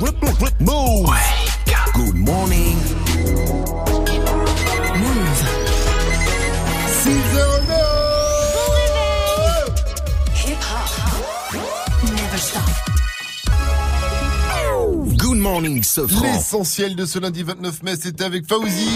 Move. Sofran. L'essentiel de ce lundi 29 mai, c'était avec Fauzi.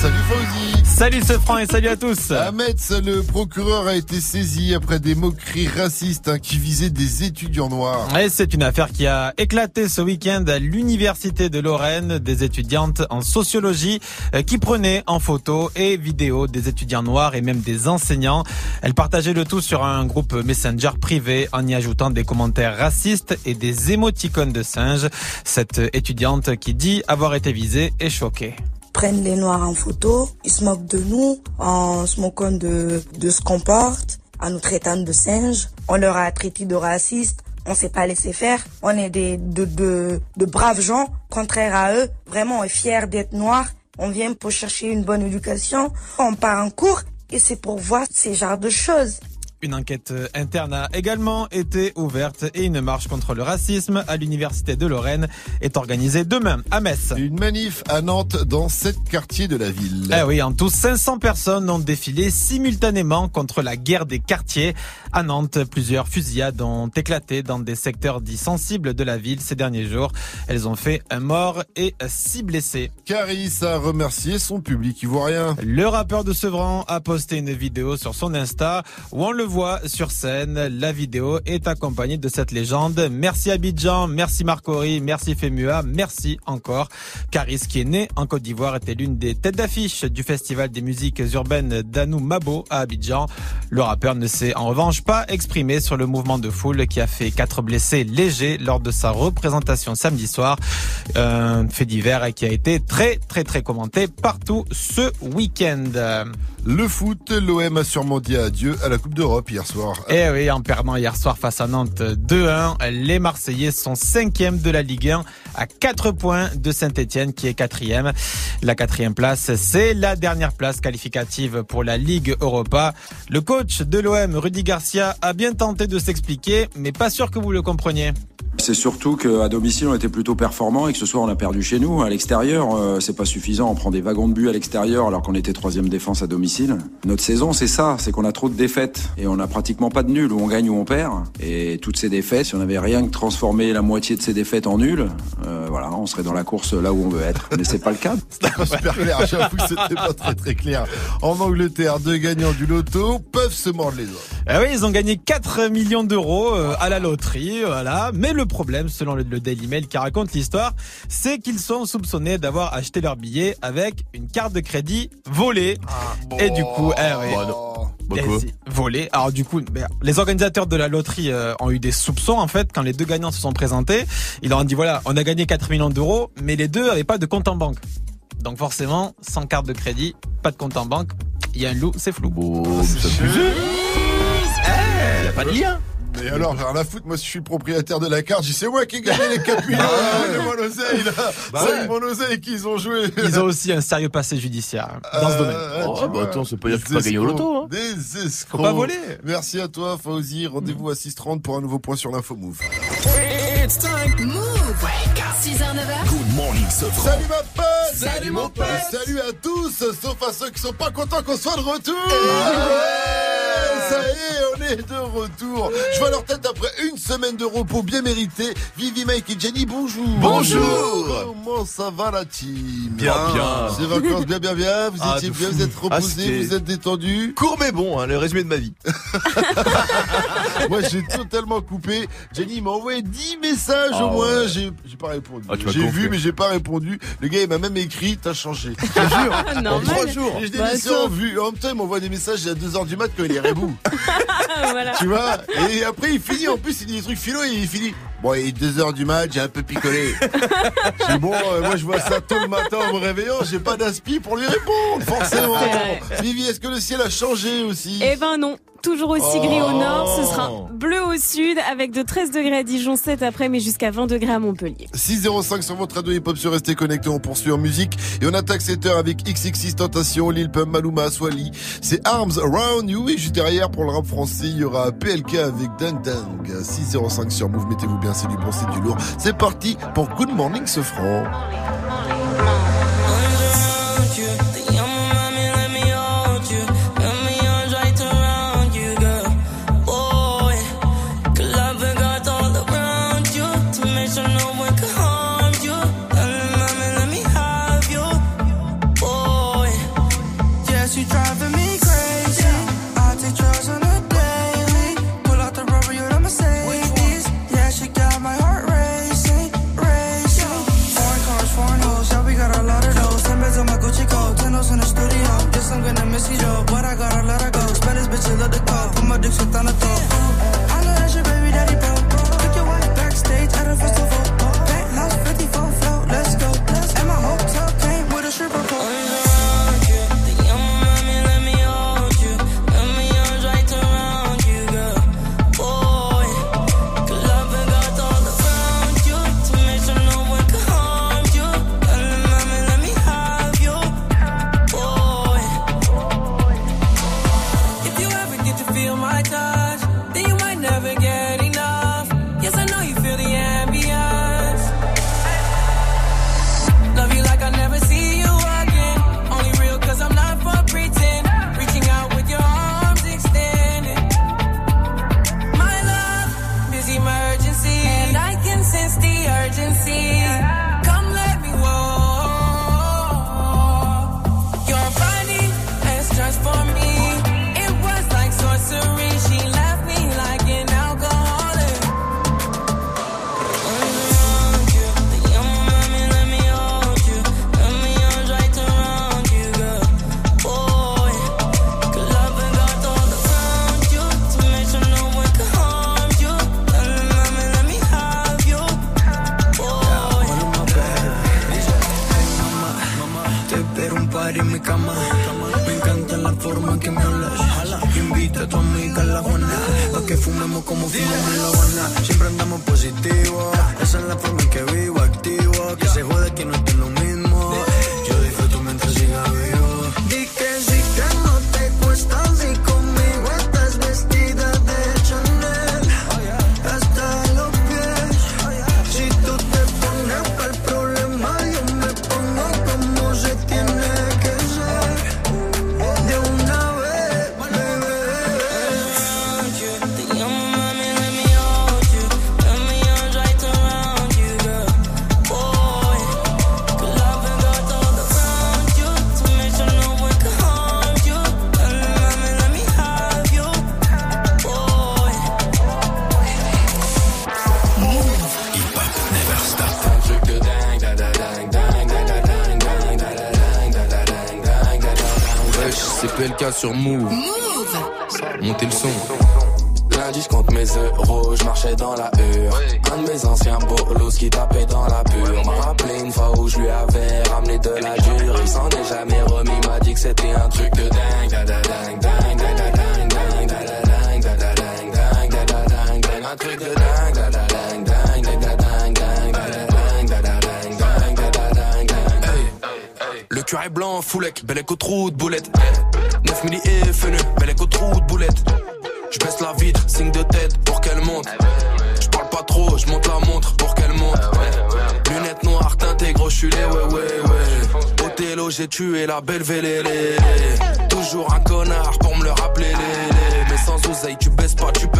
Salut Fauzi. Salut ce franc et salut à tous. À Metz, le procureur a été saisi après des moqueries racistes hein, qui visaient des étudiants noirs. Et c'est une affaire qui a éclaté ce week-end à l'université de Lorraine, des étudiantes en sociologie euh, qui prenaient en photo et vidéo des étudiants noirs et même des enseignants. Elles partageaient le tout sur un groupe Messenger privé en y ajoutant des commentaires racistes et des émoticônes de singes. Cette étudiante qui dit avoir été visée est choquée. prennent les noirs en photo, ils se moquent de nous en se moquant de, de ce qu'on porte, en nous traitant de singes. On leur a traité de racistes, on s'est pas laissé faire. On est des, de, de, de braves gens, contraire à eux. Vraiment, on est fiers d'être noirs. On vient pour chercher une bonne éducation. On part en cours et c'est pour voir ces genres de choses. Une enquête interne a également été ouverte et une marche contre le racisme à l'université de Lorraine est organisée demain à Metz. Une manif à Nantes dans sept quartiers de la ville. Eh oui, en tout, 500 personnes ont défilé simultanément contre la guerre des quartiers. À Nantes, plusieurs fusillades ont éclaté dans des secteurs dits sensibles de la ville ces derniers jours. Elles ont fait un mort et six blessés. Caris a remercié son public ivoirien. Le rappeur de Sevran a posté une vidéo sur son Insta où on le sur scène. La vidéo est accompagnée de cette légende. Merci Abidjan, merci Marcory, merci Femua, merci encore. Caris, qui est né en Côte d'Ivoire, était l'une des têtes d'affiche du festival des musiques urbaines d'Anou Mabo à Abidjan. Le rappeur ne s'est en revanche pas exprimé sur le mouvement de foule qui a fait quatre blessés légers lors de sa représentation samedi soir. Un fait divers qui a été très très très commenté partout ce week-end. Le foot, l'OM a sûrement dit adieu à la Coupe d'Europe hier soir. Eh oui, en perdant hier soir face à Nantes 2-1, les Marseillais sont cinquième de la Ligue 1 à 4 points de Saint-Etienne qui est quatrième. La quatrième place, c'est la dernière place qualificative pour la Ligue Europa. Le coach de l'OM, Rudy Garcia, a bien tenté de s'expliquer, mais pas sûr que vous le compreniez. C'est surtout qu'à domicile, on était plutôt performant et que ce soir, on a perdu chez nous. À l'extérieur, euh, c'est pas suffisant. On prend des wagons de but à l'extérieur alors qu'on était troisième défense à domicile. Notre saison, c'est ça. C'est qu'on a trop de défaites et on a pratiquement pas de nul où on gagne ou on perd. Et toutes ces défaites, si on avait rien que transformé la moitié de ces défaites en nul, euh, voilà, on serait dans la course là où on veut être. Mais c'est pas le cas. C'était pas super clair, j'avoue que c'était pas très très clair. En Angleterre, deux gagnants du loto peuvent se mordre les autres. Ah oui, ils ont gagné 4 millions d'euros euh, à la loterie, voilà. Mais le problème, selon le, Daily Mail qui raconte l'histoire, c'est qu'ils sont soupçonnés d'avoir acheté leur billet avec une carte de crédit volée. Et du coup, eh oui. Oh. Eh. Alors du coup, les organisateurs de la loterie euh, ont eu des soupçons en fait quand les deux gagnants se sont présentés. Ils leur ont dit voilà, on a gagné 4 millions d'euros, mais les deux n'avaient pas de compte en banque. Donc forcément, sans carte de crédit, pas de compte en banque, il y a un loup, c'est flou. Il a pas de lien. Mais alors, j'ai rien à foutre, moi si je suis le propriétaire de la carte, j'ai dit, c'est moi qui ai gagné les 4 millions, mon oseille là, Bah c'est ouais. avec mon oseille qu'ils ont joué. Ils ont aussi un sérieux passé judiciaire hein, dans ce domaine. Euh, Oh, tu bah vois, attends, c'est pas dire que tu pas gagner au loto, hein. Des escrocs. Faut pas voler. Merci à toi, Fauzi. Rendez-vous à 6h30 pour un nouveau point sur l'info Move. It's time. Move. 6h, 9h. Good morning, Sofran. Salut ma pote Salut, mon pote. Salut à tous, sauf à ceux qui sont pas contents qu'on soit de retour Ouais, Ça y est, on est de retour Je vois leur tête après une semaine de repos bien mérité. Vivi, Mike et Jenny, bonjour Bonjour. Comment ça va la team Bien, bien. Ces vacances bien bien bien, vous Ah, étiez bien, fou. vous êtes Ah, reposés, c'était- vous êtes détendus Court mais bon, hein, le résumé de ma vie. Moi j'ai totalement coupé. Jenny m'a envoyé 10 messages Ah au moins, ouais. j'ai j'ai pas répondu. Ah, j'ai vu mais j'ai pas répondu. Le gars il m'a même écrit, t'as changé. Je te jure. En trois jours. Et je l'ai Bah, laissé sauf. en vue. En même temps, il m'envoie des messages à 2h du mat quand il est rebou. voilà. tu vois? Et après, il finit. En plus, il dit des trucs philo et il finit. Bon, il est 2h du mat, j'ai un peu picolé. C'est bon, euh, moi je vois ça tôt le matin en me réveillant, j'ai pas d'aspi pour lui répondre, forcément. Vrai. Vivi, est-ce que le ciel a changé aussi? Eh ben non, toujours aussi gris au nord. Ce sera Oh. bleu au sud avec de 13 degrés à Dijon cet après, mais jusqu'à 20 degrés à Montpellier. 605 sur votre radio hip-hop sur Restez Connecté, on poursuit en musique et on attaque cette heure avec XXX Tentation, Lil Pump, Maluma, Swally. C'est Arms Around You et juste derrière pour le rap français, il y aura PLK avec Dang Dang. 605 sur Move, mettez-vous bien, c'est du bon, c'est du lourd. C'est parti pour Good Morning. Yes, se está en sur Move. Montez le son. Lundi, je compte mes euros, je marchais dans la hure. Un de mes anciens bolos qui tapait dans la pure. M'a rappelé une fois où je lui avais ramené de la dure. Il s'en est jamais remis, m'a dit que c'était un truc de dingue. Da, da, dingue, dingue, dingue, dingue, dingue, dingue, dingue, da, da, dingue, dingue. Un truc de dingue, da, da, dingue, dingue, da, da, dingue, dingue, da, da, dingue, da, da, dingue, dingue, da, da, dingue, dingue. Le cœur est blanc, foulec, bel écho trou de boulette. 9 milli et fenu, bel écho trou de boulette. Je baisse la vitre, signe de tête pour qu'elle monte. Je parle pas trop, je monte la montre pour qu'elle monte. Lunettes noires teintées, gros, je ouais ouais ouais. Othello, j'ai tué la belle vélélé. Toujours un connard pour me le rappeler. Mais sans oseille, tu baisses pas, tu peux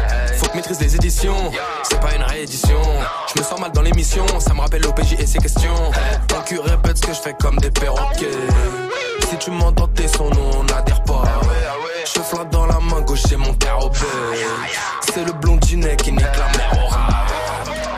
Maîtrise les éditions, c'est pas une réédition. Je me sens mal dans l'émission, ça me rappelle l'OPJ et ses questions. Ton cul répète ce que je fais comme des perroquets. Si tu m'entends, t'es son nom, on n'adhère pas. Je flingue dans la main gauche, j'ai mon carreau C'est le blondinet qui nique la rap.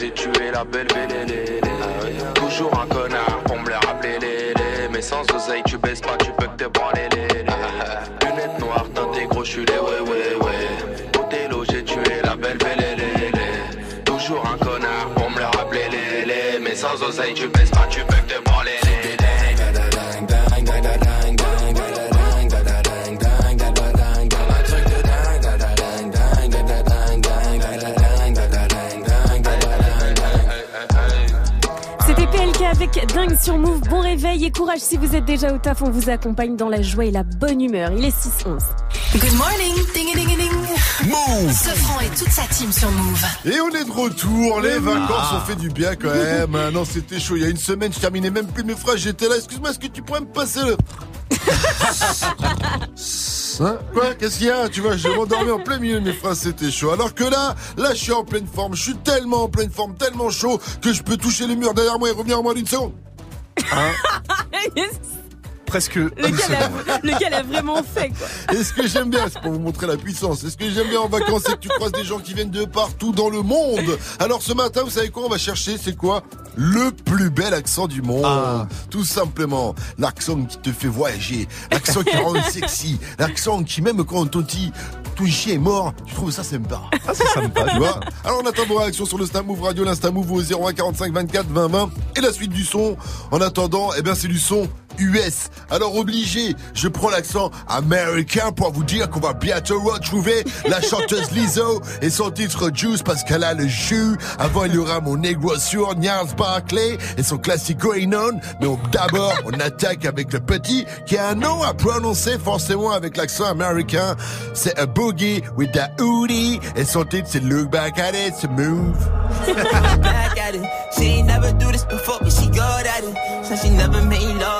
j'ai tué la belle belle Toujours un connard pour me le rappeler, les, les. Mais sans oseille, tu baisses pas, tu peux que te branler, les, les. Lunettes noires, teintées crochulées, ouais, ouais, ouais. Othello, j'ai tué la belle les, les. Toujours un connard pour me le rappeler, les, les. Mais sans oseille, tu baisses pas, tu peux que avec Dingue sur Move. Bon réveil et courage si vous êtes déjà au taf. On vous accompagne dans la joie et la bonne humeur. Il est 6-11. Good morning, ding ding ding. Move Sofran et toute sa team sur Move. Et on est de retour, les vacances ont fait du bien quand même. Ah Non, c'était chaud. Il y a une semaine, je terminais même plus mes phrases. J'étais là. Excuse-moi, est-ce que tu pourrais me passer le. Hein Quoi Qu'est-ce qu'il y a Tu vois, je m'endormais en plein milieu mes phrases, c'était chaud. Alors que là, là, je suis en pleine forme. Je suis tellement en pleine forme, tellement chaud que je peux toucher les murs derrière moi et revenir en moins d'une seconde. Hein Presque. Le gars, l'a, le gars l'a vraiment fait, quoi. Et ce que j'aime bien, c'est pour vous montrer la puissance. Et ce que j'aime bien en vacances, c'est que tu croises des gens qui viennent de partout dans le monde. Alors ce matin, vous savez quoi On va chercher, c'est quoi? Le plus bel accent du monde. Ah. Tout simplement. L'accent qui te fait voyager. L'accent qui rend sexy. L'accent qui, même quand ton petit, ton chien est mort, tu trouves ça sympa. Ah, c'est sympa. Tu vois Alors on attend vos réactions sur le Star Move Radio, l'Insta Move au 0145 24 20 20. Et la suite du son, en attendant, eh bien c'est du son US. Alors obligé, je prends l'accent américain pour vous dire qu'on va bientôt retrouver la chanteuse Lizzo et son titre Juice parce qu'elle a le jus. Avant il y aura mon négro sur Niles Barkley et son classique Going On. Mais on- d'abord on attaque avec le petit qui a un nom à prononcer forcément avec l'accent américain. C'est a boogie with the hoodie et son titre c'est Look Back at It, it's a move. back at it. She ain't never do this before, but she good at it. Said she never made love,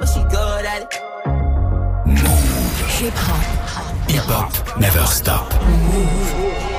hip hop. Hip hop never stop.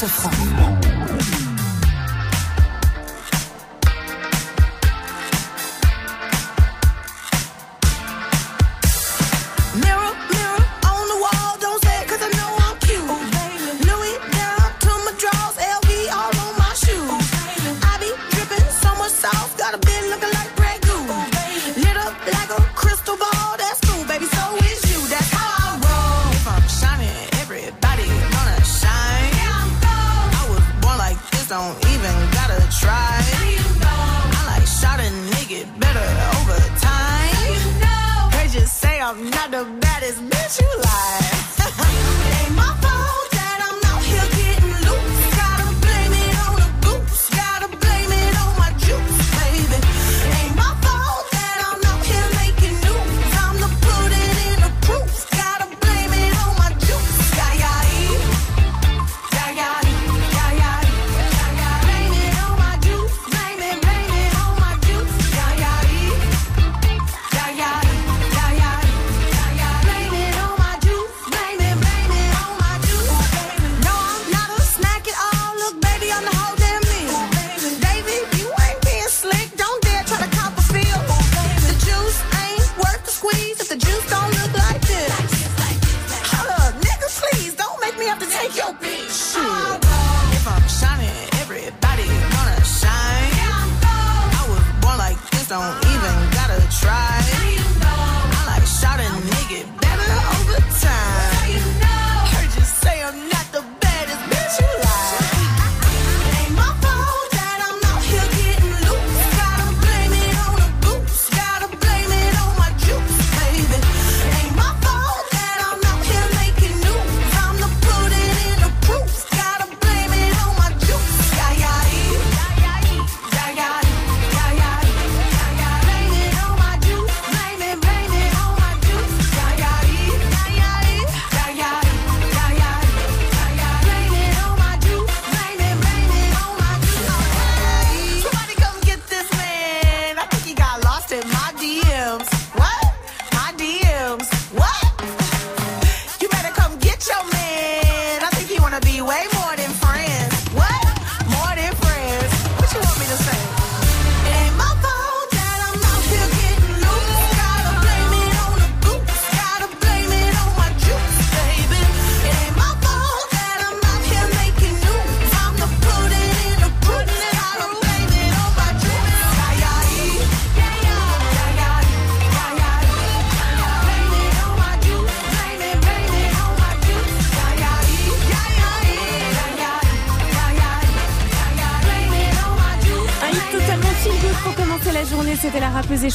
Good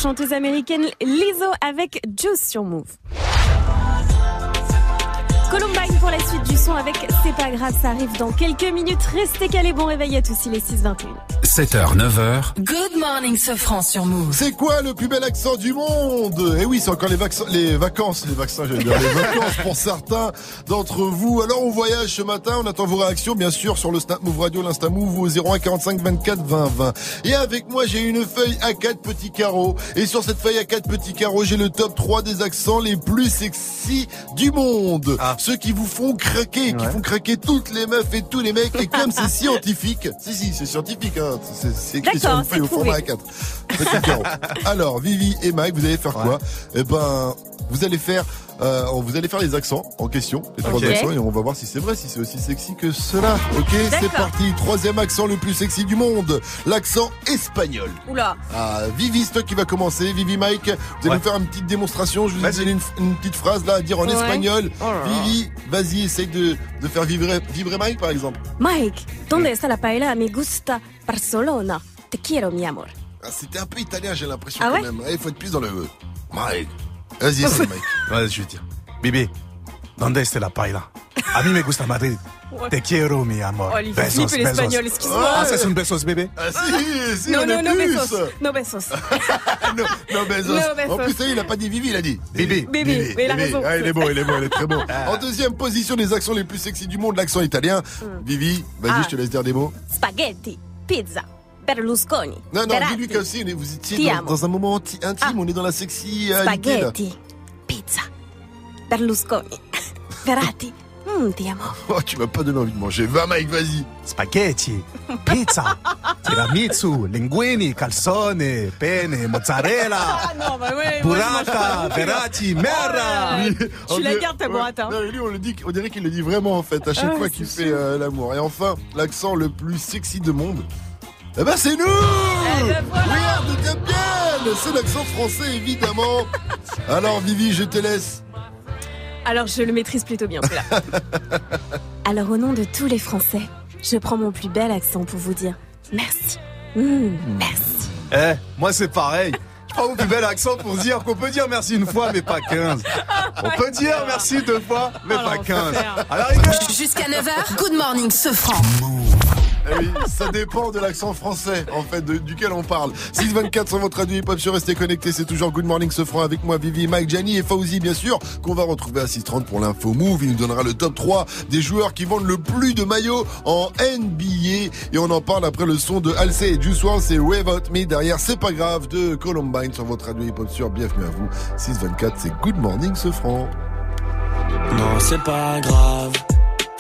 chanteuse américaine Lizzo avec Juice sur Move. Columbine pour la suite du son avec C'est pas grave, ça arrive dans quelques minutes. Restez calés, bon réveil à tous, il est 6h21. 7h, 9h, Good morning, Sofran sur Move. C'est quoi le plus bel accent du monde? Eh oui, c'est encore les, vaccins- les vacances, les vaccins, j'allais dire, les vacances pour certains d'entre vous. Alors on voyage ce matin, on attend vos réactions bien sûr sur le Snap Move Radio, l'Insta Move au 01 45 24 20 20. Et avec moi j'ai une feuille à 4 petits carreaux. Et sur cette feuille à 4 petits carreaux, j'ai le top 3 des accents les plus sexy du monde. Ceux qui vous font craquer, qui font craquer toutes les meufs et tous les mecs. Et comme c'est scientifique, si si, c'est scientifique, hein. c'est écrit sur une feuille au format prouvé. A4. Petit carreau. Alors, Vivi et Mike, vous allez faire quoi? Eh ben, vous allez faire, euh, vous allez faire les accents en question, les trois accents, et on va voir si c'est vrai, si c'est aussi sexy que cela. Ok, c'est parti. Troisième accent le plus sexy du monde, l'accent espagnol. Oula. Ah, Vivi, c'est toi qui va commencer. Vivi, Mike, vous allez nous faire une petite démonstration. Je vous ai donné une, une petite phrase là à dire en Ouais. espagnol. Oh. Vivi, vas-y, essaye de, de faire vibrer, vibrer Mike par exemple. Mike, ¿dónde está la paella? Me gusta Barcelona. Te quiero, mi amor. Ah, C'était un peu italien, j'ai l'impression Ah quand ouais? même. Il faut être plus dans le. Mike. Vas-y, essaye, Mike. Ouais, je vais dire. Bibi, ¿dónde está la paella? A mí me gusta Madrid. Ouais. Te quiero, mi amor. Oh, il fait flipper l'espagnol, excuse-moi. Ah, ça c'est une besos, bébé Ah si, si, no, on no, est no plus. besos. No besos. non, non, Bezos. No, Bezos. En plus, il a pas dit Vivi, il a dit Bibi. Bibi, mais il a raison. Ah, il est bon, il est bon, il est très bon. En deuxième position des accents les plus sexy du monde, l'accent italien. Vivi, vas-y, Ah. je te laisse dire des mots. Spaghetti, pizza, Berlusconi. Non, non, dis-lui comme si on est- vous étiez Ti dans, un moment anti- intime, on est dans la sexy euh. Spaghetti, pizza, Berlusconi, Verratti. Mm, ti amo. Oh, tu m'as pas donné envie de manger. Va, Mike, vas-y. Spaghetti, pizza, tiramisù, linguini, calzone, pene, mozzarella, Ah non, bah ouais, burrata, verratti, merda. Lui, On Tu la dirait- gardes ta ouais. burrata. Non, mais lui, on, le dit, on dirait qu'il le dit vraiment en fait, à chaque Ah, fois qu'il fait euh, l'amour. Et enfin, l'accent le plus sexy de monde. Eh ben c'est nous Eh ben voilà. Champions C'est l'accent français évidemment Alors Vivi, je te laisse. Alors je le maîtrise plutôt bien celui-là. Alors au nom de tous les Français, je prends mon plus bel accent pour vous dire merci. Mm, merci. Eh, moi c'est pareil. Je prends mon plus bel accent pour dire qu'on peut dire merci une fois, mais pas 15. On peut dire merci deux fois, mais Oh, pas 15. l'enfer. À la rigueur. Jusqu'à 9h, Good morning, Sofran. Eh oui, ça dépend de l'accent français, en fait, duquel on parle. 624 sur votre radio hip-hop sur Restez Connectés, c'est toujours Good Morning Sofran avec moi, Vivi, Mike, Gianni et Fauzi, bien sûr, qu'on va retrouver à 630 pour l'info move. Il nous donnera le top 3 des joueurs qui vendent le plus de maillots en NBA. Et on en parle après le son de Halsey et Juice WRLD, c'est Wave Out Me derrière, c'est pas grave, de Columbine sur votre radio hip-hop sur. Bienvenue à vous. 624, c'est Good Morning Sofran. Non, c'est pas grave.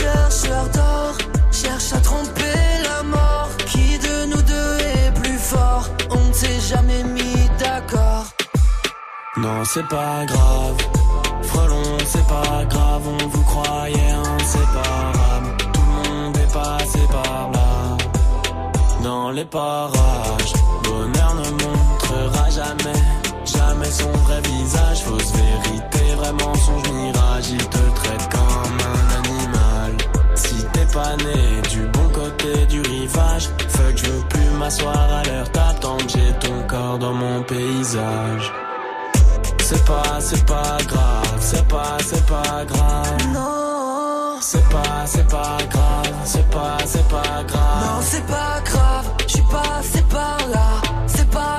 Chercheur d'or, cherche à tromper la mort. Qui de nous deux est plus fort? On ne s'est jamais mis d'accord. Non, c'est pas grave. Frelon, c'est pas grave, on vous croyait inséparables. Tout le monde est passé par là. Dans les parages, bonheur ne montrera jamais, jamais son vrai visage. Fausse vérité, vrai mensonge, mirage. Il te traite comme pas né du bon côté du rivage, fuck, je veux plus m'asseoir à tant que j'ai ton corps dans mon paysage. C'est pas, c'est pas grave, c'est pas, c'est pas grave. Non, C'est pas, c'est pas grave, c'est pas, c'est pas grave. non, c'est pas grave. Je suis passé par là. C'est pas,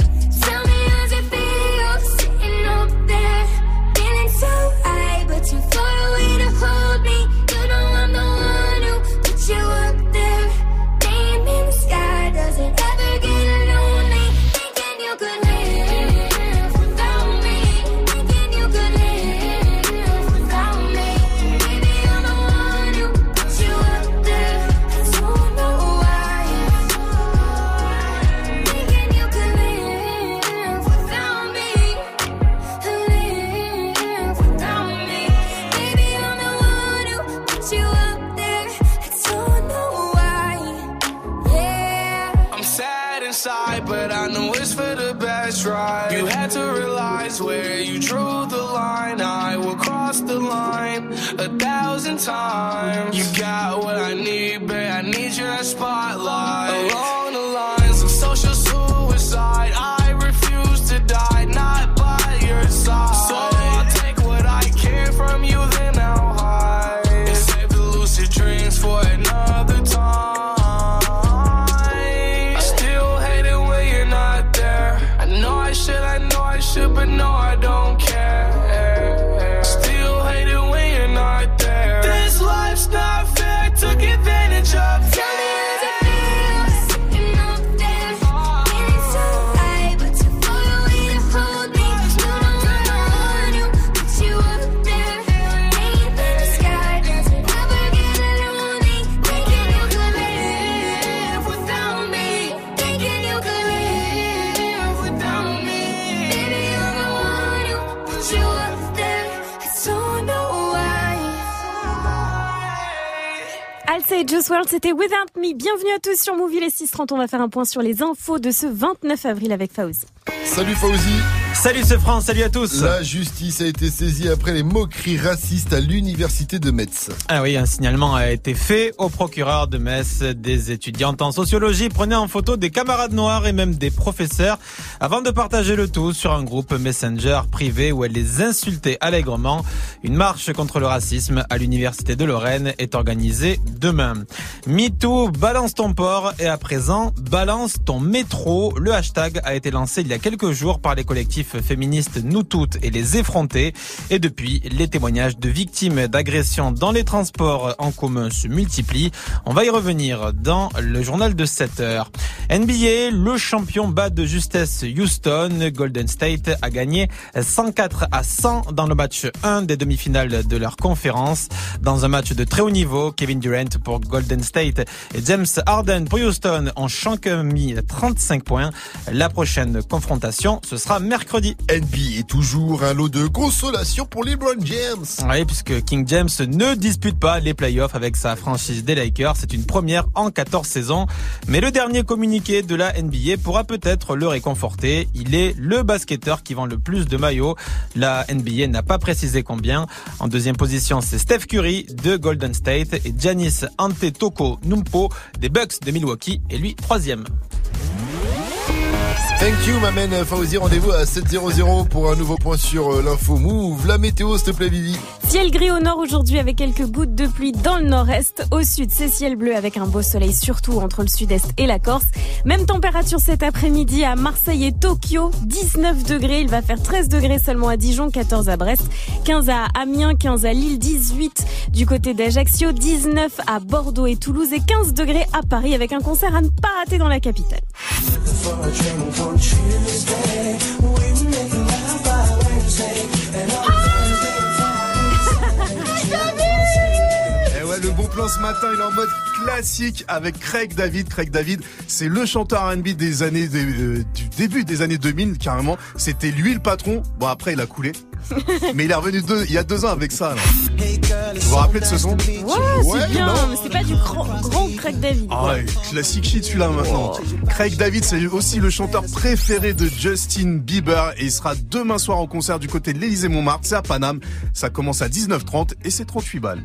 C'était Without Me. Bienvenue à tous sur Movie les 630. On va faire un point sur les infos de ce 29 avril avec Fauzi. Salut Fauzi. Salut ce France, salut à tous. La justice a été saisie après les moqueries racistes à l'université de Metz. Ah oui, un signalement a été fait au procureur de Metz. Des étudiantes en sociologie prenaient en photo des camarades noirs et même des professeurs avant de partager le tout sur un groupe Messenger privé où elles les insultaient allègrement. Une marche contre le racisme à l'université de Lorraine est organisée demain. MeToo, balance ton port et à présent, balance ton métro. Le hashtag a été lancé il y a quelques jours par les collectifs féministes Nous Toutes et les Effrontés. Et depuis, les témoignages de victimes d'agressions dans les transports en commun se multiplient. On va y revenir dans le journal de 7 heures. NBA, le champion bat de justesse Houston. Golden State a gagné 104 à 100 dans le match 1 des demi-finales de leur conférence. Dans un match de très haut niveau, Kevin Durant pour Golden State et James Harden pour Houston ont chacun mis 35 points. La prochaine confrontation, ce sera mercredi. NBA est toujours un lot de consolation pour LeBron James. Oui, puisque King James ne dispute pas les playoffs avec sa franchise des Lakers. C'est une première en 14 saisons. Mais le dernier communiqué de la NBA pourra peut-être le réconforter. Il est le basketteur qui vend le plus de maillots. La NBA n'a pas précisé combien. En deuxième position, c'est Steph Curry de Golden State et Giannis Antetokounmpo des Bucks de Milwaukee. Et lui, troisième. Thank you, m'amène Fauzi. Rendez-vous à 7.00 pour un nouveau point sur euh, l'info Move. La météo, s'il te plaît, Vivi. Ciel gris au nord aujourd'hui avec quelques gouttes de pluie dans le nord-est. Au sud, c'est ciel bleu avec un beau soleil surtout entre le sud-est et la Corse. Même température cet après-midi à Marseille et Tokyo. 19 degrés. Il va faire 13 degrés seulement à Dijon, 14 à Brest, 15 à Amiens, 15 à Lille, 18 du côté d'Ajaccio, 19 à Bordeaux et Toulouse et 15 degrés à Paris avec un concert à ne pas rater dans la capitale. Tuesday. We make love by Wednesday. Le bon plan ce matin, il est en mode classique avec Craig David. Craig David, c'est le chanteur R&B des années des- euh, du début des années 2000 carrément. C'était lui le patron. Bon après il a coulé, mais il est revenu deux- il y a deux ans avec ça. là. Vous vous rappelez de ce son Ouais, c'est bien, mais c'est pas du grand, grand Craig David. Ah ouais, classique shit celui-là maintenant. Craig David, c'est aussi le chanteur préféré de Justin Bieber et il sera demain soir en concert du côté de l'Elysée Montmartre, c'est à Paname. Ça commence à 19h30 et c'est 38 balles.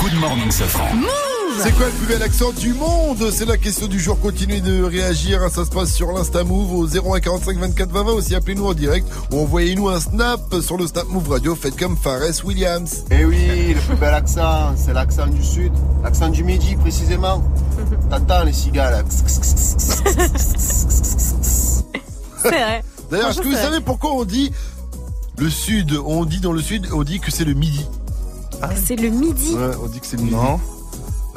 Good morning, Safran. C'est quoi le plus bel accent du monde? C'est la question du jour. Continuez de réagir. Ça se passe sur l'Insta Move au 0145 24 20 20. Aussi appelez-nous en direct ou envoyez-nous un snap sur le Snap Move Radio. Faites comme Fares Williams. Eh oui, le plus bel accent, c'est l'accent du sud, l'accent du midi précisément. T'entends les cigales. C'est vrai. D'ailleurs, est-ce que vous savez pourquoi on dit le sud? On dit dans le sud, on dit que c'est le midi. C'est le midi. Ouais, on dit que c'est le midi. Non.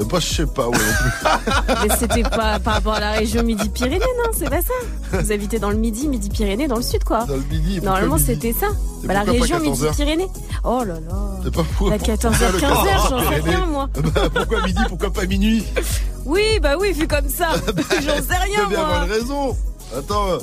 Bah, je sais pas, ouais, non plus. Mais c'était pas par rapport à la région Midi-Pyrénées, non, c'est pas ça. Vous habitez dans le Midi, Midi-Pyrénées, dans le sud, quoi. Dans le midi. Normalement, c'était ça. Bah, la région 14 heures Midi-Pyrénées. Oh là là. C'est pas pour. La 14h, 15h, j'en sais rien, moi. Bah, pourquoi midi Pourquoi pas minuit? Oui, bah oui, vu comme ça. J'en sais rien, Vous bien moi. avoir raison. Attends,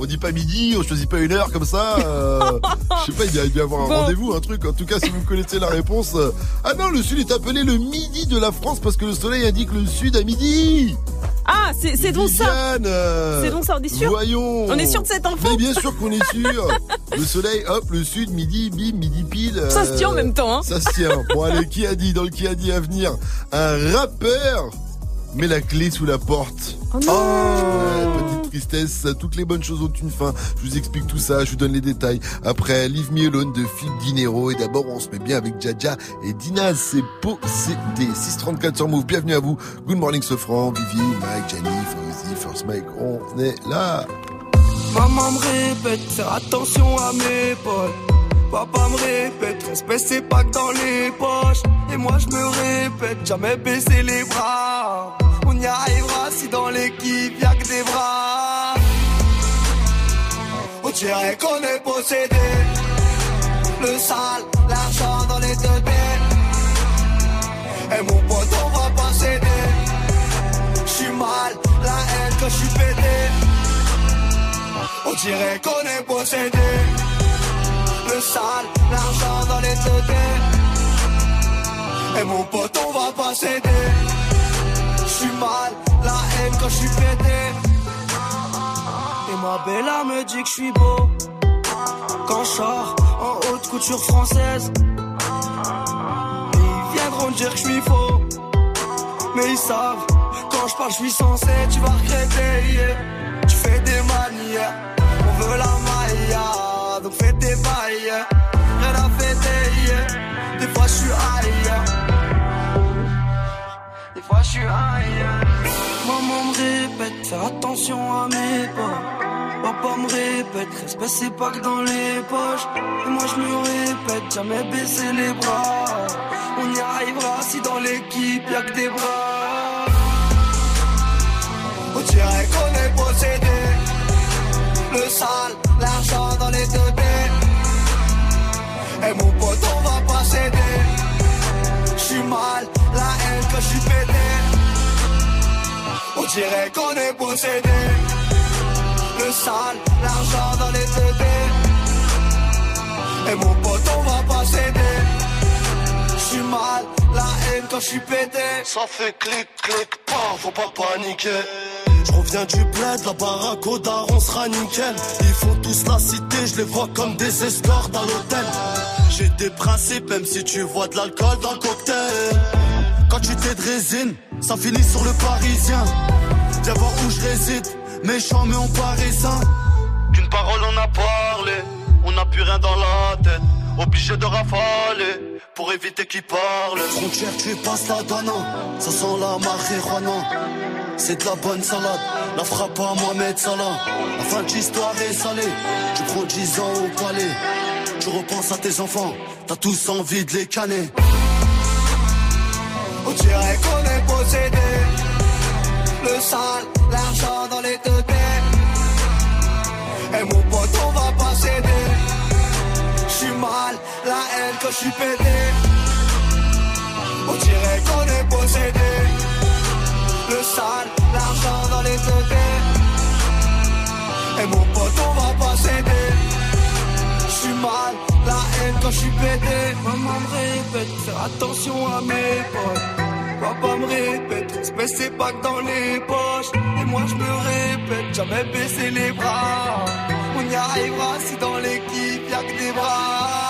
on dit pas midi, on choisit pas une heure comme ça. euh, je sais pas, il doit y avoir un Bon. rendez-vous, un truc. En tout cas, si vous connaissez la réponse. euh, Ah non, le sud est appelé le midi de la France parce que le soleil indique le sud à midi. Ah, c'est donc ça. Euh, C'est donc ça, on est sûr Voyons. On est sûr de cette info Mais bien sûr qu'on est sûr. le soleil, hop, le sud, midi, bim, midi pile. Ça se tient en même temps, hein. Ça se tient. Bon, allez, qui a dit Dans le qui a dit à venir Un rappeur met la clé sous la porte. Oh non. Petite tristesse, toutes les bonnes choses ont une fin. Je vous explique tout ça, je vous donne les détails. Après, Leave Me Alone de Phil Dinero. Et d'abord, on se met bien avec Jaja et Dinaz. C'est possédé. 634 sur Move. Bienvenue à vous. Good morning, Sofran, Vivi, Mike, Jenny, Fauzi, First Mike. On est là. Maman me répète, faire attention à mes potes. Papa me répète, respect c'est pas que dans les poches. Et moi je me répète, jamais baisser les bras. On y arrivera si dans l'équipe y'a que des bras. On dirait qu'on est possédé. Le sale, l'argent dans les deux. Et mon pote, on va pas céder. J'suis mal, la haine quand j'suis pété. On dirait qu'on est possédé. Le sale, l'argent dans les deux Et mon pote, on va pas céder. J'suis mal, la haine quand j'suis pété. Et ma bella me dit que j'suis beau. Quand j'sors en haute couture française. Ils viendront dire que j'suis faux. Mais ils savent, quand je parle, je suis censé, tu vas regretter. Tu fais des manières, on veut la maille, donc fais des bails. yeah. Rien à fêter, des fois je suis ailleurs. Des fois je suis ailleurs. Maman me répète, faire attention à mes pas. Papa me répète, respect c'est pas que dans les poches. Et moi je me répète, jamais baisser les bras. On y arrivera si dans l'équipe y'a que des bras. On dirait qu'on est possédé. Le sale, l'argent dans les deux têtes. Et mon pote, on va pas céder. J'suis mal, la haine que j'suis pété. On dirait qu'on est possédé. Le sale, l'argent dans les deux têtes. Et mon pote, on va pas céder. J'suis mal, la haine quand j'suis pété. Ça fait clic, clic, pas, faut pas paniquer. Je reviens du bled, la baraque au daron sera nickel. Ils font tous la cité, je les vois comme des escortes à l'hôtel. J'ai des principes, même si tu vois de l'alcool dans le cocktail. Quand tu t'es de résine, ça finit sur le parisien. Viens voir où je réside, Méchant mais on paraît sain. Qu'une parole on a parlé, on n'a plus rien dans la tête. Obligé de rafaler pour éviter qu'il parle. Frontière, tu passes la douane, ça sent la marijuana. C'est de la bonne salade, la frappe à Mohamed Salah. La fin de l'histoire est salée, tu prends 10 ans au palais. Tu repenses à tes enfants, t'as tous envie de les canner. On dirait qu'on est possédé. Le sale, l'argent dans les deux têtes. Et mon pote, on va pas céder. La haine quand j'suis pété. On dirait qu'on est possédé. Le sale, l'argent dans les têtes. Et mon pote, on va pas céder. J'suis mal, la haine quand j'suis pété. Maman me répète, faire attention à mes potes. Papa me répète, se c'est pas que dans les poches. Et moi je me répète, jamais baisser les bras. On y arrivera si dans l'équipe y'a que des bras.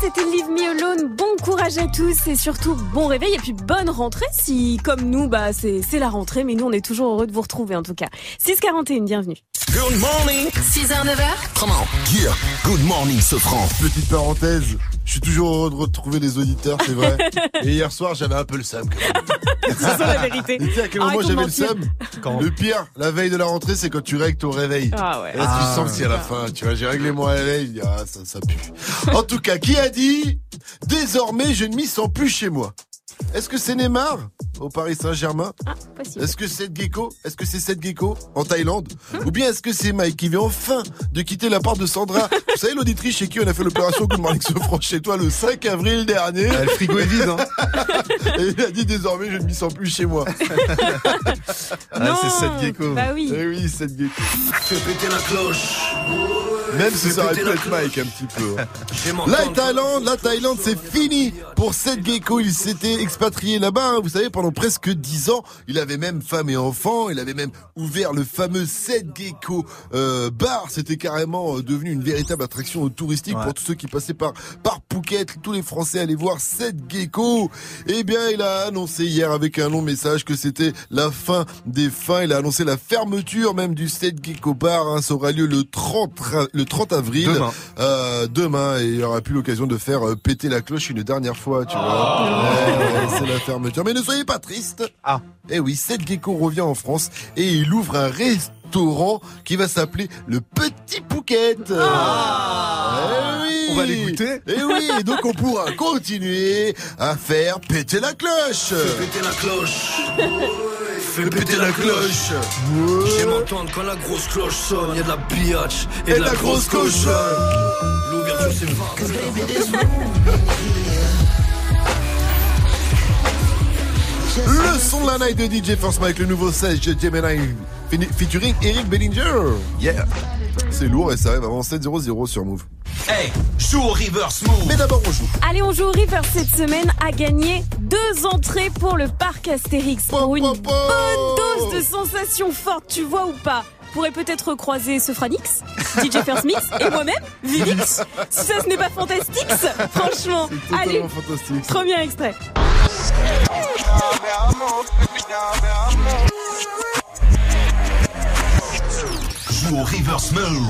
C'était Leave Me Alone. Bon courage à tous et surtout bon réveil et puis bonne rentrée si, comme nous, bah c'est c'est la rentrée, mais nous on est toujours heureux de vous retrouver en tout cas. 641, bienvenue. Good morning. 6h, 9h. Come on. Yeah. Good morning, Sofran. Petite parenthèse, je suis toujours heureux de retrouver les auditeurs, c'est vrai. Et hier soir, j'avais un peu le seum. C'est ça la vérité. Et tu sais à quel moment j'avais le seum Quand Le pire, la veille de la rentrée, c'est quand tu règles ton réveil. Ah ouais. Et là, tu sens que c'est à la fin. Tu vois, j'ai réglé mon réveil. je dis, Ah, ça, ça pue. En tout cas, qui a dit Désormais, je ne m'y sens plus chez moi? Est-ce que c'est Neymar au Paris Saint-Germain Ah, possible. Est-ce que c'est Gecko Est-ce que c'est Seth Gecko en Thaïlande Ou bien est-ce que c'est Mike qui vient enfin de quitter la part de Sandra Vous savez l'auditrice chez qui on a fait l'opération Good Morning Sofran chez toi le 5 avril dernier Ah, le frigo est vide, hein. Et il a dit désormais je ne m'y sens plus chez moi. Ah, c'est Seth Gecko. Bah oui. Eh oui, Seth Gecko. Fais péter la cloche. Même si ça aurait pu être Mike un petit peu. hein. La Thaïlande, la Thaïlande, c'est fini pour Seth Gecko. Il s'était expatrié là-bas, hein, vous savez, pendant presque 10 ans. Il avait même femme et enfant. Il avait même ouvert le fameux Seth Gecko euh, bar. C'était carrément euh, devenu une véritable attraction touristique Ouais. pour tous ceux qui passaient par par Phuket. Tous les Français allaient voir Seth Gecko. Eh bien, il a annoncé hier avec un long message que c'était la fin des fins. Il a annoncé la fermeture même du Seth Gecko bar. hein. Ça aura lieu le 30 ra- le 30 avril Demain. euh, demain et il aura plus l'occasion de faire euh, péter la cloche une dernière fois, tu vois. Ouais, ouais, c'est la fermeture. Mais ne soyez pas triste. Ah. Eh oui, Seth Gecko revient en France et il ouvre un restaurant qui va s'appeler le Petit Phuket. Eh oui. On va les goûter. Eh oui, et donc on pourra continuer à faire péter la cloche. Fais péter la cloche. Fais péter la cloche. J'aime entendre quand la grosse cloche sonne. Y'a de la biatch et, Et de la, grosse cochonne. L'ouverture c'est Le son de la night de DJ Force Mike, le nouveau 16 de Gemini featuring Eric Bellinger. Yeah. C'est lourd et ça arrive avant 7-0-0 sur Move. Hey, joue au reverse move. Mais d'abord on joue. Allez, on joue au River cette semaine à gagner deux entrées pour le parc Astérix pour une bonne dose de sensations fortes, tu vois ou pas Pourrez peut-être croiser Franix, DJ First Mix et moi-même, Vivix. Si ça ce n'est pas fantastique, franchement. Allez, fantastique. premier extrait. Joue au reverse move.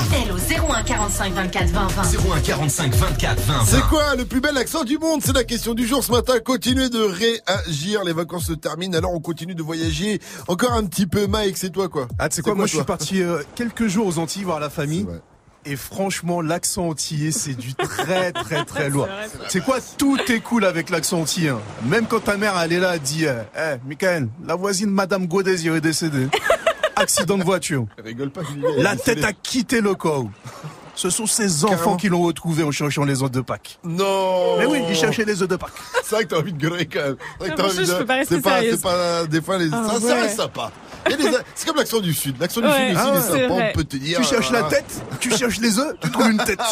Appel au 01 45 24 20 20. 01 45 24 20 C'est 20. quoi le plus bel accent du monde? C'est la question du jour ce matin. Continuez de réagir. Les vacances se terminent, alors on continue de voyager. Encore un petit peu, Mike, c'est toi quoi? Ah, tu sais quoi, moi je suis parti euh, quelques jours aux Antilles voir la famille. Et franchement, l'accent antillais, c'est du très très très lourd. c'est quoi? Tout est cool avec l'accent antillais. hein. Même quand ta mère, elle est là, elle dit Eh, hey, Michael, la voisine Madame Godez est décédée. Accident de voiture. Rigole pas, La tête a quitté le corps. Ce sont ces enfants Carrément. qui l'ont retrouvé en cherchant les œufs de Pâques. Non Mais oui, ils cherchaient les œufs de Pâques. C'est vrai que t'as envie de gueuler quand même. C'est vrai que Ah, t'as envie de- C'est pas, c'est pas, des fois, les, Ah, ça, ouais. reste sympa. C'est comme l'accent du Sud. L'accent du Ouais. Sud aussi, Ah sympa, on peut te dire. Tu cherches la euh, tête, tu cherches les œufs, tu trouves une tête.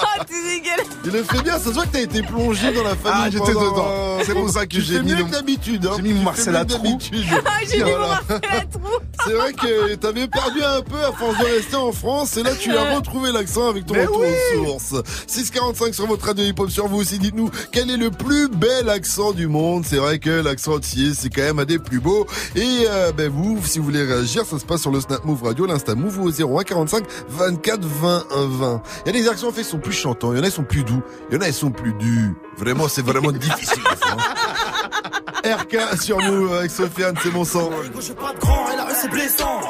Oh, t'es dégueulasse Il le fait bien, ça se voit que t'as été plongé dans la famille. Ah, j'étais pendant- dedans. C'est pour ça que j'ai mis mieux le- que d'habitude. hein. j'ai mis mon Marcel. Ah, j'ai mis mon. Marcel à trou C'est vrai que t'avais perdu un peu à force de rester en France et là tu as retrouvé l'accent avec ton Mais retour oui. aux sources. 645 sur votre radio hip-hop sur vous aussi. Dites-nous quel est le plus bel accent du monde? C'est vrai que l'accent entier c'est quand même un des plus beaux. Et euh, ben vous, si vous voulez réagir, ça se passe sur le Snap Move Radio, l'Insta Move ou au 01 45 24 20 20. Il y a des accents en fait qui sont plus chantants, il y en a qui sont plus doux, il y en a qui sont plus durs. Vraiment, c'est vraiment difficile. ça, hein. RK sur Move avec Sofiane, c'est mon sang. Je suis pas de grand et la rue c'est blessant.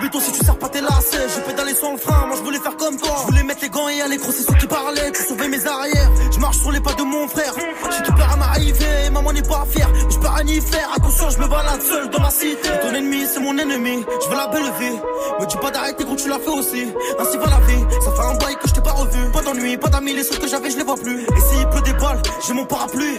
Béton si tu sers pas tes lacets. J'ai pédalé sans le frein, moi je voulais faire comme toi. Je voulais mettre les gants et aller gros, c'est ceux qui parlaient. Tu sauvais mes arrières. Je marche sur les pas de mon frère. J'ai tout peur à m'arriver, maman n'est pas fière. Je peux rien y faire, attention, je me balade seul dans ma cité. Ton ennemi, c'est mon ennemi. Je veux la belle vie. Me dis pas d'arrêter gros, tu l'as fait aussi. Ainsi va la vie. Ça fait un bail que je t'ai pas revu. Pas d'ennui, pas d'amis, les seuls que j'avais, je les vois plus. Et s'il pleut des balles, j'ai mon parapluie.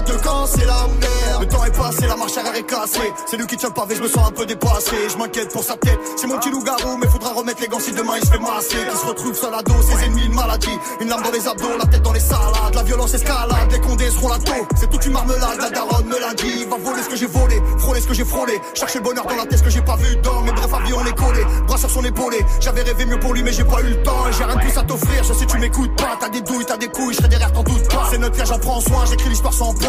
À deux camps, c'est la merde. Le temps est passé la marche arrière est cassée. C'est lui qui tient le pavé, je me sens un peu dépassé. Je m'inquiète pour sa tête, c'est mon petit loup-garou, mais faudra remettre les gants si demain il se fait masser. Qui se retrouve seul à dos, ses ennemis, une maladie. Une lame dans les abdos, la tête dans les salades. La violence escalade, les condés seront la taux. C'est toute une marmelade, la daronne me l'a dit. Va voler ce que j'ai volé, frôler ce que j'ai frôlé. Chercher le bonheur dans la tête, ce que j'ai pas vu dans mes brefs avis, on est collé. Bras sur son épaulé, j'avais rêvé mieux pour lui, mais j'ai pas eu le temps. J'ai rien de plus à t'offrir, je sais tu m'écoutes pas. T'as des douilles, t'as des couilles, je serai derrière, t'en doute pas. C'est notre j'en prends soin, j'écris l'histoire sans.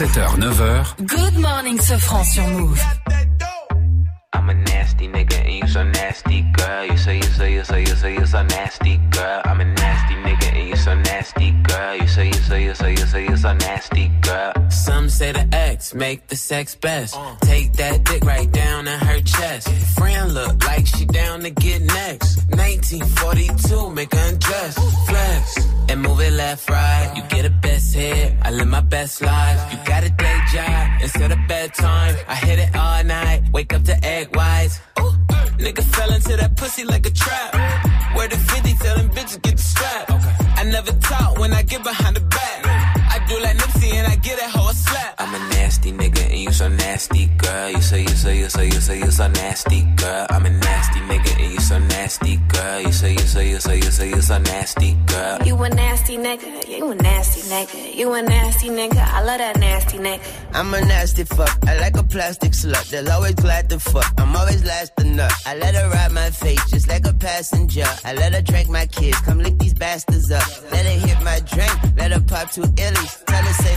7h, 9h. Good morning, ce franc sur Move. I'm a nasty nigga, and you're so nasty, girl. You say, you say, you say, you say, you so nasty, girl. I'm a nasty nigga so nasty, girl. You say you say you say you say you so nasty, girl. Some say the X make the sex best. Take that dick right down in her chest. Friend look like she down to get next. 1942, make her undress. Flex and move it left, right. You get a best hit. I live my best life. You got a day job instead of bedtime. I hit it all night. Wake up to egg whites. Ooh, nigga fell into that pussy like a trap. Where the 50 tell them bitches get the strap. I never talk when I get behind the back. I do like Nipsey and I get that hoe a slap. I'm a nasty nigga and you so nasty, girl. You say you say you say you say you so nasty, girl. I'm a nasty nigga and you so nasty, girl. You say you say you say you say you so nasty, girl. You a nasty nigga, you a nasty nigga, you a nasty nigga, I love that nasty nigga. I'm a nasty fuck. I like a plastic slut. They'll always glad to fuck. I'm always last to nut. I let her ride my face just like a passenger. I let her drink my kids. Come lick these bastards up. Let her hit my drink. Let her pop two illies. Tell her say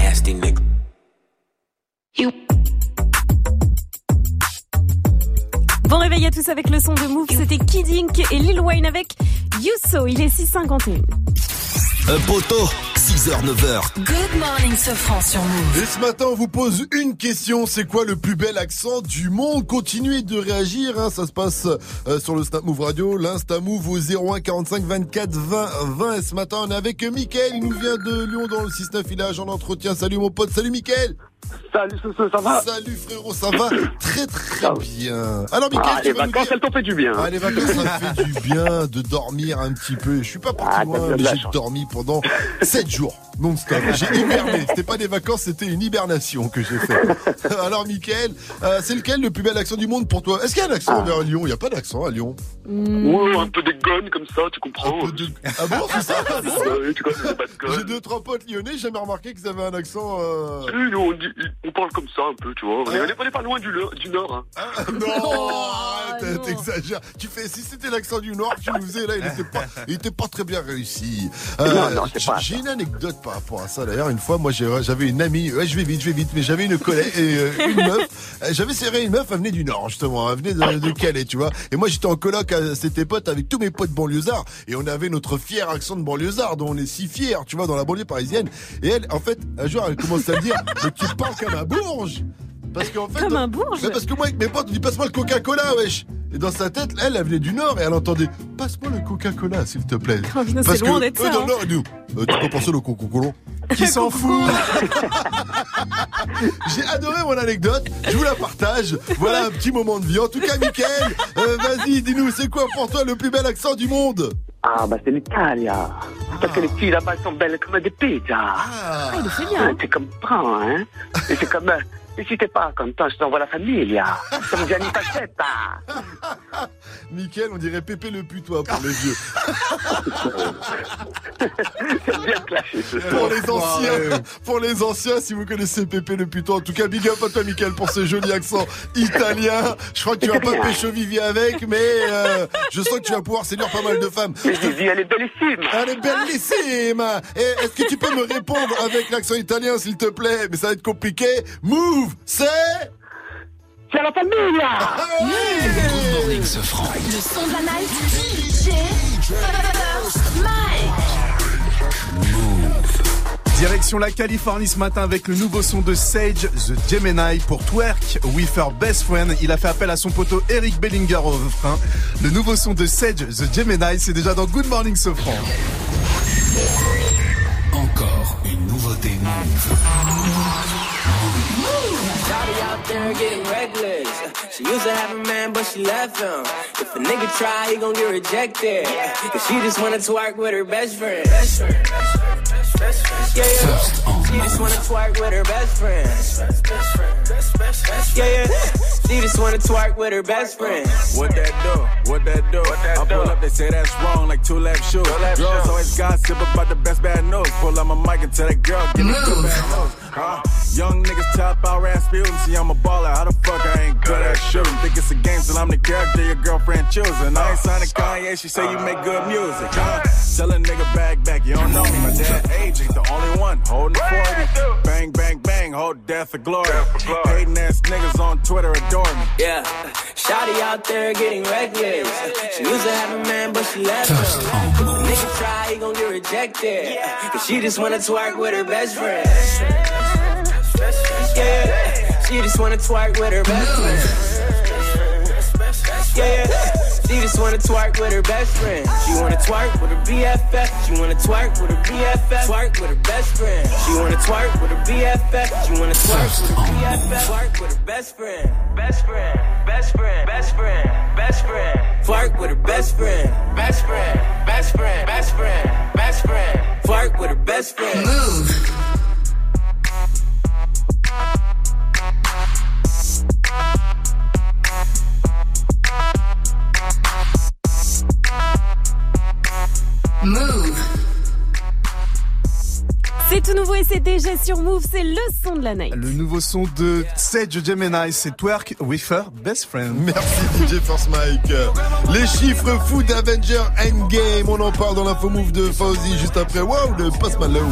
nigga. Bon réveil à tous avec le son de Move. C'était Kid Ink et Lil Wayne avec Yuso. Il est 6h51. Un poteau, 6h, 9h. Good morning, Sofran sur Move. Et ce matin, on vous pose une question. C'est quoi le plus bel accent du monde? Continuez de réagir. hein. Ça se passe euh, sur le Snap Move Radio, l'Insta Move au 01 45 24 20 20. Et ce matin, on est avec Mickaël. Il nous vient de Lyon dans le 6-9. Il est agent d'entretien. Salut mon pote. Salut Mickaël. Salut ça va Salut frérot, ça va Très très bien. Alors Mickaël, Ah, tu les vas vacances, dire- elles t'ont fait du bien. Ah, les vacances, ça me fait du bien de dormir un petit peu. Je suis pas parti Ah, loin, de mais j'ai dormi pendant 7 jours non-stop. J'ai hiberné. C'était pas des vacances, c'était une hibernation que j'ai fait. Alors Mickaël, euh, c'est lequel le plus bel accent du monde pour toi? Est-ce qu'il y a un accent vers Lyon? Il n'y a pas d'accent à Lyon. Ouais, un peu des guns comme ça, tu comprends Ah bon, c'est ça? Ah guns. J'ai deux, trois potes lyonnais, j'ai jamais remarqué qu'ils avaient un accent... euh, Oui, nous, on, dit- on parle comme ça un peu, tu vois. On est, on est- on est pas loin du, le- du Nord. Hein. Ah, Non, t'exagères. Tu fais, si c'était l'accent du Nord que tu nous faisais là, il était pas, il était pas très bien réussi. Euh, Non, non, j'ai- pas J'ai une anecdote par rapport à ça. D'ailleurs, une fois, moi, j'ai- j'avais une amie. Ouais, je vais vite, je vais vite, mais j'avais une collègue et euh, une meuf. Euh, J'avais serré une meuf, elle venait du Nord justement, elle venait de, de Calais, tu vois. Et moi, j'étais en coloc à cette potes avec tous mes potes banlieusards et on avait notre fier accent de banlieusard dont on est si fiers, tu vois, dans la banlieue parisienne. Et elle, en fait, un jour, elle commence à me dire, mais tu parles comme un bourge. Parce qu'en fait, Comme un bourge Mais parce que moi, avec mes potes, on dit passe-moi le Coca-Cola, wesh. Et dans sa tête, elle, elle venait du Nord et elle entendait passe-moi le Coca-Cola, s'il te plaît. Oh, Parce loin que d'être eux, ça, dans hein. le Nord, ils disent, euh, tu peux penser le Coca-Cola. Qui s'en fout? J'ai adoré mon anecdote, je vous la partage. Voilà un petit moment de vie. En tout cas, Mickaël, euh, vas-y, dis-nous, c'est quoi pour toi le plus bel accent du monde? Ah, bah c'est l'Italia. Parce que les filles là-bas sont belles comme des pizzas. Ah, il le fait bien. Tu comprends, hein Et c'est comme... euh, Et si t'es pas content, je t'envoie la famille, Comme Gianni Facetta. Mickaël, on dirait Pépé le putois pour les vieux. C'est bien clashé, ce Pour les anciens, pour les anciens, si vous connaissez Pépé le putois, en tout cas, big up à toi, Mickaël, pour ce joli accent italien. Je crois que tu vas pas pécho Vivi avec, mais euh, je sens que tu vas pouvoir séduire pas mal de femmes. Mais Vivi, elle est bellissime. Elle est bellissime. Est-ce que tu peux me répondre avec l'accent italien, s'il te plaît? Mais ça va être compliqué. Move, c'est... C'est la famille Good morning, ce franc. Le son de la night. DJ Mike. Direction la Californie ce matin avec le nouveau son de Sage, The Gemini, pour Twerk with her best friend. Il a fait appel à son poteau Eric Bellinger au refrain. Le nouveau son de Sage, The Gemini, c'est déjà dans Good Morning Sofran. Encore une nouveauté Move. There getting reckless. She used to have a man, but she left him. If a nigga try, he gon' get rejected. Cause she just wanna twerk with her best friend. Yeah, yeah. She just wanna twerk with her best friend. Yeah, yeah. She just wanna twerk with her best friend. What that do? What that do? I pull up, they say that's wrong, like two left shoes. Girls always gossip about the best bad news. Pull up my mic and tell that girl, get me two bad news. Huh? Young niggas top out Rasputin. See, I'm a baller. How the fuck I ain't good at shooting? Think it's a game till I'm the character your girlfriend choosing. I ain't signing Kanye. She say you make good music. Huh? Tell a nigga back back. You don't know me. My dad age ain't the only one holding 40. Bang, bang, bang. Hold death for glory. Hating ass niggas on Twitter adore me. Yeah. Shawty out there getting reckless. She used to have a man, but she left him. If a nigga try, he gon' get rejected. Cause she just wanna twerk with her best friend. Yeah, she just wanna twerk with her best friend. Yeah, she just wanna twerk with her best friend. She wanna twerk with her BFF. She wanna twerk with her BFF. Twerk with her best friend. She wanna twerk with her BFF. She wanna twerk with her BFF. Twerk with her best friend. Best friend. Best friend. Best friend. Best friend. Twerk with her best friend. Best friend. Best friend. Best friend. Best friend. Twerk with her best friend. Move. Move. C'est tout nouveau et c'est déjà sur Move, c'est le son de la night. Le nouveau son de Sage Gemini, c'est Twerk with her best friend. Merci DJ Force Mike. Les chiffres fous d'Avenger Endgame, on en parle dans l'info move de Fauzi juste après. Wow, le Post Malone.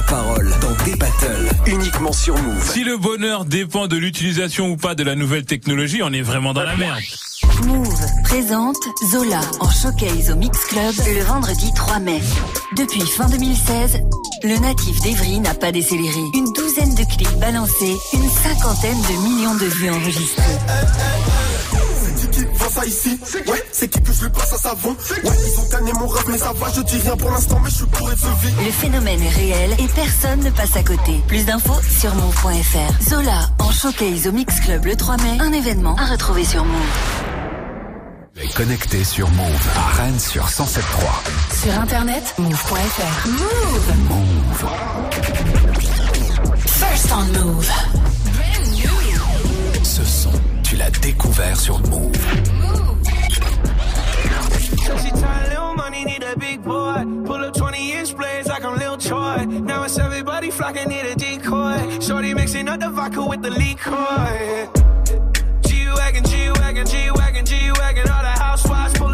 la parole dans des battles, uniquement sur Move. Si le bonheur dépend de l'utilisation ou pas de la nouvelle technologie, on est vraiment dans la merde. Move présente Zola en showcase au Mix Club le vendredi 3 mai. Depuis fin 2016, le natif d'Evry n'a pas décéléré. Une douzaine de clips balancés, une cinquantaine de millions de vues enregistrées. C'est qui qui vend ça ici Ouais, c'est qui que je lui passe à savon Ouais, ils ont tanné mon rêve, mais ça va, je dis rien pour l'instant, mais je suis bourré de vie. Le phénomène est réel et personne ne passe à côté. Plus d'infos sur move.fr. Zola en showcase au Mix Club le 3 mai, un événement à retrouver sur Move. Connecté sur Move à Rennes sur 107.3. Sur internet, move.fr. Move. First on Move. Découvert sur Move. She little money, need a big boy. Pull up 20 inch blades like I'm Lil Troy. Now it's everybody flocking, need a decoy. Shorty mixing up the vodka with the liquor. G-Wagon, G-Wagon, G-Wagon, G-Wagon. All the housewives pull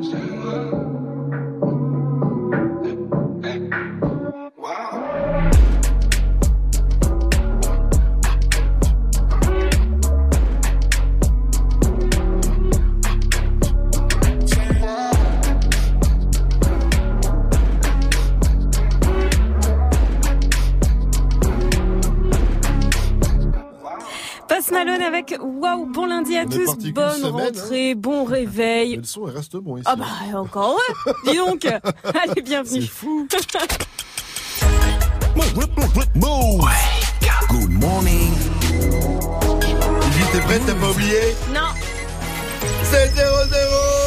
Stand up. Malone avec Waouh, bon lundi à tous, bonne semaine, hein. rentrée, bon réveil. Le son, il reste bon ici. Ah bah encore ouais. Dis donc. Allez, bienvenue. C'est fou. Good morning. T'es prête T'as pas oublié? Non. C'est 0-0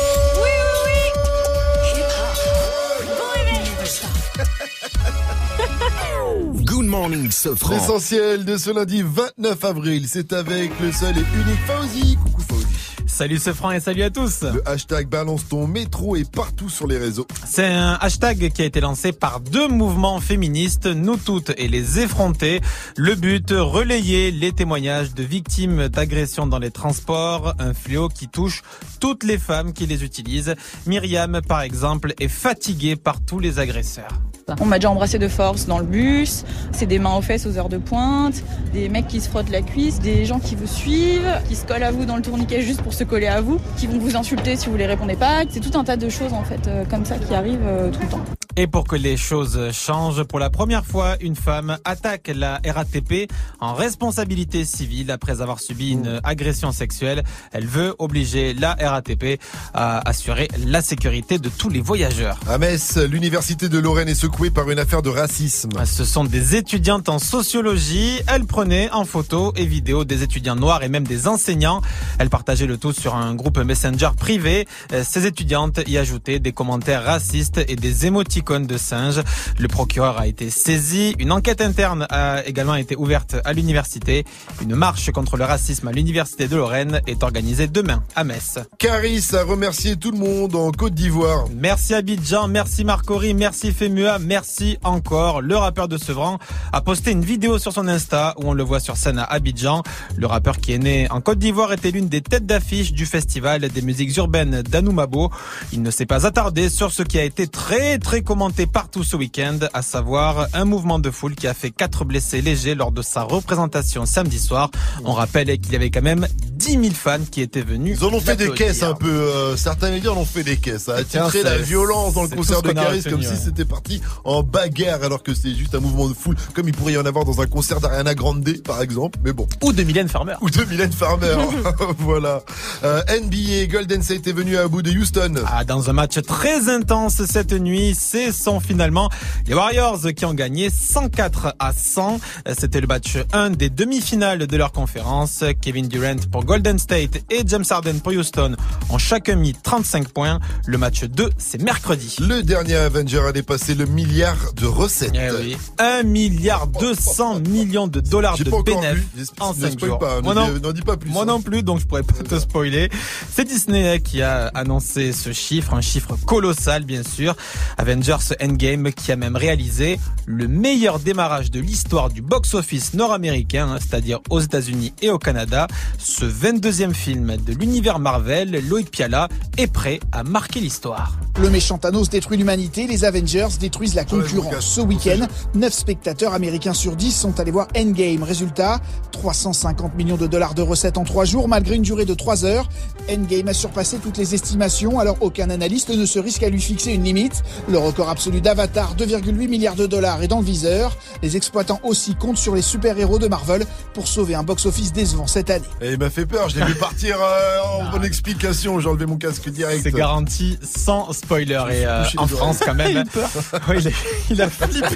Good morning, Sofran. L'essentiel de ce lundi 29 avril, c'est avec le seul et unique Fauzi. Coucou Fauzi. Salut ce franc et salut à tous. Le hashtag balance ton métro est partout sur les réseaux. C'est un hashtag qui a été lancé par deux mouvements féministes, Nous Toutes et les Effrontés. Le but, relayer les témoignages de victimes d'agressions dans les transports, un fléau qui touche toutes les femmes qui les utilisent. Myriam, par exemple, est fatiguée par tous les agresseurs. On m'a déjà embrassé de force dans le bus, c'est des mains aux fesses aux heures de pointe, des mecs qui se frottent la cuisse, des gens qui vous suivent, qui se collent à vous dans le tourniquet juste pour se coller à vous, qui vont vous insulter si vous les répondez pas. C'est tout un tas de choses en fait euh, comme ça qui arrivent euh, tout le temps. Et pour que les choses changent, pour la première fois, une femme attaque la RATP en responsabilité civile après avoir subi une agression sexuelle. Elle veut obliger la RATP à assurer la sécurité de tous les voyageurs. À Metz, l'université de Lorraine est secouée par une affaire de racisme. Ce sont des étudiantes en sociologie. Elles prenaient en photo et vidéo des étudiants noirs et même des enseignants. Elles partageaient le tout sur un groupe Messenger privé. Euh, Ces étudiantes y ajoutaient des commentaires racistes et des émoticônes de singe. Le procureur a été saisi. Une enquête interne a également été ouverte à l'université. Une marche contre le racisme à l'université de Lorraine est organisée demain à Metz. Caris a remercié tout le monde en Côte d'Ivoire. Merci Abidjan, merci Marcory, merci Femua, merci encore. Le rappeur de Sevran a posté une vidéo sur son Insta où on le voit sur scène à Abidjan. Le rappeur qui est né en Côte d'Ivoire était l'une des têtes d'affiche du festival des musiques urbaines d'Anoumabo. Il ne s'est pas attardé sur ce qui a été très très commenté partout ce week-end, à savoir un mouvement de foule qui a fait quatre blessés légers lors de sa représentation samedi soir. On rappelle qu'il y avait quand même 10 000 fans qui étaient venus. Ils en ont fait des caisses un peu. euh, certains médias en ont fait des caisses. Ça a titré la violence dans le concert de Caris comme si c'était parti en bagarre alors que c'était juste un mouvement de foule comme il pourrait y en avoir dans un concert d'Ariana Grande par exemple. Mais bon. Ou de Mylène Farmer. Ou de Mylène Farmer. voilà. Euh, NBA, Golden State est venu à bout de Houston. Ah, dans un match très intense cette nuit, ce sont finalement les Warriors qui ont gagné 104 à 100. C'était le match 1 des demi-finales de leur conférence. Kevin Durant pour Golden State et James Harden pour Houston ont chacun mis 35 points. Le match 2, c'est mercredi. Le dernier Avenger a dépassé le milliard de recettes. Eh oui. 1 milliard 200 millions de dollars de bénéfices en ne 5 spoil jours. pas, Moi ne non, dis- n'en dis pas plus. Moi hein. non plus, donc je pourrais pas te spoiler. C'est Disney qui a annoncé ce chiffre, un chiffre colossal bien sûr. Avengers Endgame qui a même réalisé le meilleur démarrage de l'histoire du box-office nord-américain, hein, c'est-à-dire aux États-Unis et au Canada. Ce 22e film de l'univers Marvel, Loïc Piala, est prêt à marquer l'histoire. Le méchant Thanos détruit l'humanité, les Avengers détruisent la concurrence. Ce week-end, 9 spectateurs américains sur 10 sont allés voir Endgame. Résultat, 350 millions de dollars de recettes en 3 jours malgré une durée de 3 heures. Endgame a surpassé toutes les estimations alors aucun analyste ne se risque à lui fixer une limite. Le record absolu d'Avatar, 2,8 milliards de dollars, est dans le viseur. Les exploitants aussi comptent sur les super-héros de Marvel pour sauver un box-office décevant cette année. Et il m'a fait peur, je l'ai vu partir euh, en bonne explication, j'ai enlevé mon casque direct. C'est garanti sans spoiler et euh, en France quand même. Il a eu peur. Ouais, il, a, il a flippé.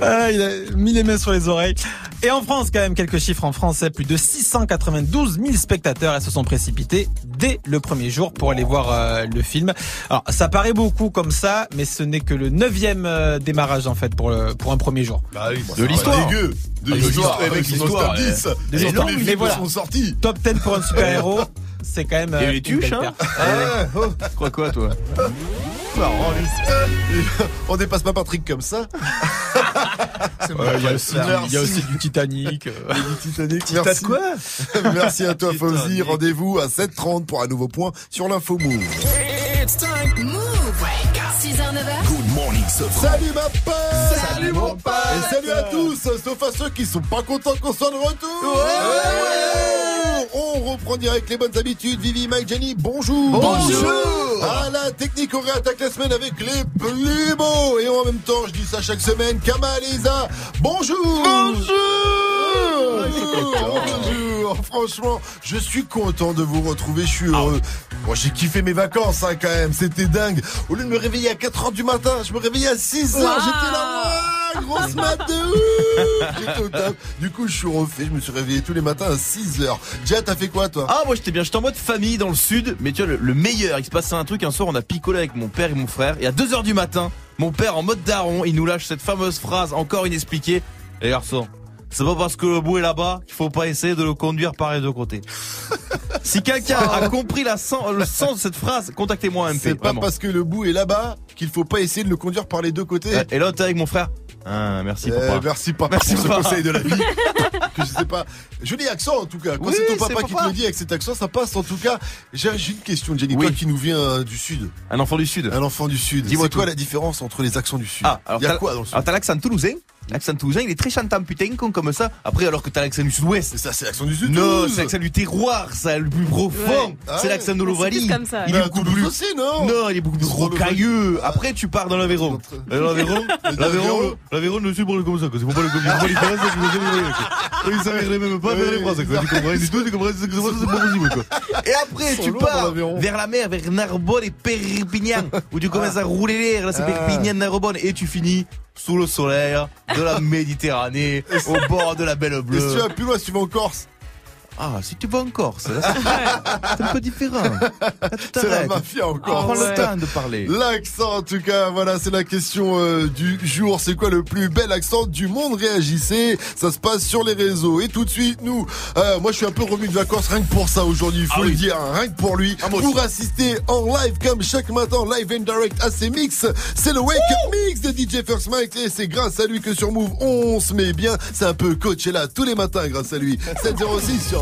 Ah, il a mis les mains sur les oreilles. Et en France quand même quelques chiffres en français, plus de 692 000 spectateurs elles se sont précipités dès le premier jour pour aller voir euh, le film. Alors ça paraît beaucoup comme ça, mais ce n'est que le neuvième euh, démarrage en fait pour le, pour un premier jour. Bah oui, de l'histoire. Dégueu. De Ah, l'histoire. Avec l'histoire, top 10. ouais. Et Des tous autres. les films voilà. sont sortis. Top 10 pour un super-héros, c'est quand même. Et euh, les tuches, hein perf. Ah, oh. Tu crois quoi, toi? Marrant, lui. On dépasse pas Patrick comme ça. Ouais, il y a aussi du- il y a aussi du Titanic. euh. Du Titanic. Tita Merci. de quoi Merci à toi, Fauzi. Rendez-vous à 7h30 pour un nouveau point sur l'info Move. It's time. Move. Salut ma pote. Salut mon pote. Et salut à tous, sauf à ceux qui sont pas contents qu'on soit de retour. On reprend direct les bonnes habitudes. Vivi, Mike, Jenny, bonjour. Bonjour. À la technique, on réattaque la semaine avec les plus beaux. Et en même temps, je dis ça chaque semaine, Kamal et Isa, bonjour Bonjour. Bonjour. Franchement, je suis content de vous retrouver, je suis heureux. Moi, j'ai kiffé mes vacances, hein, quand même, c'était dingue. Au lieu de me réveiller à 4h du matin, je me réveillais à 6h, Wow. j'étais là, grosse mat de ouf. J'étais au top. Du coup, je suis refait, je me suis réveillé tous les matins à 6h. Déjà, t'as fait quoi, toi? Ah, moi j'étais bien, j'étais en mode famille dans le sud, mais tu vois, le, le meilleur, il se passait un truc, un soir on a picolé avec mon père et mon frère, et à 2h du matin, mon père en mode daron, il nous lâche cette fameuse phrase encore inexpliquée. Les garçons, c'est pas parce que le bout est là-bas qu'il faut pas essayer de le conduire par les deux côtés. si quelqu'un a compris la le sens de cette phrase, contactez-moi MP. C'est pas vraiment. parce que le bout est là-bas qu'il faut pas essayer de le conduire par les deux côtés. Ouais, Et là, t'es avec mon frère. Ah, merci Euh, papa. merci papa Merci, pour ce papa. conseil de la vie. que je sais pas. Joli accent en tout cas. Quand Oui, c'est ton papa qui te le dit avec cet accent, ça passe en tout cas. J'ai une question, Jenny. Oui. Toi qui nous viens euh, du sud. Un enfant du sud. Un enfant du sud. Dis-moi tout. la différence entre les accents du sud Ah, alors Il y a quoi dans le sud Alors t'as l'accent toulousain. L'accent toulousain, il est très chantant, putain, con comme ça. Après, alors que t'as l'accent du sud-ouest. Ça, c'est l'accent du sud. Non, c'est l'accent du terroir, ça, le plus profond. Ouais. Ah c'est l'accent de C'est l'Ovalie. ça, Il Mais est à beaucoup plus. aussi, non Non, il est beaucoup plus rocailleux. Après, tu pars dans l'Aveyron. Euh, L'Aveyron, l'Aveyron, l'Aveyron ne suit pas comme ça, quoi. C'est pas le comme quoi. Ils s'arrêtent même pas vers les quoi. Tu comprends du tout, tu comprends, c'est que c'est pas possible, quoi. Et après, tu pars l'Aveyron. vers la mer, vers Narbonne et Perpignan, où tu commences à rouler l'air, là, c'est Ah. Perpignan, Narbonne, et tu finis sous le soleil de la Méditerranée, au bord de la belle Et si tu bleue. vas plus loin, si tu vas en Corse. Ah, si tu vas en Corse, c'est c'est un peu différent. C'est la mafia encore. Prends le temps de parler. L'accent, en tout cas, voilà, c'est la question euh, du jour. C'est quoi le plus bel accent du monde? Réagissez. Ça se passe sur les réseaux. Et tout de suite, nous, euh, moi, je suis un peu remis de vacances rien que pour ça aujourd'hui. Il faut Ah le oui. dire, hein, rien que pour lui. pour assister en live comme chaque matin, live and direct à ses mix. C'est le Wake Up Mix de DJ First Mike. Et c'est grâce à lui que sur Move, on se met bien. C'est un peu coaché là tous les matins grâce à lui. 706 sur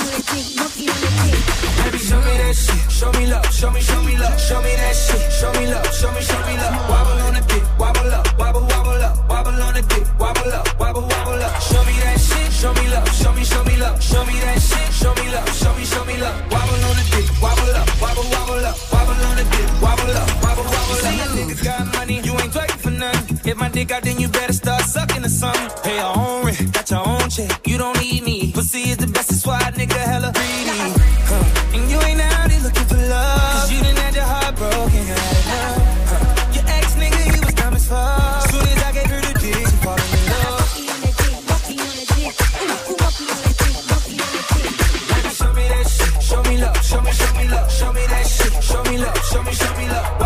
on the dick. Baby, show me that shit. Show me love. Show me, show me love. Show me that shit. Show me love. Show me, show me love. Wobble on the dick. Wobble up. Wobble, wobble up. Wobble on the dick. Wobble up. Wobble, wobble up. Show me that shit. Show me love. Show me, show me love. Show me that shit. Show me love. Show me, show me love. Wobble on the dick. Hit my dick out, then you better start sucking or something. Pay your own rent. Got your own check. You don't need me. Pussy is the best. That's why nigga hella greedy. Huh. And you ain't out here looking for love. You done had your heart broken. You had enough. Huh. Your ex nigga, he was dumb as fuck. Soon as I gave her the dick, she falling in love. Show me that shit. Show me love. Show me, show me love. Show me that shit. Show me love. Show me, show me love.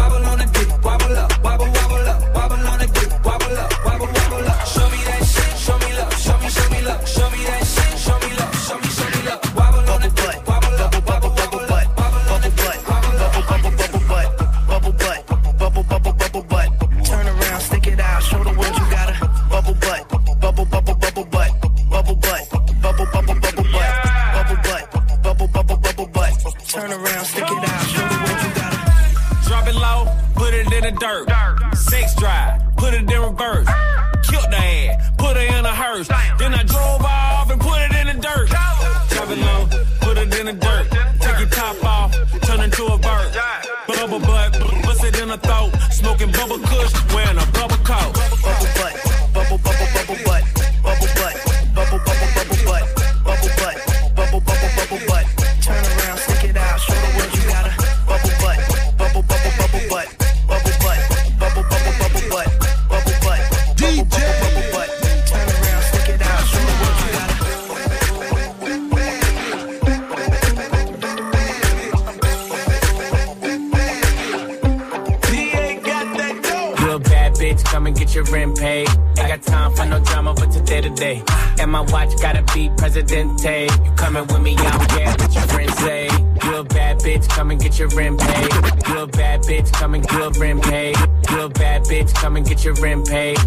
Her paid. Ain't got time for no drama, but today to day. And my watch gotta be Presidente. You coming with me, I don't care what your friends say. You a bad bitch, come and get your rent paid. You a bad bitch, come and get your rent paid. You a bad bitch, come and get your rent paid.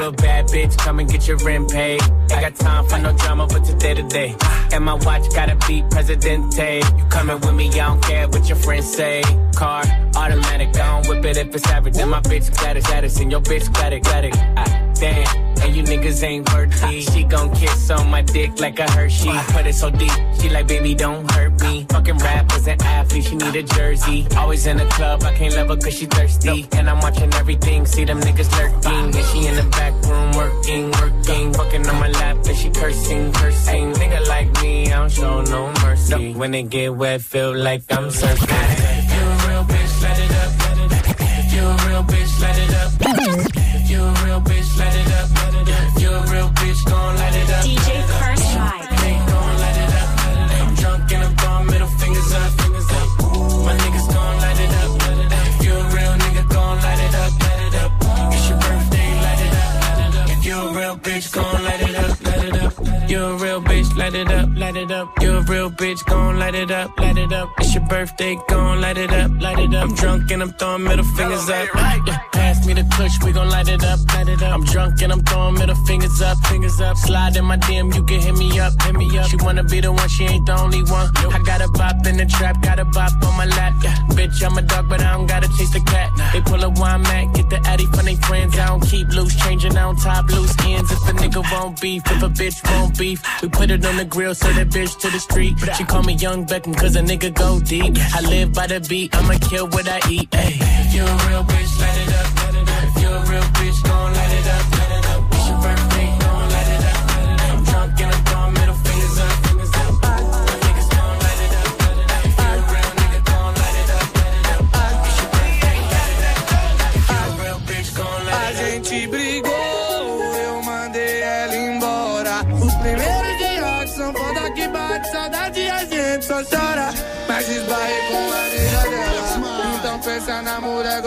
You a bad bitch, come and get your rent paid. Ain't got time for no drama, but today to day. And my watch gotta be Presidente. You coming with me, I don't care what your friends say. Car, automatic, I don't whip it if it's average. And my bitch Gladys Addison, your bitch Gladys, Gladys. Ah, damn, and you niggas ain't worthy. She gon' kiss on my dick like a Hershey. Put it so deep, she like, baby, don't hurt me. Fucking rappers and athletes, she need a jersey. Always in the club, I can't love her cause she thirsty. And I'm watching everything, see them niggas lurking. And she in the back room working, working. Fucking on my lap and she cursing, cursing. Nigga like me, I don't show no mercy. When it get wet, feel like I'm surfing. You a real bitch, let it up, let it up. If you a real bitch, let it up. You a real bitch, let it up. You a real bitch, gon' light it up. DJ. Ain't gon' light it up. I'm drunk and I'm throwing middle fingers up, fingers up. My niggas gon' light it up. If you a real nigga, gon' light it up, light it up. It's your birthday, light it up, light it up. If you a real bitch, gon' light it up, light it up. You a real bitch, light it up, light it up. You're a real bitch, gon' light it up, light it up. It's your birthday, gon' light it up, light it up. I'm drunk and I'm throwing middle fingers up. Yeah, pass me the kush, we gon' light it up, light it up. I'm drunk and I'm throwing middle fingers up, fingers up. Slide in my DM, you can hit me up, hit me up. She wanna be the one, she ain't the only one. I got a bop in the trap, got a bop on my lap. Yeah, bitch, I'm a dog, but I don't gotta chase the cat. They pull a wine mat, get the addy from they friends. I don't keep loose, changing on top loose ends. If a nigga won't beef, if a bitch won't beef, we put it on the grill, send that bitch to the street. She call me Young Beckham, cause a nigga go deep. I live by the beat, I'ma kill what I eat. Ay. If you a real bitch, light it up, light it up. If you a real bitch, gon' light it up,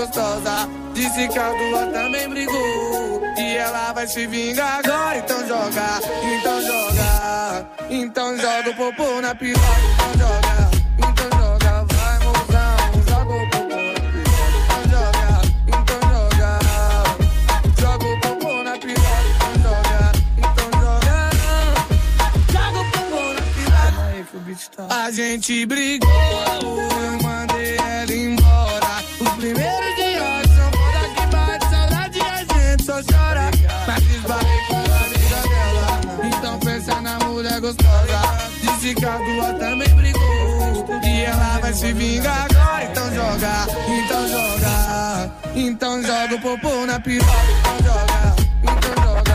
gostosa. Disse que a tua também brigou. E ela vai se vingar agora. Então joga, então joga. Então joga o popô na piroca. Então joga, então joga. Vai, mozão, joga o popô gostosa. Disse que a tua também brigou. E ela vai se vingar agora. Então joga, então joga. Então joga o popô na piroca. Então joga, então joga.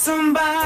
Somebody,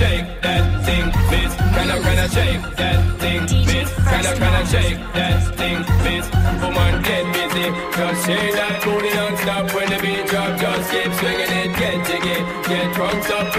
shake that thing, miss. Kinda, kinda shake that thing, miss. Kinda, kinda shake that thing, miss. Woman, get busy. Just shake that booty non-stop when the beat drop. Just keep swinging it, get jiggy. Get drunk, stop,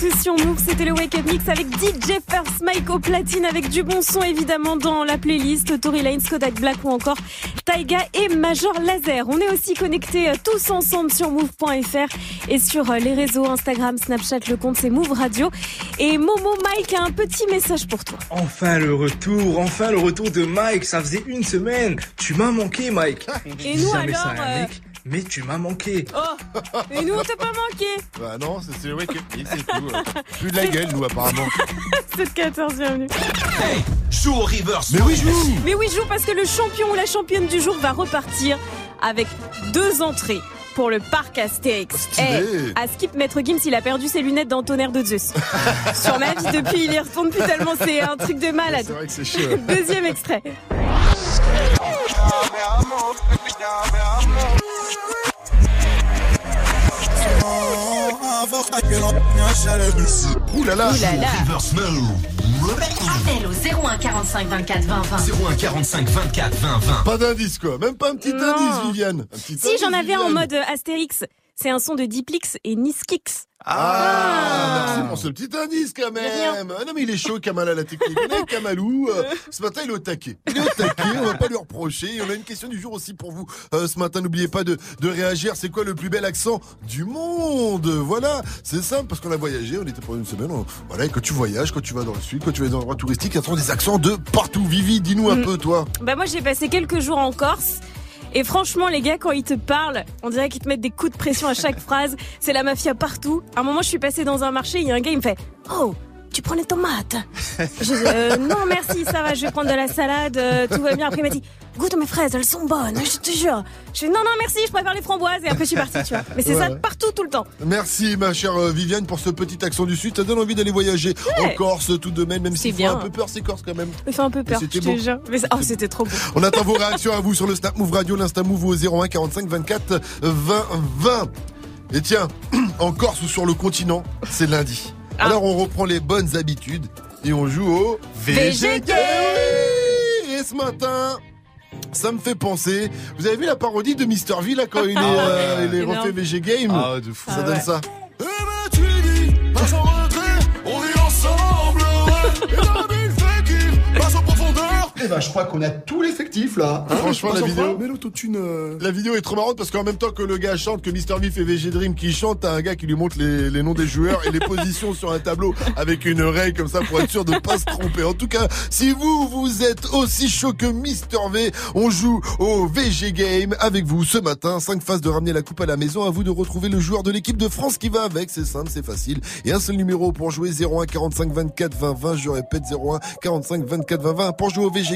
tous sur Move. C'était le Wake Up Mix avec DJ First Mike au platine avec du bon son évidemment dans la playlist. Tory Lanez, Kodak Black ou encore Taiga et Major Laser. On est aussi connectés euh, tous ensemble sur Move.fr et sur euh, les réseaux Instagram, Snapchat, le compte c'est Move Radio. Et Momo Mike a un petit message pour toi. Enfin le retour, enfin le retour de Mike. Ça faisait une semaine. Tu m'as manqué, Mike. Et nous, alors, mais tu m'as manqué. Oh Et nous on t'a pas manqué Bah non, c'est c'est le wake up mix, c'est tout. Plus de la gueule, nous, apparemment. C'est 14 bienvenue. Joue au reverse. Mais oui, joue Mais oui, joue parce que le champion ou la championne du jour va repartir avec deux entrées pour le parc Astérix. Stylé. Eh, à Skip, Maître Gims, il a perdu ses lunettes dans Tonnerre de Zeus. Sur ma vie, depuis, il y retourne plus tellement, c'est un truc de malade. C'est vrai que c'est chiant. Deuxième extrait. Ouh là là Ouh là là. Appel au 01 45 24 20 20. 01 45 24 20 20. Pas d'indice, quoi. Même pas un petit Non. indice, Viviane. Un petit Si, j'en avais en mode Astérix. C'est un son de Diplix et Niskix. Ah, merci pour ce petit indice quand même. Ah non mais il est chaud Kamal à la technique. On est Kamalou. Euh, ce matin il est au taquet. Il est au taquet, on va pas lui reprocher. On a une question du jour aussi pour vous. Euh, ce matin n'oubliez pas de, de réagir. C'est quoi le plus bel accent du monde? Voilà, c'est simple parce qu'on a voyagé. On était pendant une semaine. on- voilà, et quand tu voyages, quand tu vas dans le sud, quand tu vas dans un endroit touristique, il y a des accents de partout. Vivi, dis-nous un Mm. peu toi. Bah moi j'ai passé quelques jours en Corse. Et franchement, les gars, quand ils te parlent, on dirait qu'ils te mettent des coups de pression à chaque phrase. C'est la mafia partout. À un moment, je suis passée dans un marché, il y a un gars, il me fait Oh, tu prends les tomates Je dis euh, Non, merci, ça va, je vais prendre de la salade, euh, tout va bien. Après, il m'a dit Goûte mes fraises, elles sont bonnes, je te jure. Je fais Non, non, merci, je préfère les framboises. Et après, je suis partie, tu vois. Mais c'est ça Ouais. partout, tout le temps. Merci ma chère euh, Viviane pour ce petit accent du sud. Ça donne envie d'aller voyager Ouais. en Corse tout de même, même C'est s'il fait bien. un peu peur ces Corses quand même. Ça fait un peu peur, Mais je c'était te jure. Mais, oh, c'était trop beau. On attend vos réactions à vous sur le Snap Move Radio, l'Insta Move au 01 45 24 20 20. Et tiens, en Corse ou sur le continent, c'est lundi. Ah. Alors on reprend les bonnes habitudes et on joue au VG Game. Et ce matin, ça me fait penser. Vous avez vu la parodie de Mister V là quand il est, Ah euh, il est énorme. refait VG Game? Ah de fou. Ça Ah donne ouais. ça. tu dis, passe en retrait, on est ensemble, ouais. Eh ben, je crois qu'on a tout l'effectif là. Hein Franchement, la vidéo. froid, mais l'autotune, La vidéo est trop marrante parce qu'en même temps que le gars chante, que Mr. V fait VG Dream qui chante, t'as un gars qui lui montre les, les noms des joueurs et les positions sur un tableau avec une règle comme ça pour être sûr de pas se tromper. En tout cas, si vous, vous êtes aussi chaud que Mr. V, on joue au VG Game avec vous ce matin. Cinq phases de ramener la coupe à la maison. À vous de retrouver le joueur de l'équipe de France qui va avec. C'est simple, c'est facile. Et un seul numéro pour jouer 01 45 24 20 20. Je répète 01 45 24 20 20 pour jouer au VG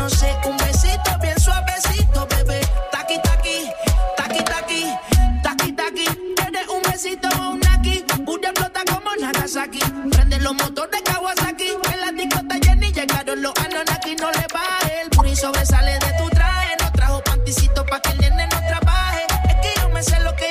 no sé, un besito bien suavecito, bebé. Taqui taqui, taqui taqui, taqui taqui. Quieres un besito o un aquí, Bulla explota como Nagasaki. Prende los motores Kawasaki, en la discota Jenny llegaron los Anunnaki, no le baje. El puri sobresale de tu traje, no trajo panticito pa' que el nene no trabaje. Es que yo me sé lo que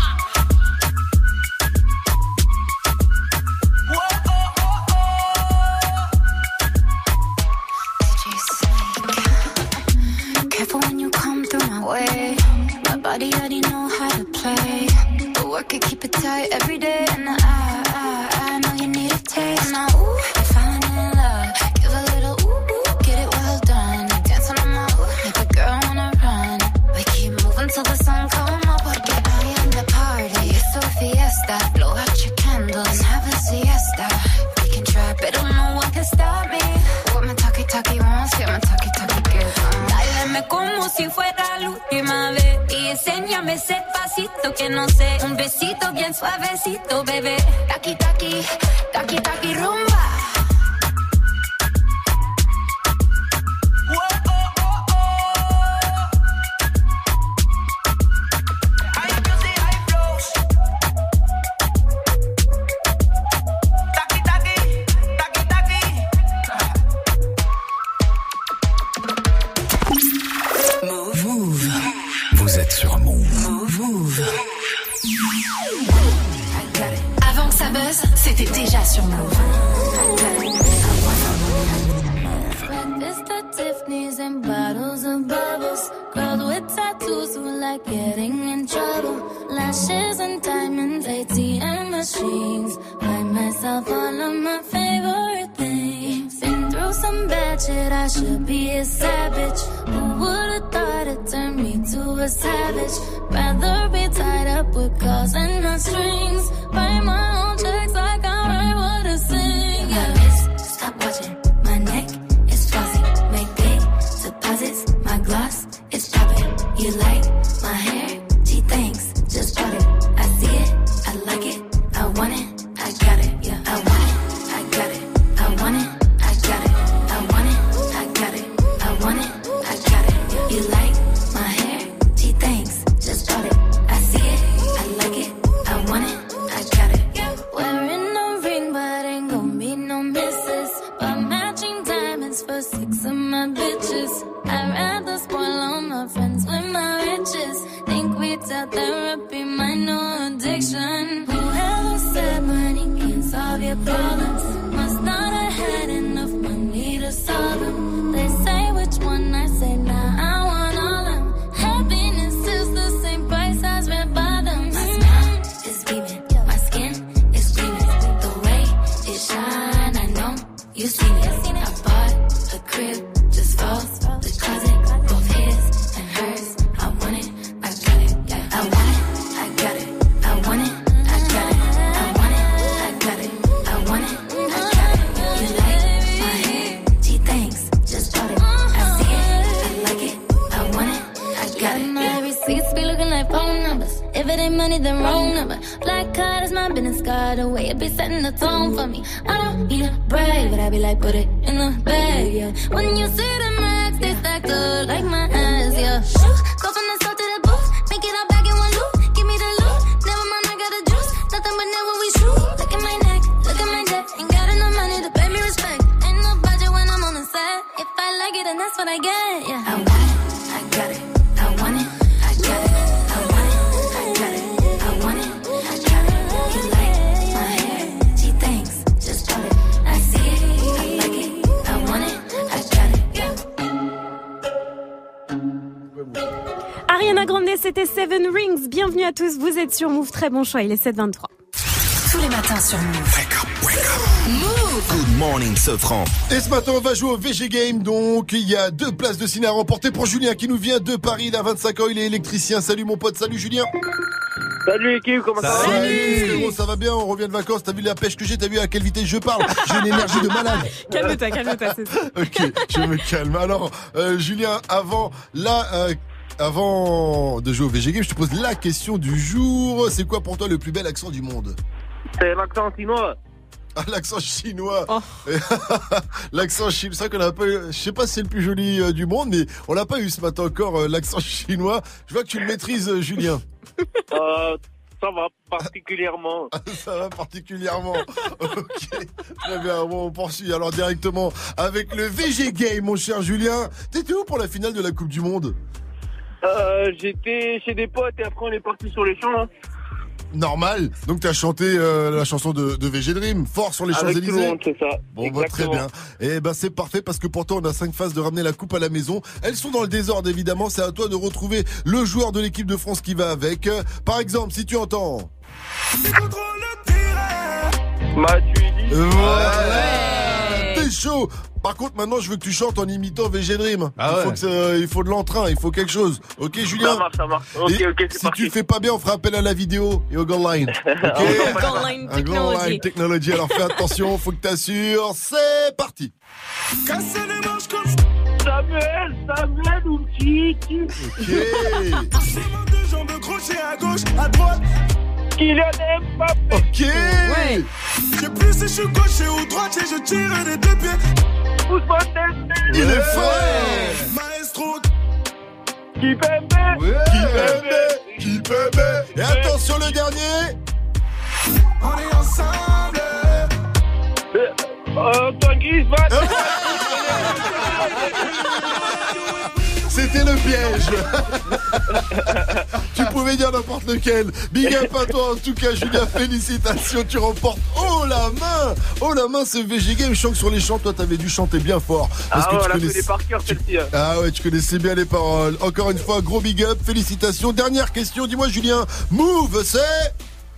Way. My body already know how to play. But work it, keep it tight every day. And I, I, I know you need a taste. Now, ooh, I'm falling in love. Give a little ooh, ooh, get it well done. Dance on my ooh, make a girl wanna run. We keep moving till the sun come up. Porque I am the party. It's a fiesta. Blow out your candles and have a siesta. We can try, but no one can stop me. What my talkie talkie wants, get my talkie talkie gives. Báilame como si fuera última vez y enséñame ese pasito que no sé, un besito bien suavecito, bebé. Taki taki, sur Move. Très bon choix, il est 7h23. Tous les matins sur Move. Move. Good morning, Sofran. Et ce matin, on va jouer au VG Game. Donc, il y a deux places de ciné à remporter pour Julien qui nous vient de Paris. Il a 25 ans, il est électricien. Salut mon pote, salut Julien. Salut l'équipe, comment ça va Salut ça va bien, on revient de vacances. T'as vu la pêche que j'ai, t'as vu à quelle vitesse je parle? J'ai une énergie de malade. Calme-toi, calme-toi, c'est ça. Ok, je me calme. Alors, euh, Julien, avant là, euh, avant de jouer au VG Game, je te pose la question du jour. C'est quoi pour toi le plus bel accent du monde? C'est l'accent chinois. Ah, l'accent chinois. l'accent chinois. C'est vrai qu'on a pas eu, je sais pas si c'est le plus joli euh, du monde, mais on l'a pas eu ce matin encore, euh, l'accent chinois. Je vois que tu le maîtrises, euh, Julien. Euh, ça va particulièrement. Ça va particulièrement. Ok. Très bien. Bon, on poursuit alors directement avec le VG Game, mon cher Julien. T'étais où pour la finale de la Coupe du Monde? Euh, J'étais chez des potes et après on est parti sur les champs. hein. Normal. Donc t'as chanté euh, la chanson de, de VG Dream, fort sur les Avec Champs-Élysées. tout le monde, c'est ça. Bon, bah, très Exactement. bien. Et ben c'est parfait parce que pourtant on a cinq phases de ramener la coupe à la maison. Elles sont dans le désordre évidemment. C'est à toi de retrouver le joueur de l'équipe de France qui va avec. Euh, Par exemple, si tu entends. Matuidi. Voilà. Chaud. Par contre, maintenant, je veux que tu chantes en imitant VG Dream. Ah il, faut ouais. que ça- il faut de l'entrain, il faut quelque chose. Ok, Julien Ça marche, ça marche. Ok, Et ok, c'est Si parti. tu fais pas bien, on fera appel à la vidéo et au Goal Line. Ok Goal Line Un Goal Technology. Line Technology. Alors fais attention, faut que t'assures. C'est parti. Samuel, Samuel ou Titi. Ok. Deux jambes crochet à gauche, à droite. Kylian Mbappé. Ok. Ouais. J'ai plus si je suis gaucher ou droite et je tire des deux pieds. Ousmane Dembélé. Il est fort. Maestro, Kipembe. Qui bébé Qui bébé Et attention le dernier. on est ensemble. Euh, Antoine Griezmann. C'était le piège. tu pouvais dire n'importe lequel. Big up à toi en tout cas Julien, félicitations, tu remportes oh la main Oh la main ce VG Game, je sens que sur les chants toi t'avais dû chanter bien fort. Ah que ouais, tu l'a par cœur celle-ci. hein. Ah ouais, tu connaissais bien les paroles. Encore une fois, gros big up, félicitations. Dernière question, dis-moi Julien, Move, c'est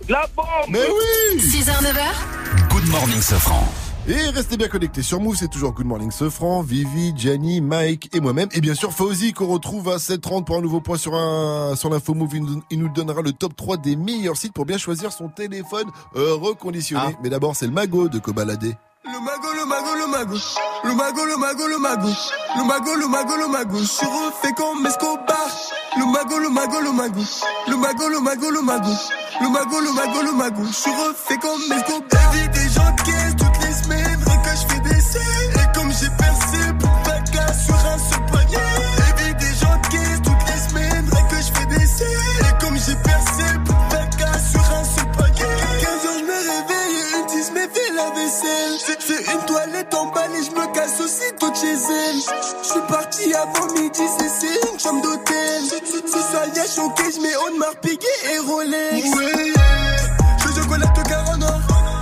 La bombe. Mais oui 6h, 9h, Good morning, Sofran. Et restez bien connectés sur Move, c'est toujours Good Morning Sofran, Vivi, Gianni, Mike et moi-même. Et bien sûr Fauzi qu'on retrouve à 7h30 pour un nouveau point sur un sur l'info Move. Il nous- donnera le top 3 des meilleurs sites pour bien choisir son téléphone euh, reconditionné. Mais d'abord c'est le magot de Kobalade. Le mago, le mago, le mago. Le mago, le mago, le mago. Le mago, le mago, le mago. Je suis refait comme Escobar. Le mago, le mago, le mago. Le mago, le mago, le mago. Le mago, le mago, le mago. Je suis refait comme Escobar. La vie des gens de aussitôt de chez elle. Je suis parti avant midi, c'est une chambre d'hôtel. Si ça y a choqué, je mets Audemars Piguet et Rolex. Je joue chocolat de car en or.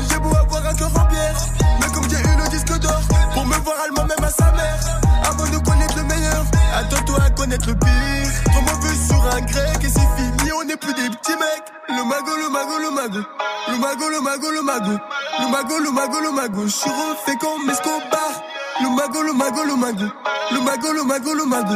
J'ai beau avoir un cœur en pierre. Mais comme j'ai eu le disque d'or, pour me voir allemand même à sa mère. Avant de connaître le meilleur, attends-toi à connaître le pire. Trop mauvais sur un grec et c'est fini, on n'est plus des petits mecs. Le mago, le mago, le mago. Le mago, le mago, le mago. mago. Le mago, le mago, le mago. Je suis refait comme Escobar. Le mago, le mago, le mago. Le mago, le mago, le mago.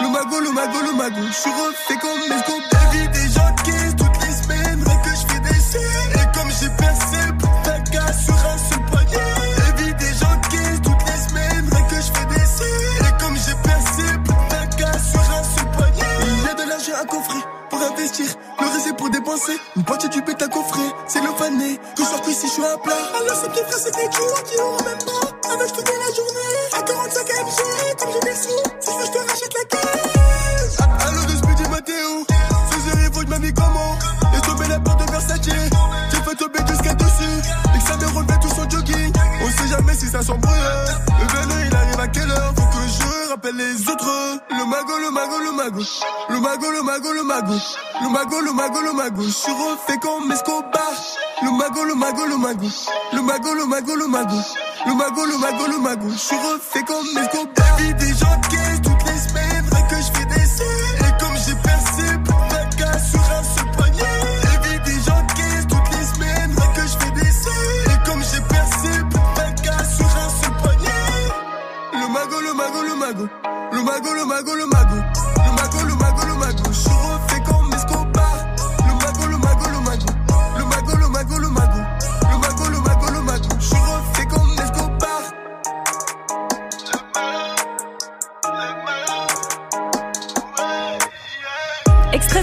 Le mago, le le. Je suis refait comme Escobar. Vie des gens qui toutes les semaines. Vrai que je fais des sales. Et comme j'ai percé pour faire casse sur un seul poignet. Et vie des gens qui toutes les semaines. Vrai que je fais des sales. Et comme j'ai percé pour faire casse sur un seul poignet. Il y a de l'argent à coffrer pour investir. Le reste pour dépenser. Une poignée du bête à coffrer. C'est le fané. Que je sors qu'ici je suis à plat. Alors c'est petit frère, c'est des jours qui auront même pas. Avec toute la journée. À 45 MG. Comme des sous. Si je veux, je te rachète la caisse. Allô de Speedy Matteo. Ce soir, il faut que je comment? Et tomber la porte de Versace. J'ai fait tomber jusqu'à dessus. Et que ça me relevait tout son jogging. On sait jamais si ça s'embrouille. Le vélo, il arrive à quelle heure? Faut que je rappelle les autres. Le mago, le mago, le mago. Le mago, le mago, le mago. Le mago, le mago. Je suis refait comme Escobar. Le mago, le mago, le mago. Le mago, le mago, le mago. Le mago, le mago, le mago. Je suis refait comme Escobar. Vie des qui toutes les semaines. Vrai que je fais des sales. Et comme j'ai percé pour faire casse sur un seul poignet. Et vie des qui toutes les semaines. Vrai que je fais des sales. Et comme j'ai percé pour faire casse sur un seul poignet. Le mago, le mago, le mago. Le mago, le mago, le mago.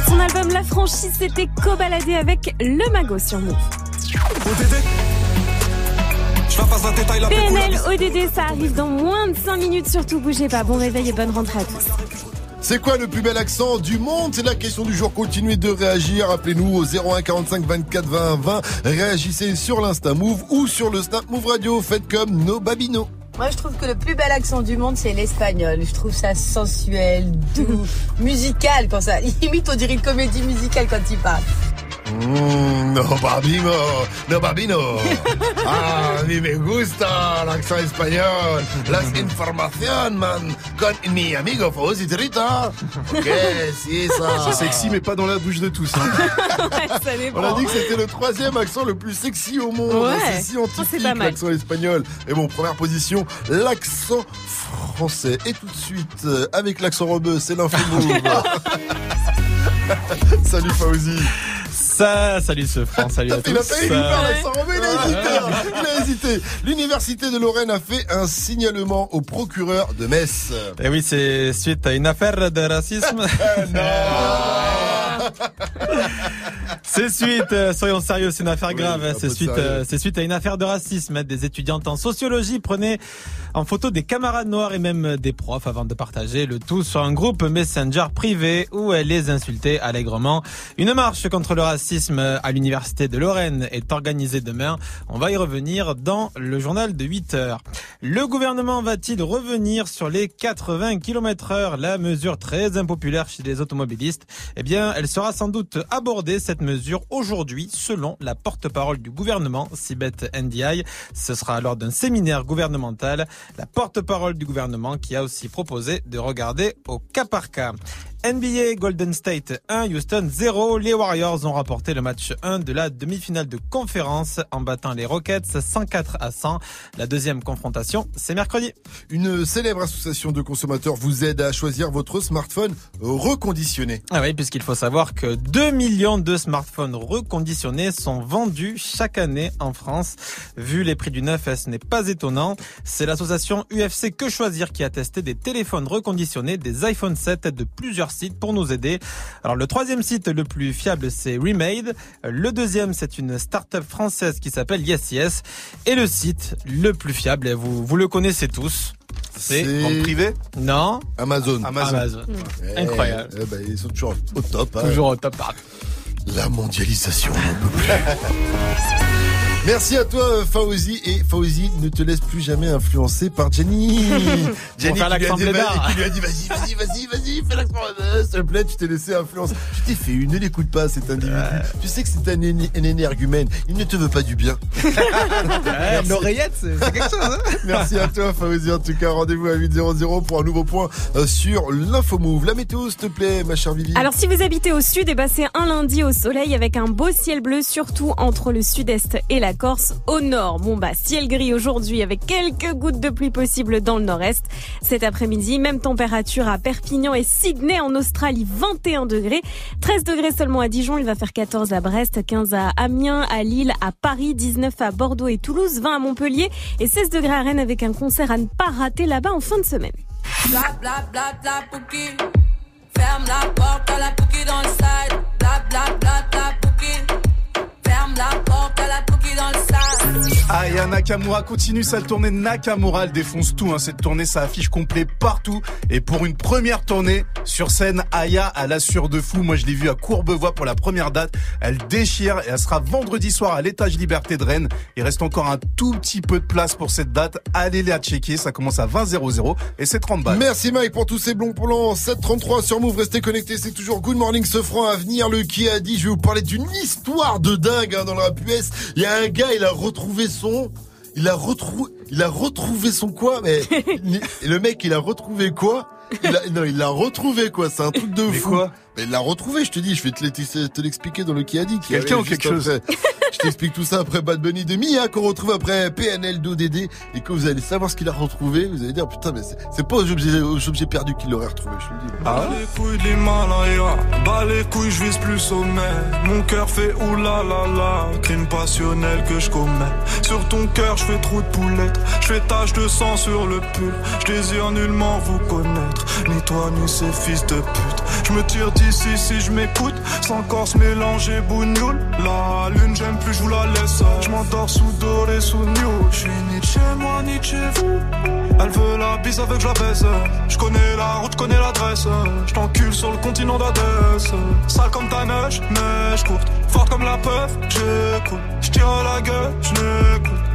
Son album La Franchise, c'était co-baladé avec Le Mago sur Move. PNL, ODD, ça arrive dans moins de 5 minutes, surtout bougez pas. Bon réveil et bonne rentrée à tous. C'est quoi le plus bel accent du monde? C'est la question du jour. Continuez de réagir. Appelez-nous au 01 45 24 20 20. Réagissez sur l'Insta Move ou sur le Snap Move Radio. Faites comme nos babinos. Moi, je trouve que le plus bel accent du monde, c'est l'espagnol. Je trouve ça sensuel, doux, musical quand ça. Limite, on dirait une comédie musicale quand il parle. Mm, no babino, no babino. Ah, mí me gusta el accent español. Las información, man. Con mi amigo Fawzi Rita. Ok, si ça. C'est sexy, mais pas dans la bouche de tous. hein. On a dit que c'était le troisième accent le plus sexy au monde. Ouais. C'est scientifique, l'accent espagnol. Et bon, première position, l'accent français. Et tout de suite, euh, avec l'accent rebeu, c'est l'info. Salut Fauzi. Ça, salut ce France, salut à tous. Il a failli nous faire l'accent rebeu, il a hésité. hein. Il a hésité. L'université de Lorraine a fait un signalement au procureur de Metz. Et oui, c'est suite à une affaire de racisme. C'est suite, euh, soyons sérieux, c'est une affaire grave. hein, C'est suite, sérieux. euh, c'est suite à une affaire de racisme. Des étudiantes en sociologie prenaient en photo des camarades noirs et même des profs avant de partager le tout sur un groupe Messenger privé où elles les insultaient allègrement. Une marche contre le racisme à l'université de Lorraine est organisée demain. On va y revenir dans le journal de 8 heures. Le gouvernement va-t-il revenir sur les 80 km heure, la mesure très impopulaire chez les automobilistes? Eh bien, elle sera sans doute abordée, cette mesure, aujourd'hui, selon la porte-parole du gouvernement, Sibeth Ndiaye. Ce sera lors d'un séminaire gouvernemental. La porte-parole du gouvernement qui a aussi proposé de regarder au cas par cas. NBA Golden State 1, Houston 0. Les Warriors ont rapporté le match 1 de la demi-finale de conférence en battant les Rockets 104 à 1. La deuxième confrontation, c'est mercredi. Une célèbre association de consommateurs vous aide à choisir votre smartphone reconditionné. Ah oui, puisqu'il faut savoir que 2 millions de smartphones reconditionnés sont vendus chaque année en France. Vu les prix du neuf, ce n'est pas étonnant? C'est l'association UFC Que Choisir qui a testé des téléphones reconditionnés, des iPhone 7 de plusieurs sites pour nous aider. Alors le troisième site le plus fiable, c'est Remade. Le deuxième, c'est une start-up française qui s'appelle Yes Yes. Et le site le plus fiable, vous, vous le connaissez tous. C'est Vente privée Non. Amazon. Amazon. Eh, Incroyable. eh ben, ils sont toujours au top. hein. Toujours au top. La mondialisation n'en peut plus. Merci à toi euh, Fauzi et Fauzi ne te laisse plus jamais influencer par Jenny. Jenny qui lui, a dit, blédard. qui lui a dit vas-y vas-y vas-y vas-y fais l'accent s'il te plaît tu t'es laissé influencer. Tu t'es fait une ne l'écoute pas cet individu. Tu sais que c'est un, éne- un énergumène. Il ne te veut pas du bien. Merci. L'oreillette, c'est quelque chose. Hein Merci à toi Fauzi en tout cas rendez-vous à 8.00 pour un nouveau point euh, sur l'infomove. La météo s'il te plaît ma chère Vivi. Alors si vous habitez au sud, eh ben, c'est un lundi au soleil avec un beau ciel bleu, surtout entre le sud-est et la Corse au nord. Bon bah ciel gris aujourd'hui avec quelques gouttes de pluie possibles dans le nord-est. Cet après-midi, même température à Perpignan et Sydney en Australie, 21 degrés. 13 degrés seulement à Dijon, il va faire 14 à Brest, 15 à Amiens, à Lille, à Paris, 19 à Bordeaux et Toulouse, 20 à Montpellier et 16 degrés à Rennes avec un concert à ne pas rater là-bas en fin de semaine. Bla bla bla bla. Ferme la porte à la dans le. Bla bla bla. Ferme la porte Aya Nakamura continue sa tournée Nakamura, elle défonce tout, hein. cette tournée ça affiche complet partout et pour une première tournée sur scène, Aya elle assure de fou, moi je l'ai vue à Courbevoie pour la première date, elle déchire et elle sera vendredi soir à l'étage Liberté de Rennes, il reste encore un tout petit peu de place pour cette date, allez la checker, ça commence à 20 00 et c'est 30 balles. Merci Mike pour tous ces bons plans. 733 sur Move, restez connectés, c'est toujours Good Morning Sofran à venir. Le qui a dit, je vais vous parler d'une histoire de dingue hein, dans le rap US. Il y a un gars, il a retrouvé son... Il a retrouvé, il a retrouvé son quoi Mais le mec, il a retrouvé quoi? Il a, Non, il l'a retrouvé quoi. C'est un truc de fou. quoi? Mais il l'a retrouvé. Je te dis, je vais te, l'e- te l'expliquer dans le qui a dit. qui Quelqu'un ou quelque après. Je t'explique tout ça après Bad Bunny de Mia qu'on retrouve après PNL d'ODD et que vous allez savoir ce qu'il a retrouvé. Vous allez dire putain, mais c'est- pas aux objets, aux objets perdus qu'il l'aurait retrouvé. Je te le dis. Bas les couilles de l'Himalaya, bas les couilles, je vise plus sommet. Mon cœur fait oulala, crime passionnel que je commets. Sur ton cœur, je fais trou de poulette, je fais tache de sang sur le pull. Je désire nullement vous connaître, ni toi ni ces fils de pute. Je me tire d'ici si je m'écoute, sans corse mélanger bougnoule. La lune, j'aime plus, je vous la laisse. Je m'endors sous doré, sous new. Je suis ni de chez moi, ni de chez vous. Elle veut la bise avec je la baise. Je connais la route, connais l'adresse. Je t'encule sur le continent d'Adès. Sale comme ta neige, neige courte. Forte comme la peur, j'écoute. Je tire la gueule, je.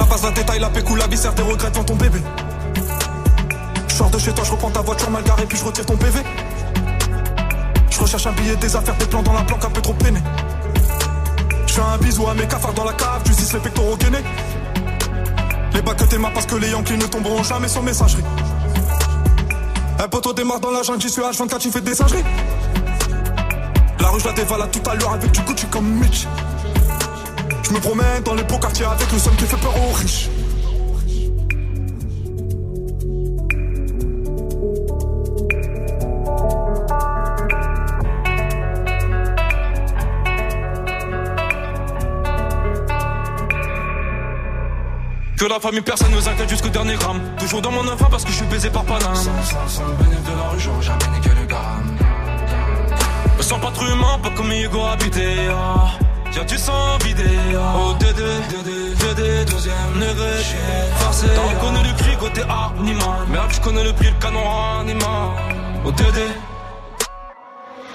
la passe la détail, la pécou, la viscère, tes regrets devant ton bébé. Je sors de chez toi, je reprends ta voiture mal garée, puis je retire ton PV. Je recherche un billet, des affaires, des plans dans la planque, un peu trop peiné. Je fais un bisou à mes cafards dans la cave, tu les pectoraux gainés. Les bacs que t'es parce que les Yankees ne tomberont jamais sur messagerie. Un poteau démarre dans la jungle, j'y suis H24, tu fais des singeries. La rue, je la dévale à tout à l'heure avec du Gucci comme Mitch. Je me promène dans les beaux quartiers avec le seum qui fait peur aux riches. Que la famille, personne ne nous inquiète jusqu'au dernier gramme. Toujours dans mon enfant parce que je suis baisé par Paname. Sans, sans, sans le bénéfice de la rue, j'aurais jamais niqué le gramme. Me sens pas trop humain, pas comme Hugo habité. Ah. Y'a du sang vidé. Oh, Dédé, Dédé, Dédé, deuxième degré. Forcé. T'as reconnu le cri côté animal. Merde, je connais le prix, le canon animal. Oh, Dédé.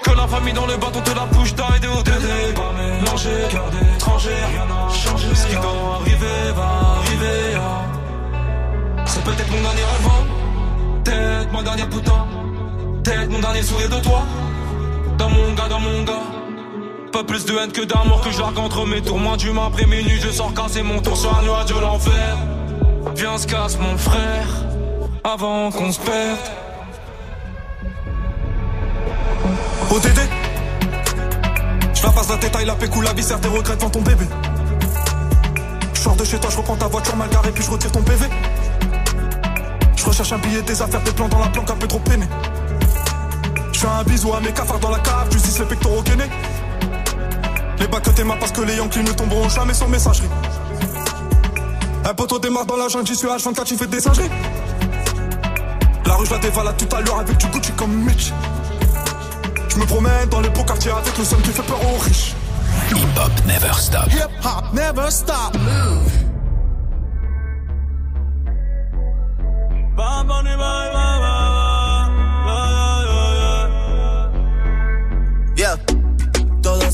Que la famille dans le bâton te la bouche d'aider au Dédé. Pas mélangé, cœur d'étranger, rien n'a changé. Ce qui doit arriver va arriver. ah. C'est peut-être mon dernier rêve, hein. peut-être mon dernier putain, peut-être mon dernier sourire de toi. Dans mon gars, dans mon gars. Pas plus de haine que d'amour que je largue entre mes tours. Moins d'humain après minuit, je sors casser mon tour sur un nuage de l'enfer. Viens, se casse mon frère, avant qu'on se perde. ODD Je la passe la détail, la pécou, la viscère, tes regrets devant ton bébé. Je de chez toi, je reprends ta voiture mal garée, puis je retire ton PV. Je recherche un billet, des affaires, des plans dans la planque, un peu trop peiné. Je fais un bisou à mes cafards dans la cave, tu les pectoraux gainés. Les bacs que t'es parce que les Yankees ne tomberont jamais sur messagerie. Un poteau démarre dans la jungle, j'y suis H24, tu fais des singeries. La rue, je la dévale à tout à l'heure avec du Gucci comme Mitch. Je me promène dans les beaux quartiers avec le seum qui fait peur aux riches. Hip Hop Never Stop. Hip hop never stop. Yeah.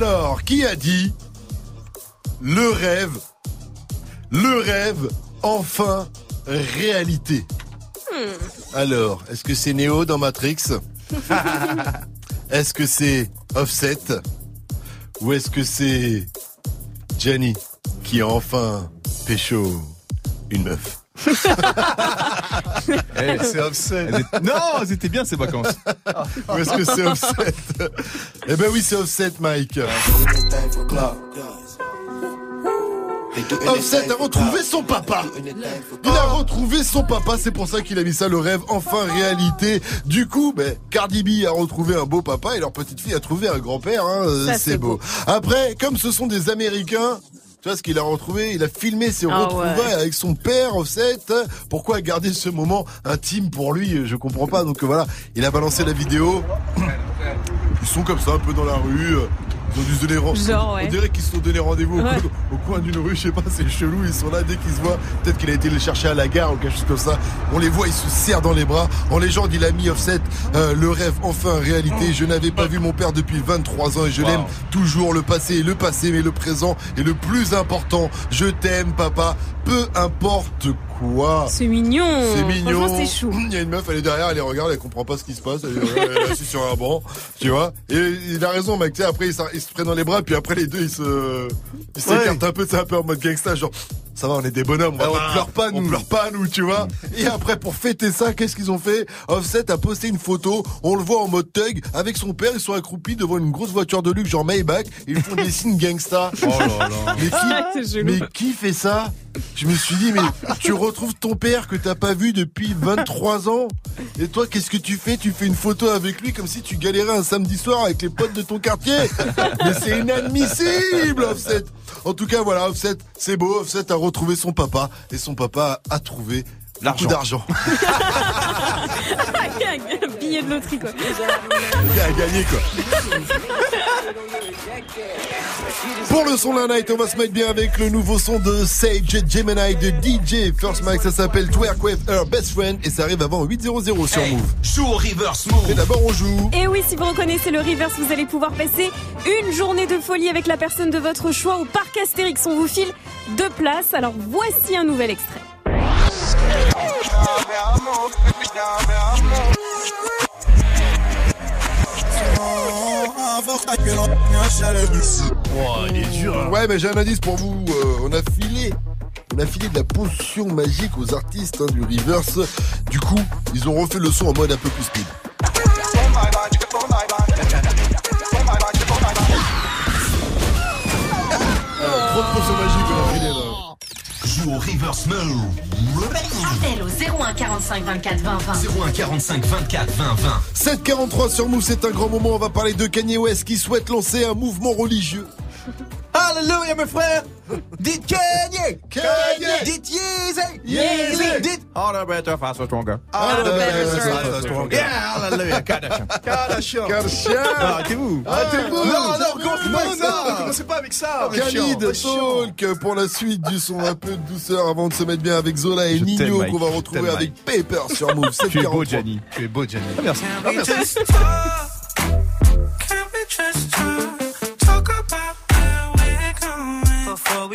Alors, qui a dit le rêve, le rêve, enfin réalité? Alors, est-ce que c'est Neo dans Matrix? Est-ce que c'est Offset? Ou est-ce que c'est Jenny qui a enfin pécho une meuf? Eh, C'est Offset. elles étaient- Non, c'était bien ces vacances. Ou est-ce que c'est Offset? Eh ben oui, c'est Offset, Mike. Offset a retrouvé son papa. Il a retrouvé son papa, c'est pour ça qu'il a mis ça le rêve enfin réalité. Du coup, ben, Cardi B a retrouvé un beau papa et leur petite fille a trouvé un grand-père. Hein, euh, c'est beau. beau. Après, comme ce sont des Américains. Tu vois ce qu'il a retrouvé? Il a filmé ses Ah retrouvailles ouais. avec son père, Offset. Pourquoi garder ce moment intime pour lui? Je comprends pas. Donc voilà, il a balancé la vidéo. Ils sont comme ça, un peu dans la rue. euh, Ils ont dû se donner rendez-vous. Ouais. On dirait qu'ils se sont donné rendez-vous au, Ouais. coin- au coin d'une rue, je sais pas, c'est chelou. Ils sont là dès qu'ils se voient. Peut-être qu'il a été les chercher à la gare ou quelque chose comme ça. On les voit, ils se serrent dans les bras. En légende, il a mis Offset euh, le rêve enfin réalité. Je n'avais pas vu mon père depuis 23 ans et je l'aime toujours. Le passé est le passé, mais le présent est le plus important. Je t'aime, papa. Peu importe quoi. C'est mignon. C'est mignon. C'est chou. Il y a une meuf, elle est derrière, elle les regarde, elle comprend pas ce qui se passe. Elle est, elle est assise sur un banc, tu vois. Et il a raison, mec. Tu sais, après, ils se prennent dans les bras, puis après, les deux, ils se, ils s'écartent un peu, c'est un peu en mode gangsta, genre. Ça va, on est des bonhommes, on, va pas- on pleure pas, nous. On pleure pas, nous, tu vois. Et après, pour fêter ça, qu'est-ce qu'ils ont fait? Offset a posté une photo, on le voit en mode thug, avec son père, ils sont accroupis devant une grosse voiture de luxe, genre Maybach, et ils font des signes gangsta. Oh là là. Mais C'est qui, chelou. mais qui fait ça? Je me suis dit, mais tu retrouves ton père que t'as pas vu depuis 23 ans? Et toi, qu'est-ce que tu fais? Tu fais une photo avec lui comme si tu galérais un samedi soir avec les potes de ton quartier. Mais c'est inadmissible, Offset. En tout cas, voilà, Offset, c'est beau. Offset a retrouvé son papa et son papa a trouvé beaucoup d'argent. Billet de loterie, quoi. Il a gagné, quoi. Pour le son de la night, on va se mettre bien avec le nouveau son de Sage Gemini de DJ First Mike. Ça s'appelle Twerk with Her Best Friend et ça arrive avant 8.00 sur Move. Joue au reverse move. Et d'abord, on joue. Et oui, si vous reconnaissez le reverse, vous allez pouvoir passer une journée de folie avec la personne de votre choix au parc Astérix. On vous file deux places. Alors voici un nouvel extrait. Oh, il est dur. hein. Ouais, mais j'ai un indice pour vous. Euh, on a filé. On a filé de la potion magique aux artistes hein, du reverse. Du coup, ils ont refait le son en mode un peu plus speed. Joue au reverse move. Appel au 01 45 24 20 20. 01 45 24 20 20. 743 sur Move, c'est un grand moment. On va parler de Kanye West qui souhaite lancer un mouvement religieux. Alléluia, mes frères. Dites Kanye. Kanye. Dites Yeezy. Yeezy. Dites Harder, better, faster, stronger. Harder, better, faster, stronger. Yeah, hallelujah. Kardashian. Kardashian. Kardashian. Arrêtez-vous. Arrêtez-vous. Non, non, jamais commencez pas avec ça? Commencez pas avec ça. Khalid. Talk pour la suite du son un peu de douceur avant de se mettre bien avec Zola et Nino qu'on va retrouver avec Paper sur Move. Tu es beau, 743. Gianni. Tu es beau, Gianni. Ah, merci. Ah, we merci.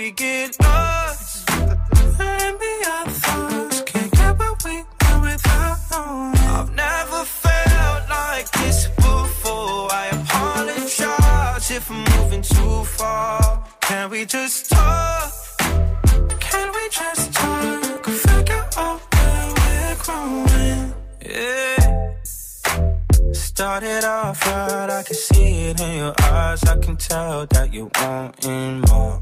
We get lost. And be our thoughts. Can't get what we want without knowing. I've never felt like this before. I apologize if I'm moving too far. Can we just talk? Can we just talk? Figure out where we're growing. Yeah. Started off right, I can see it in your eyes. I can tell that you're wanting more.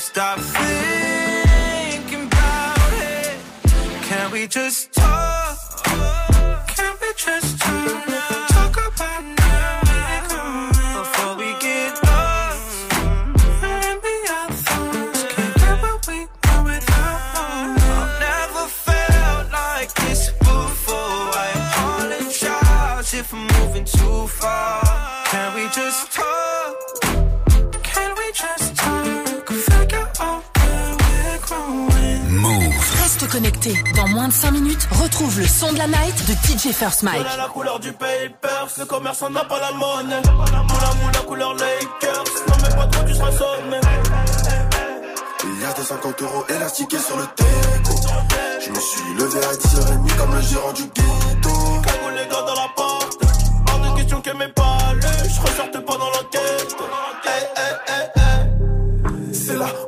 Stop thinking about it. Can we just talk? Can we just talk? Connecté. Dans moins de 5 minutes, retrouve le son de la night de DJ First Mike. Voilà la couleur du paper, le commerçant n'a pas la monnaie. Moula moula couleur Lakers, non mais pas trop tu seras sonné. Il y a des 50 euros élastiqués sur le teco. Je me suis levé à 10h30 comme le gérant du ghetto. Cagoule les gars dans la porte, hors de question que mes palais, je ressorte pas dans l'enquête.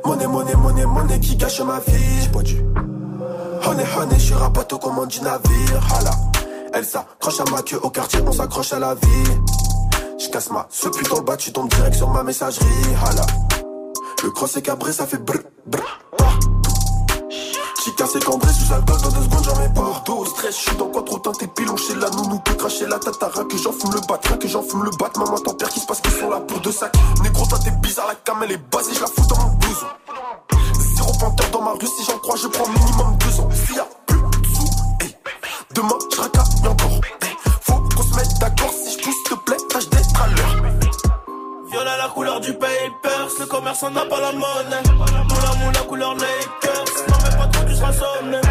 Monnaie, monnaie, monnaie, monnaie qui gâche ma vie. J'ai pas dû. Honey, honey, je suis rapato comme un du navire. Hala. Elle s'accroche à ma queue au quartier, on s'accroche à la vie. Je casse ma ce dans le bas, tu tombes direct sur ma messagerie. Hala. Le cross est cabré, ça fait brr, brr. Chica c'est cambré sous alcool dans deux secondes j'en mets partout Stress, je suis dans quoi trop teinté pilon chez la nounou peut cracher la tatara que j'en fume le bat, rien que j'en fume le bat. Maman ton père qui se passe qu'ils sont là pour deux sacs Négro toi t'es bizarre, la cam est basée, je la fous dans mon blouson. Zéro panthère dans ma rue, si j'en crois je prends minimum deux ans. S'il y a plus de sous, hey. demain je encore. Faut qu'on se mette d'accord si je pousse te plaît, tâche d'être à l'heure. Viola la couleur du papers, le commerçant n'a pas la monnaie. Moula moula couleur Lakers, pas trop seras sonné.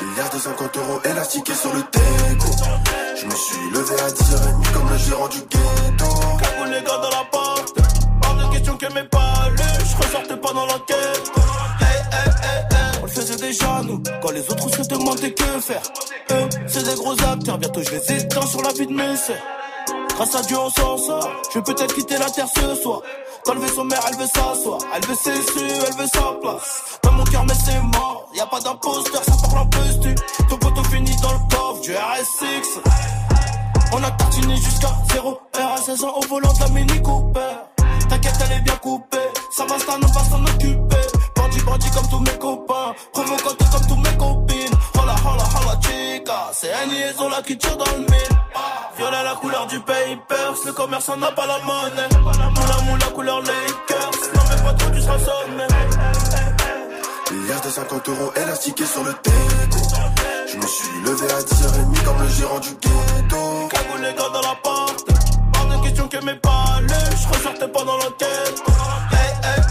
Il y a 250 euros élastiqués sur le déco. Je me suis levé à 10h30 comme le gérant du ghetto. Cagoule les gars dans la porte, pas de question que mes palais, je ressortais pendant l'enquête. Hey, hey, hey, hey. On le faisait déjà nous, quand les autres se demandaient que faire. Eux, c'est des gros acteurs, bientôt je les éteins sur la vie de mes sœurs. Grâce à Dieu on s'en sort, je vais peut-être quitter la terre ce soir. Dans le vaisseau mère, elle veut s'asseoir, elle veut ses su, elle veut sa place. Dans mon cœur, mais c'est mort, y a pas d'imposteur, ça parle en postu. Ton poteau finit dans le coffre du RS6. On a tartiné jusqu'à 0 R à 16 ans au volant de la Mini Cooper. T'inquiète, elle est bien coupée, ça va s'en on va s'en occuper. Bandit, bandit comme tous mes copains, provocante comme tous mes copines. Hola, hola, hola, chica, c'est liaison là qui tire dans le mille. Violet la couleur du papers, le commerçant n'a pas la monnaie. Moula moula couleur Lakers, non mais pas trop tu seras sonné. Il y a 250 euros élastiqués sur le déco. Je me suis levé à 10h30 comme le gérant du ghetto. Cagoule les gars dans la porte, pas de question que mes palais, je ressortais pendant l'enquête. Hey, hey,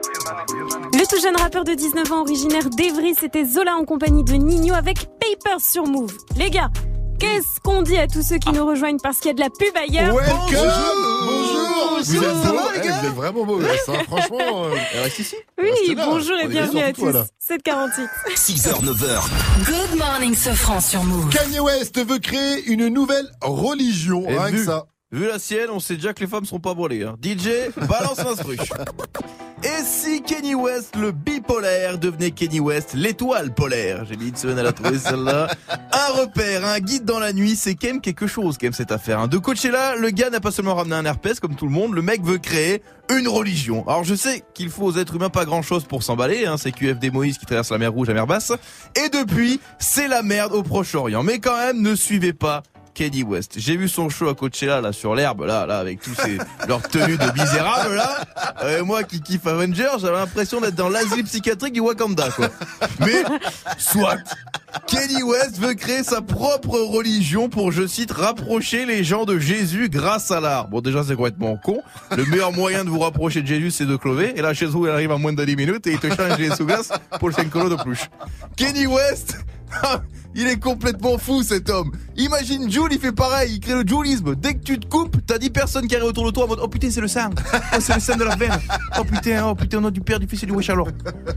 Le tout jeune rappeur de 19 ans originaire d'Evry, c'était Zola en compagnie de Nino avec Papers sur Move. Les gars, qu'est-ce qu'on dit à tous ceux qui nous rejoignent parce qu'il y a de la pub ailleurs? Welcome Bonjour Vous êtes beaux, eh, vous êtes vraiment beaux, ça, franchement. euh, Reste ici. Oui, là. bonjour On et bienvenue bien à tous. là. 748. 6h, 9h. Good morning, Sofran sur Move. Kanye West veut créer une nouvelle religion, Et rien vu, que ça. vu la sienne, on sait déjà que les femmes sont pas brûlées. Hein. DJ, balance l'instru. Et si Kenny West, le bipolaire, devenait Kenny West, l'étoile polaire? J'ai mis une semaine à la trouver celle-là. Un repère, un guide dans la nuit, c'est quand même quelque chose, quand même, cette affaire. Hein. De Coachella, le gars n'a pas seulement ramené un herpès, comme tout le monde, le mec veut créer une religion. Alors je sais qu'il faut aux êtres humains pas grand-chose pour s'emballer, hein. c'est QFD Moïse qui traverse la mer Rouge, la mer Basse. Et depuis, c'est la merde au Proche-Orient. Mais quand même, ne suivez pas Kenny West. J'ai vu son show à Coachella là sur l'herbe là là avec tous ces leurs tenues de misérables là. Euh, moi qui kiffe Avengers, j'avais l'impression d'être dans l'asile psychiatrique du Wakanda quoi. Mais soit Kenny West veut créer sa propre religion pour, je cite, rapprocher les gens de Jésus grâce à l'art. Bon, déjà, c'est complètement con. Le meilleur moyen de vous rapprocher de Jésus, c'est de clover. Et là, chez vous, il arrive en moins de 10 minutes et il te change les sous-glaces pour le 5 kilos de plus. Kenny West, il est complètement fou, cet homme. Imagine Jules, il fait pareil, il crée le Julisme. Dès que tu te coupes, t'as 10 personnes qui arrivent autour de toi en mode, oh putain, c'est le sang. Oh, c'est le sang de la veine. Oh putain, oh putain, au nom du Père, du Fils et du Wesh alors.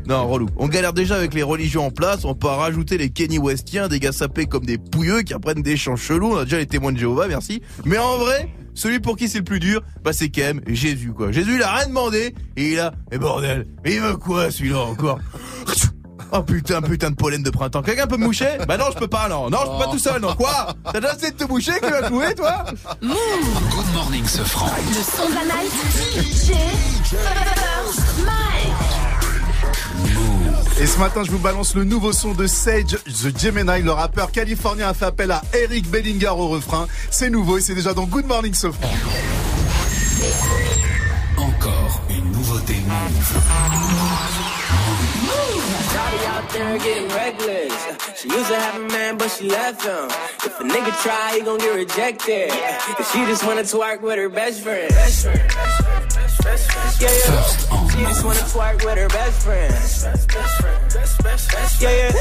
Non, relou. On galère déjà avec les religions en place, on peut rajouter les Kenny Westiens, des gars sapés comme des pouilleux qui apprennent des chants chelous. On a déjà les témoins de Jéhovah, merci. Mais en vrai, celui pour qui c'est le plus dur, bah c'est quand même Jésus quoi. Jésus il a rien demandé et il a, mais bordel, mais il veut quoi celui-là encore? Oh putain, putain de pollen de printemps. Quelqu'un peut me moucher Bah non, je peux pas, non. Non, je peux pas tout seul, non. Quoi T'as déjà essayé de te moucher qui va clouer, toi Good morning, ce franc. Le son de la night. DJ. Et ce matin, je vous balance le nouveau son de Sage The Gemini. Le rappeur californien a fait appel à Eric Bellinger au refrain. C'est nouveau et c'est déjà dans Good Morning Sofran. Encore une nouveauté Move. Shawty out there getting reckless. She used to have a man, but she left him. If a nigga try, he gon' get rejected. Cause she just wanna twerk with her best friend. best friend best Yeah, yeah. She just wanna twerk with her best friend. Yeah, yeah.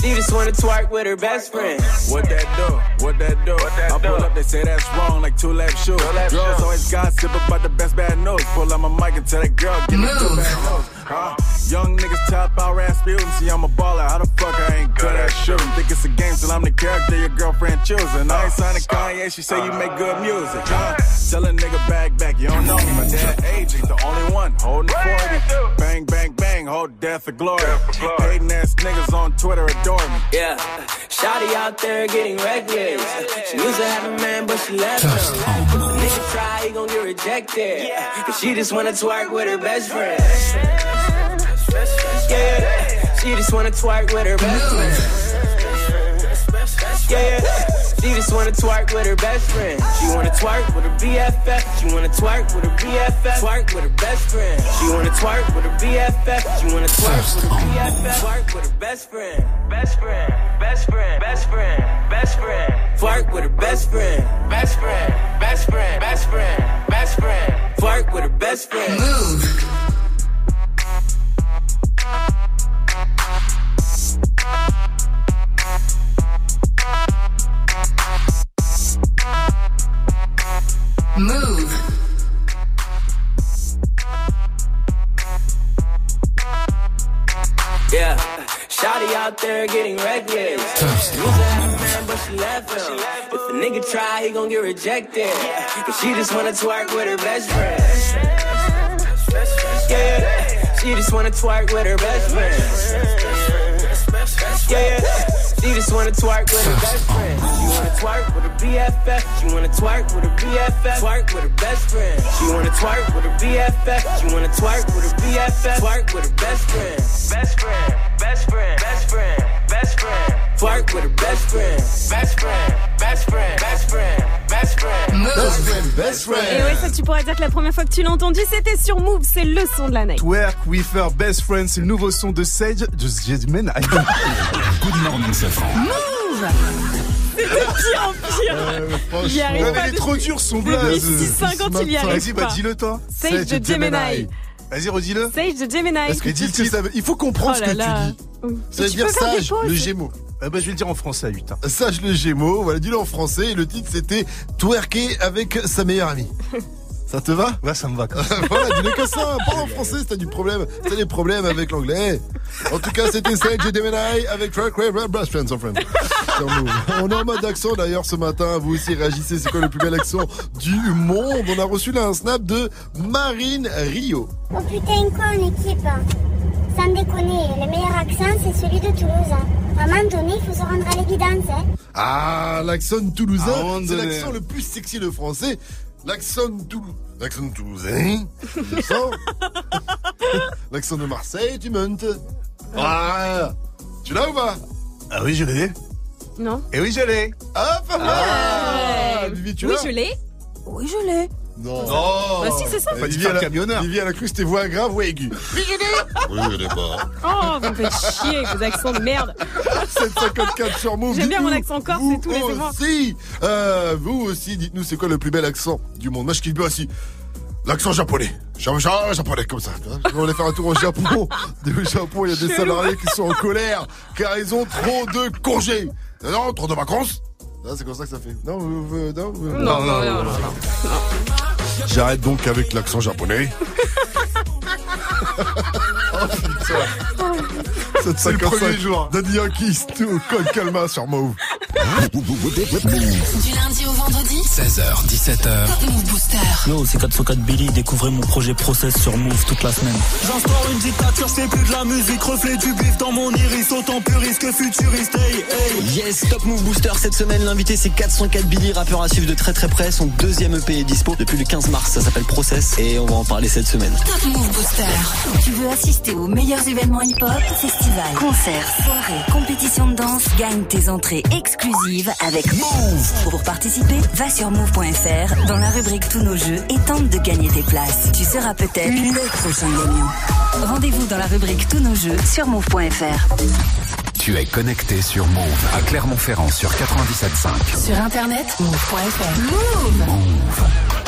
She just wanna twerk with her best friend. What that do? What that do? I pull up, they say that's wrong, like two lap shoes. Girls always gossip about the best bad news. Pull out my mic and tell that girl, give me two bad news. Huh? Young niggas top out Rasputin. See, I'm a baller. How the fuck I ain't good at shooting? Think it's a game till I'm the character your girlfriend choosing. I ain't signing Kanye. She say you make good music. Huh? Tell a nigga back back. You don't know me. My dad age ain't the only one holding the 40. Bang, bang, bang. Hold death for glory. Hating ass niggas on Twitter adore me. Yeah, Shotty out there getting reckless. She used to have a man, but she left him. Nigga try, he gon' get rejected. Cause she just wanna twerk with her best friend. She just wanna twerk with her best friend. Yeah, She just wanna twerk with her best friend. She wanna twerk with her BFF. She wanna twerk with her BFF. Twerk with her best friend. She wanna twerk with her BFF. She wanna twerk with her BFF. Twerk with her best friend. Best friend. Best friend. Best friend. Best friend. Twerk with her best friend. Best friend. Best friend. Best friend. Best friend. Twerk with her best friend. Move. She left her If the nigga try he gon' get rejected. Cause she just wanna twerk with her best friend. Yeah, she just wanna twerk with her best friend. Yeah, yeah. she just wanna twerk with her best friend. She wanna twerk with her BFF. She wanna twerk with her BFF. Twerk with her best friend. She wanna twerk with her BFF. She wanna twerk with her BFF. Twerk with her best friend. Best friend. Best friend. Best friend. Best friend. Twerk with her best friend. Best friend. Best friend. Best friend. Best friend. Best friend, best friend. Et ouais, ça tu pourrais dire que la première fois que tu l'as entendu, c'était sur Move, c'est le son de la night. Twerk with her best friend, c'est le nouveau son de Sage de Jasmine. Good morning, Safran. Move C'est de pire en pire. Il y arrive Non, mais pas il est trop dur son depuis blaze. 6,50, il y arrive Vas-y, bah pas. dis-le toi. Sage de Gemini. Vas-y, redis-le. Sage de Gemini. Parce que dis ce que ça veut. Il faut comprendre Oh ce que là. tu dis. Ça veut dire sage, le Gémeaux. Ah bah, je vais le dire en français à 8. Hein. Sage le Gémeaux, voilà, dis-le en français. Et le titre c'était Twerker avec sa meilleure amie. Ça te va Ouais, ça me va. Quand Voilà, dis-le que ça. Pas en français, si t'as du problème. T'as des problèmes avec l'anglais. En tout cas, c'était Sage et Gemini avec Track Rave Brass Friends en friend. Sur Move. On est en mode accent d'ailleurs ce matin. Vous aussi réagissez. C'est quoi le plus bel accent du monde? On a reçu là un snap de Marine Rio. Oh putain, quoi, en équipe hein. Sans déconner, le meilleur accent, c'est celui de Toulouse. hein. À un moment donné, il faut se rendre à l'évidence. Hein. Ah, l'accent toulousain, c'est l'accent le plus sexy de français. L'accent toulouse. L'accent toulousain, tu sens L'accent de Marseille, tu montes. Ah, tu l'as ou pas? Ah oui, je l'ai. Non. Et oui, je l'ai. Ah, pas mal tu Oui, l'as? je l'ai. Oui, je l'ai. Non. Bah si, c'est ça. Pas dit Vivi, faire elle a- camionneur. Vivi, elle a cru que c'était voix grave ou aiguë. Oui, je l'ai Oui, je l'ai pas. Oh, vous me faites chier avec vos accents de merde. 754 sur Move. J'aime bien mon accent corse, c'est tous les mois. aussi, euh, vous aussi, dites-nous c'est quoi le plus bel accent du monde? Moi, je kiffe bien aussi. L'accent japonais. Ja- ja- japonais, comme ça. On va aller faire un tour au Japon. Au Japon, il y a des salariés qui sont en colère car ils ont trop de congés. Non, trop de vacances. Non, c'est comme ça que ça fait. Non, vous- vous- non, vous- Non, non, non, non. J'arrête donc avec l'accent japonais. putain. C'est le premier jour. Daddy Yankee, tout code Calma sur Move. Du lundi au vendredi 16h, 17h. Top Move Booster. Yo, c'est 404 Billy, découvrez mon projet Process sur Move toute la semaine. J'instaure une dictature, c'est plus de la musique, reflet du bif dans mon iris, autant puriste que futuriste, hey, hey. Yes, Top Move Booster cette semaine, l'invité c'est 404 Billy, rappeur à suivre de très très près. Son deuxième EP est dispo depuis le 15 mars, ça s'appelle Process et on va en parler cette semaine. Top Move Booster. Tu veux assister aux meilleurs événements hip-hop, festivals, concerts, soirées, compétitions de danse Gagne tes entrées exclusives avec Move. Pour participer, va sur move.fr dans la rubrique Tous nos jeux et tente de gagner tes places. Tu seras peut-être le prochain gagnant. Rendez-vous dans la rubrique Tous nos jeux sur move.fr. Tu es connecté sur Move à Clermont-Ferrand sur 97.5. Sur internet, move.fr. Move. ¿Cómo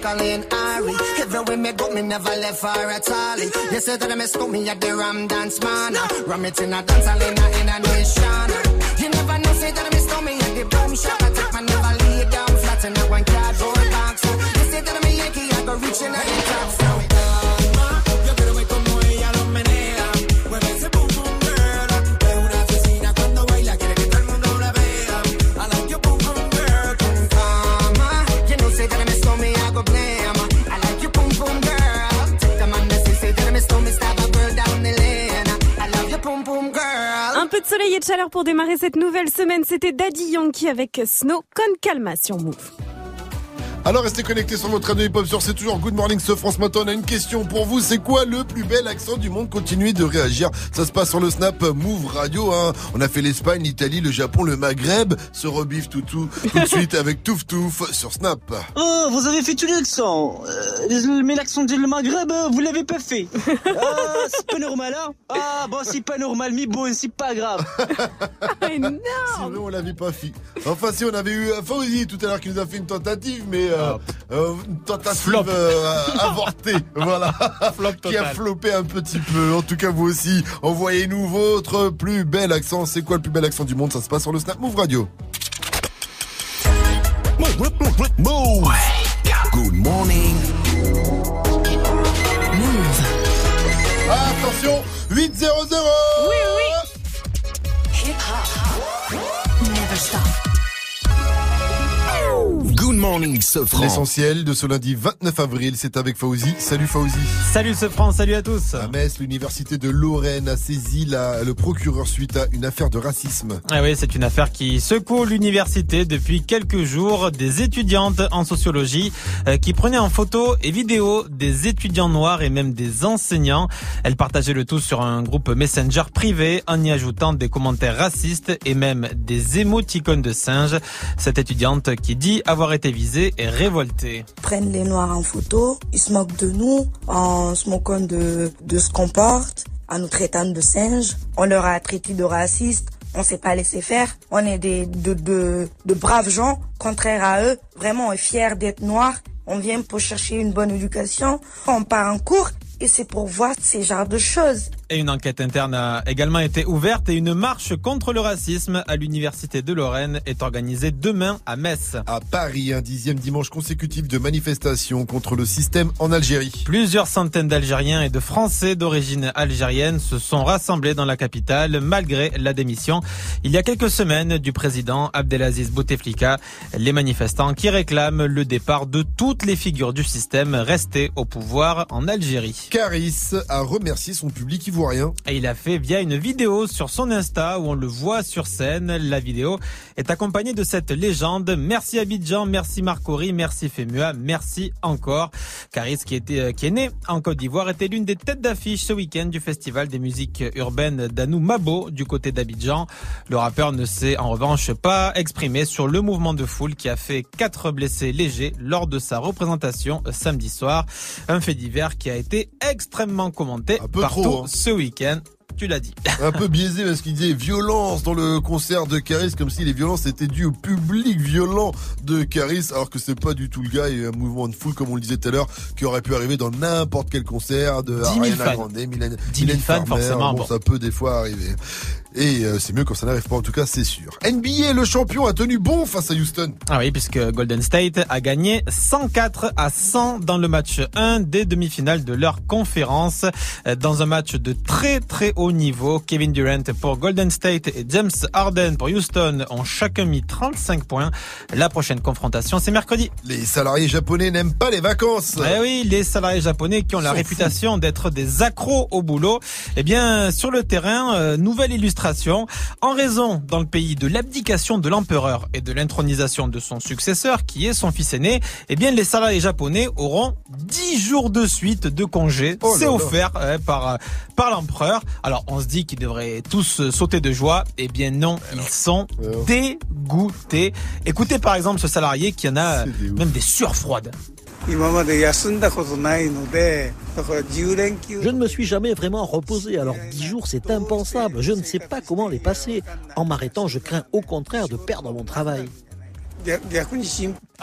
She Jacqueline Ari. Everywhere me go, me never left her at all. You say that I miss me at the Ram Dance Man. Ram it in a dance hall in a, in a nation. You never know, say that I miss me at the boom shop. I take my never lay down flat in a one cardboard box. You say that I'm a Yankee, I go reaching out the top. Soleil et de chaleur pour démarrer cette nouvelle semaine. C'était Daddy Yankee avec Snow Con Calma sur Move. Alors restez connectés sur votre radio hip-hop sur C'est toujours Good Morning ce France Matin. On a une question pour vous. C'est quoi le plus bel accent du monde? Continuez de réagir. Ça se passe sur le Snap Move Radio. Hein. On a fait l'Espagne, l'Italie, le Japon, le Maghreb. Se rebiffe tout, tout, tout de suite avec Touf Touf sur Snap. Oh, vous avez fait tous les accents. Euh, mais l'accent du Maghreb, euh, vous l'avez pas fait. Ah, c'est pas normal, hein Ah, bon, c'est pas normal, mais bon, c'est pas grave. C'est vrai, on l'avait pas fait. Enfin, si, on avait eu Fauzi tout à l'heure qui nous a fait une tentative, mais euh, euh, une tentative euh, avortée. Voilà. qui a floppé un petit peu. En tout cas, vous aussi, envoyez-nous votre plus bel accent. C'est quoi le plus bel accent du monde? Ça se passe sur le Snap Move Radio. Move. Morning, Sofran. L'essentiel de ce lundi 29 avril, c'est avec Fauzi. Salut Fauzi. Salut ce France, salut à tous. À Metz, l'université de Lorraine a saisi la- le procureur suite à une affaire de racisme. Ah oui, c'est une affaire qui secoue l'université depuis quelques jours. Des étudiantes en sociologie euh, qui prenaient en photo et vidéo des étudiants noirs et même des enseignants. Elles partageaient le tout sur un groupe Messenger privé en y ajoutant des commentaires racistes et même des émoticônes de singes. Cette étudiante qui dit avoir été visée est révoltée. prennent les noirs en photo, ils se moquent de nous en se moquant de, de ce qu'on porte, en nous traitant de singes. On leur a traité de racistes, on s'est pas laissé faire. On est des de, de, de braves gens, contraires à eux. Vraiment, on fiers d'être noirs. On vient pour chercher une bonne éducation. On part en cours et c'est pour voir ces genres de choses. Et une enquête interne a également été ouverte et une marche contre le racisme à l'université de Lorraine est organisée demain à Metz. À Paris, un dixième dimanche consécutif de manifestation contre le système en Algérie. Plusieurs centaines d'Algériens et de Français d'origine algérienne se sont rassemblés dans la capitale malgré la démission il y a quelques semaines du président Abdelaziz Bouteflika. Les manifestants qui réclament le départ de toutes les figures du système restées au pouvoir en Algérie. Caris a remercié son public ivoirien. Et il a fait via une vidéo sur son Insta où on le voit sur scène. La vidéo est accompagnée de cette légende. Merci Abidjan, merci Marcory, merci Femua, merci encore. Caris qui, était, euh, qui est né en Côte d'Ivoire était l'une des têtes d'affiche ce week-end du festival des musiques urbaines d'Anou Mabo du côté d'Abidjan. Le rappeur ne s'est en revanche pas exprimé sur le mouvement de foule qui a fait quatre blessés légers lors de sa représentation samedi soir. Un fait divers qui a été extrêmement commenté peu partout trop, hein. ce week-end. Tu l'as dit. Un peu biaisé parce qu'il disait violence dans le concert de Caris, comme si les violences étaient dues au public violent de Caris, alors que c'est pas du tout le gars. Il y a un mouvement de foule, comme on le disait tout à l'heure, qui aurait pu arriver dans n'importe quel concert de 10 000 Ariana. Grande, Mylène, 10 000 Mylène fans, Farmer. forcément, Bon, bon. ça peut des fois arriver. Et euh, c'est mieux quand ça n'arrive pas, en tout cas, c'est sûr. NBA, le champion, a tenu bon face à Houston. Ah oui, puisque Golden State a gagné 104 à 100 dans le match 1 des demi-finales de leur conférence. Euh, Dans un match de très très haut niveau, Kevin Durant pour Golden State et James Harden pour Houston ont chacun mis 35 points. La prochaine confrontation, c'est mercredi. Les salariés japonais n'aiment pas les vacances. Eh oui, les salariés japonais qui ont la réputation d'être des accros au boulot. Eh bien, sur le terrain, euh, nouvelle illustration. En raison, dans le pays, de l'abdication de l'empereur et de l'intronisation de son successeur, qui est son fils aîné, eh bien, les salariés japonais auront 10 jours de suite de congé. Oh C'est offert euh, par, euh, par l'empereur. Alors, on se dit qu'ils devraient tous euh, sauter de joie. Eh bien, non, ils sont dégoûtés. Écoutez, par exemple, ce salarié qui en a même des sueurs froides. Je ne me suis jamais vraiment reposé, alors 10 jours c'est impensable, je ne sais pas comment les passer. En m'arrêtant, je crains au contraire de perdre mon travail.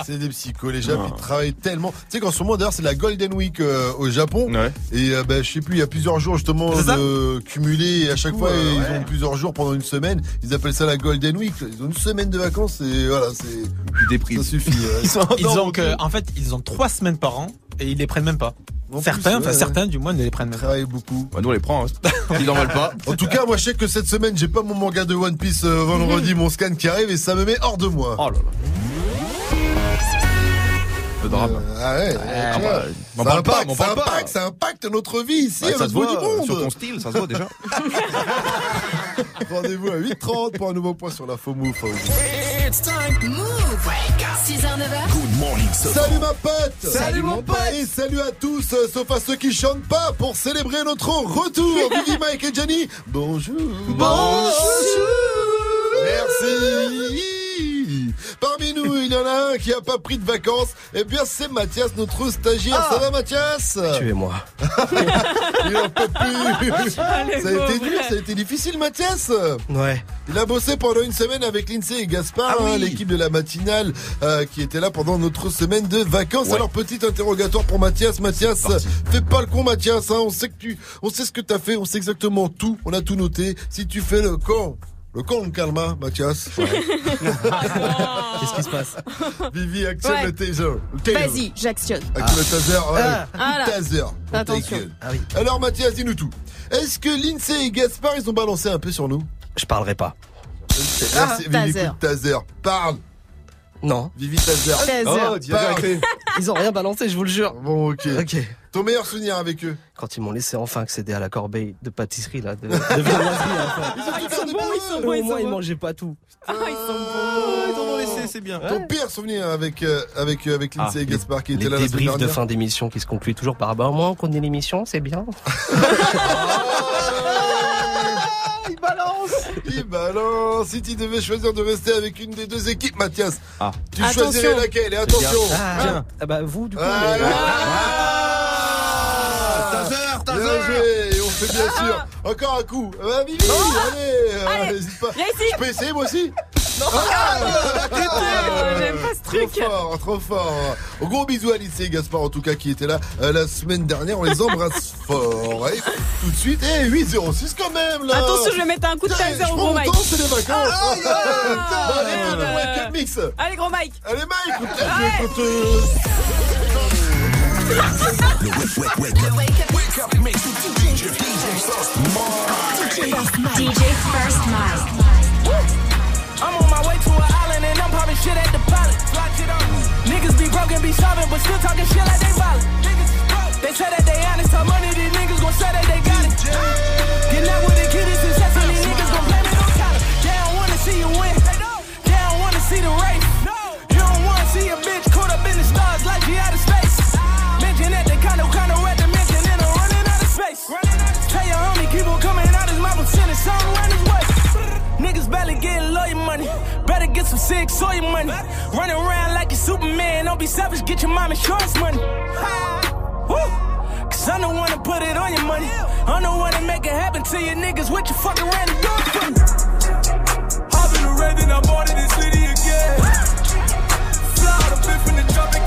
C'est des psychos, les ils travaillent tellement. Tu sais qu'en ce moment, d'ailleurs, c'est la Golden Week euh, au Japon. Et euh, bah, je sais plus, il y a plusieurs jours justement de cumulés. Et à chaque fois, ils ont plusieurs jours pendant une semaine. Ils appellent ça la Golden Week. Ils ont une semaine de vacances et voilà, c'est. Déprime. Ça suffit. ils, ont en fait, ils ont trois semaines par an et ils les prennent même pas. Certains, certains du moins ne les prennent pas. Travaillent beaucoup. Bah, nous on les prend, hein. ils n'en veulent pas. En tout cas, moi je sais que cette semaine j'ai pas mon manga de One Piece euh, vendredi, mhm. mon scan qui arrive et ça me met hors de moi. Oh là là. Le drame. Euh, ah ouais, bah, ça parle pas, impacte, m'en ça parle pas. impacte, ça impacte notre vie ici, Ouais, à ça se l'autre bout voit du monde. sur ton style, ça se voit déjà. Rendez-vous à 8h30 pour un nouveau point sur Move. It's time. Move. 6h, 9h. Good morning, Salut ma pote Salut, mon pote. Et salut à tous, euh, sauf à ceux qui chantent pas pour célébrer notre retour Vivi, Mike et Jenny, bonjour Merci Parmi nous, il y en a un qui a pas pris de vacances. Eh bien, c'est Mathias, notre stagiaire. Ça va, Mathias? Tuez-moi. Il en peut plus. ça a été dur, ça a été difficile, Mathias. Ouais. Il a bossé pendant une semaine avec Lindsay et Gaspard, Ah oui. hein, l'équipe de la matinale euh, qui était là pendant notre semaine de vacances. Ouais. Alors petit interrogatoire pour Mathias. Mathias, fais pas le con, Mathias. hein. On sait que tu, on sait ce que t'as fait, on sait exactement tout. On a tout noté. Si tu fais le con. Le con, calma, Mathias. Qu'est-ce qui se passe Vivi, actionne Ouais. le taser. Vas-y, j'actionne. Actionne le taser. ouais. Ah. Voilà. taser. Ta Attention. gueule. Alors Mathias, dis-nous tout. Est-ce que Lindsay et Gaspard, ils ont balancé un peu sur nous? Je parlerai pas. Merci, Ah, Vivi, taser. taser. Parle. Non. Vivi Taser. Taser. Oh, parle. Ils ont rien balancé, je vous le jure. Bon, ok. Ok. Ton meilleur souvenir avec eux Quand ils m'ont laissé enfin accéder à la corbeille de pâtisserie, là, de, de enfin. Ah, ils sont bons, ils sont Au bons, ils moins, sont ils mangeaient pas tout. Ah, ils sont bons. Ils en ont laissé, c'est bien. Ton pire souvenir avec, euh, avec, euh, avec Lindsay Ah, et Gaspard qui étaient là la semaine débriefs de fin d'émission qui se concluent toujours par bah, au moins on connaît l'émission, c'est bien. Il balance Il balance Si tu devais choisir de rester avec une des deux équipes, Mathias, Ah. tu choisirais laquelle? Et attention Ah, tiens. Ah bah vous, du coup. Ah, mais- Bien on fait bien sûr Encore un coup. Ah, Vivi, allez, euh, Allez, n'hésite pas. Je peux essayer moi aussi Non. Ah, Ah, j'aime pas ce truc. Trop fort, trop fort. Gros bisous à et Gaspard en tout cas qui étaient là euh, la semaine dernière, on les embrasse fort. Et tout de suite, et 8-06 quand même là. Attention, je vais mettre un coup de taser au gros Mike. c'est les vacances. Ah, Tiens, ah, allez, merde. DJ First. I'm on my way to an island and I'm popping shit at the pilot. Niggas be broken, be solving, but still talking shit like they violent. They say that they honest, how money these niggas gon' say that they got it. Getting out with the niggas gon' blame it on talent. They don't wanna see you win. They don't wanna see the race. Of space. Tell your homie, keep on coming out his mouth and sending something around his way. Niggas barely getting lawyer money. Better get some sick soy money. Running around like you Superman. Don't be selfish, get your mom insurance money. Woo! Cause I'm the one to put it on your money. I'm the one to make it happen to you niggas. What you fucking ran and do it for me? Hop in the red, then I bought it in city again. Fly out a bit from the tropic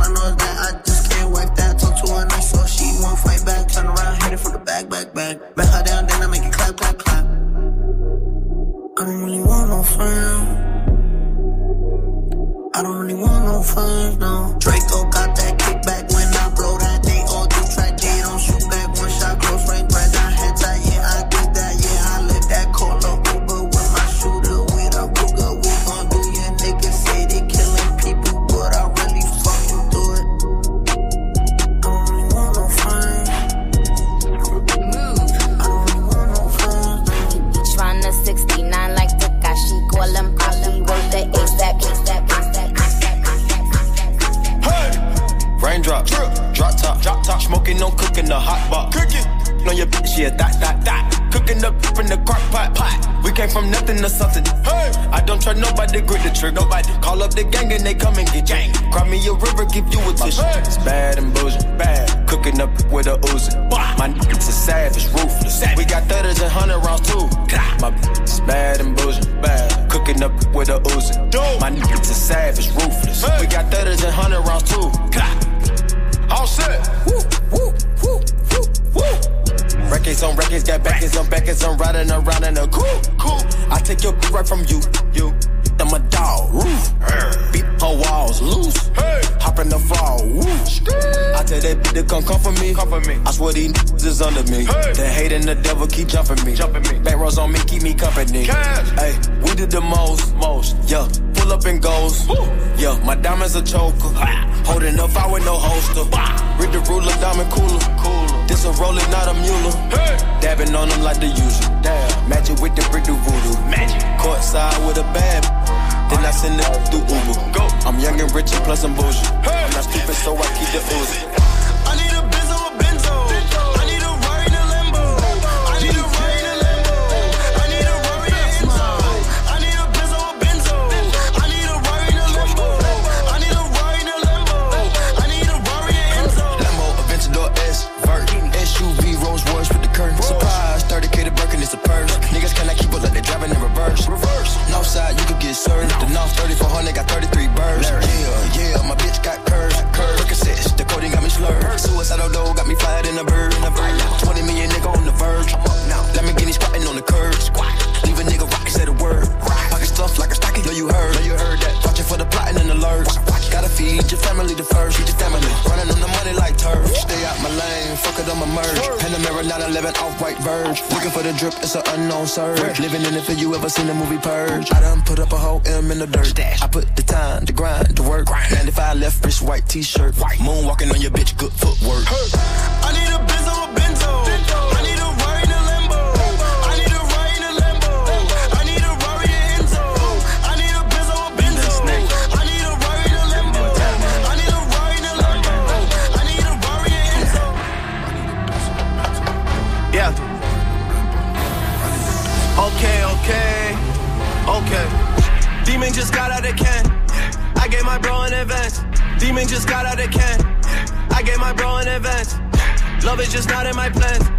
really want no She a dot, dot, dot. Cooking up in the crock pot, pot. We came from nothing to something. Hey, I don't trust nobody, grip the trigger. Nobody call up the gang and they come and get gang. Cry me a river, give you a tissue. It's bad and bullshit, bad. Cooking up with a Uzi. My niggas is savage, ruthless. We got thudders and hundred rounds too. My is bad and bullshit, bad. Cooking up with a Uzi. My niggas is savage, ruthless. We got thudders and hundred rounds too. All set. Woo. Records on records, got backers on backers, I'm riding around in a cool, cool. I take your right from you, you. I'm a dog, roof. Beat her walls loose. Hey. Hop in the fall, woo. I tell that bitch to come comfort me. Comfort me. I swear these niggas is under me. Hey. The hate and the devil keep jumping me. Jumping me. Back rows on me, keep me company. Hey, we did the most, most. Yeah, pull up and goes. Woo. Yeah, my diamonds a choker. Holding up, I with no holster. Read the ruler, diamond cooler. Cooler. A roller, not a mule. Hey. Dabbing on them like the usual. Damn. Magic with the brick do voodoo. Magic. Courtside with a bad. Then I send it through Uber. Go. I'm young and rich and plus I'm bougie. Hey. I'm not stupid, so I keep the Uzi. Reverse. Reverse. North side, you could get served. The North 3400 got 33 birds. Yeah, yeah, my bitch got curves. Percocets, the coding got me slurred. Suicidal dough got me fired in a bird. In a bird. 20 million nigga on the verge. Now let me get these squatting on the curb. Leave a nigga rockin' say the word. Pocket stuff like a stocking, know you heard. Know you heard that. Watching for the plotting and alerts. Gotta feed your family the first. Feed your family. Running on the money like turf. Stay out my lane, fuck it, I'ma merge. Panamera 911 off white verge. Looking for the drip, it's an unknown surge. Living in it for you ever seen the movie Purge. I done put up a whole M in the dirt. I put the time, the grind, the work. 95 left wrist, white t-shirt. Moon Moonwalking on your bitch, good footwork. I need a Benzo, a Benzo. Okay. Demon just got out of can. I gave my bro an advance. Demon just got out of can. I gave my bro an advance. Love is just not in my plans.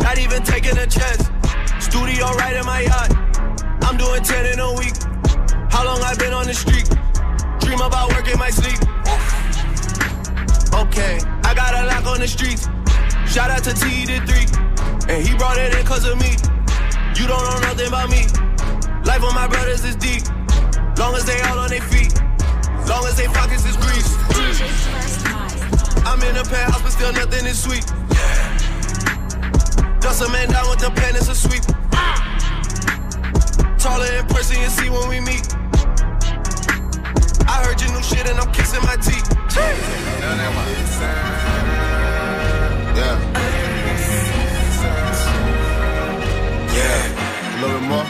Not even taking a chance. Studio right in my yacht. I'm doing 10 in a week. How long I been on the street? Dream about work in my sleep. Okay, I got a lock on the streets. Shout out to T the three. And he brought it in cause of me. You don't know nothing about me. Life with my brothers is deep. Long as they all on their feet. Long as they pockets is grease. I'm in a penthouse, but still nothing is sweet. Dust a man down with the pen, it's a sweep. Taller in person, you see when we meet. I heard your new shit and I'm kissing my teeth. Yeah. Yeah. A little more.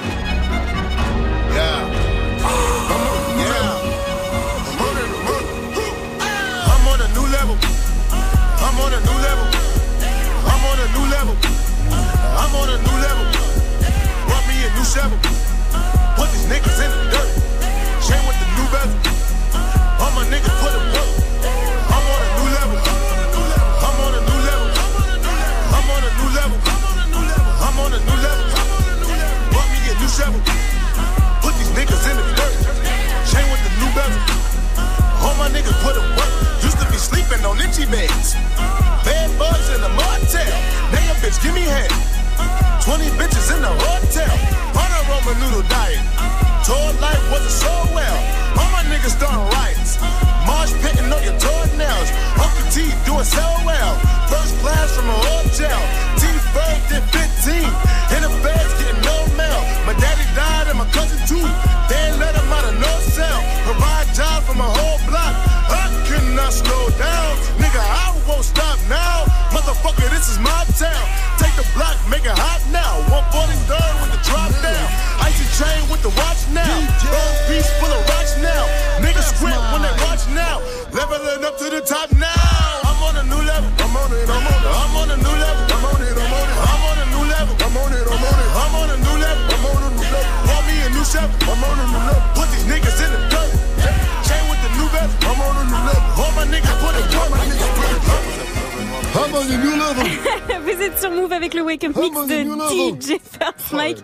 I'm on a new level. Brought me a new shovel. Put these niggas in the dirt. Chain with the new bezel. All my niggas put them work. I'm on a new level. I'm on a new level. I'm on a new level. I'm on a new level. Me a new shovel. Put these niggas in the dirt. Chain with the new. All my niggas put work. Used to be sleeping on itchy beds. Bad bugs in the motel. Now your bitch give me head. 20 bitches in the hotel. On a Roman noodle diet. Told life wasn't so well. All my niggas starting riots. Marsh pitting on your toenails. Uncle T doing so well. First class from a hotel. T first did 15. In the feds getting no mail. My daddy died and my cousin too. They let him out of no cell. Provide jobs for my whole block. I cannot slow down. Nigga, I won't stop now. Motherfucker, this is my town. Take the block, make it hot now. 143rd with the drop down. Icy chain with the watch now. Gold piece full of rocks now. Niggas script when they watch now. Leveling up to the top now. I'm on a new level. I'm on it. I'm on it. I'm on a new level. I'm on it. I'm on it. I'm on a new level. I'm on it. I'm on it. I'm on a new level. I'm on a new level. Want me a new chef? I'm on a new level. Put these niggas in the with the new vest, I'm on a new level. All my niggas put it work, my niggas put it work. I'm on a new level. Vous êtes sur Move avec le Wake Up Mix de DJ First Mike.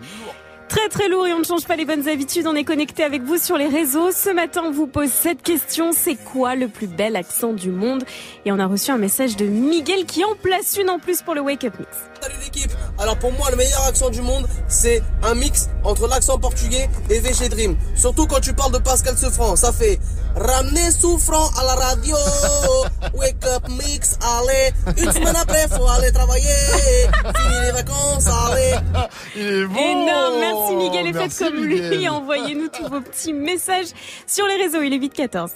Très très lourd et on ne change pas les bonnes habitudes. On est connecté avec vous sur les réseaux. Ce matin, on vous pose cette question. C'est quoi le plus bel accent du monde? Et on a reçu un message de Miguel qui en place une en plus pour le Wake Up Mix. Salut l'équipe Alors pour moi le meilleur accent du monde c'est un mix entre l'accent portugais et VG Dream. Surtout quand tu parles de Pascal Sefranc, ça fait Ramener souffrant à la radio Wake up mix, allez Une semaine après faut aller travailler Fini les vacances, allez Il est bon Énorme, merci Miguel et faites Merci, comme Miguel. lui. Envoyez-nous tous vos petits messages sur les réseaux. Il est 8-14.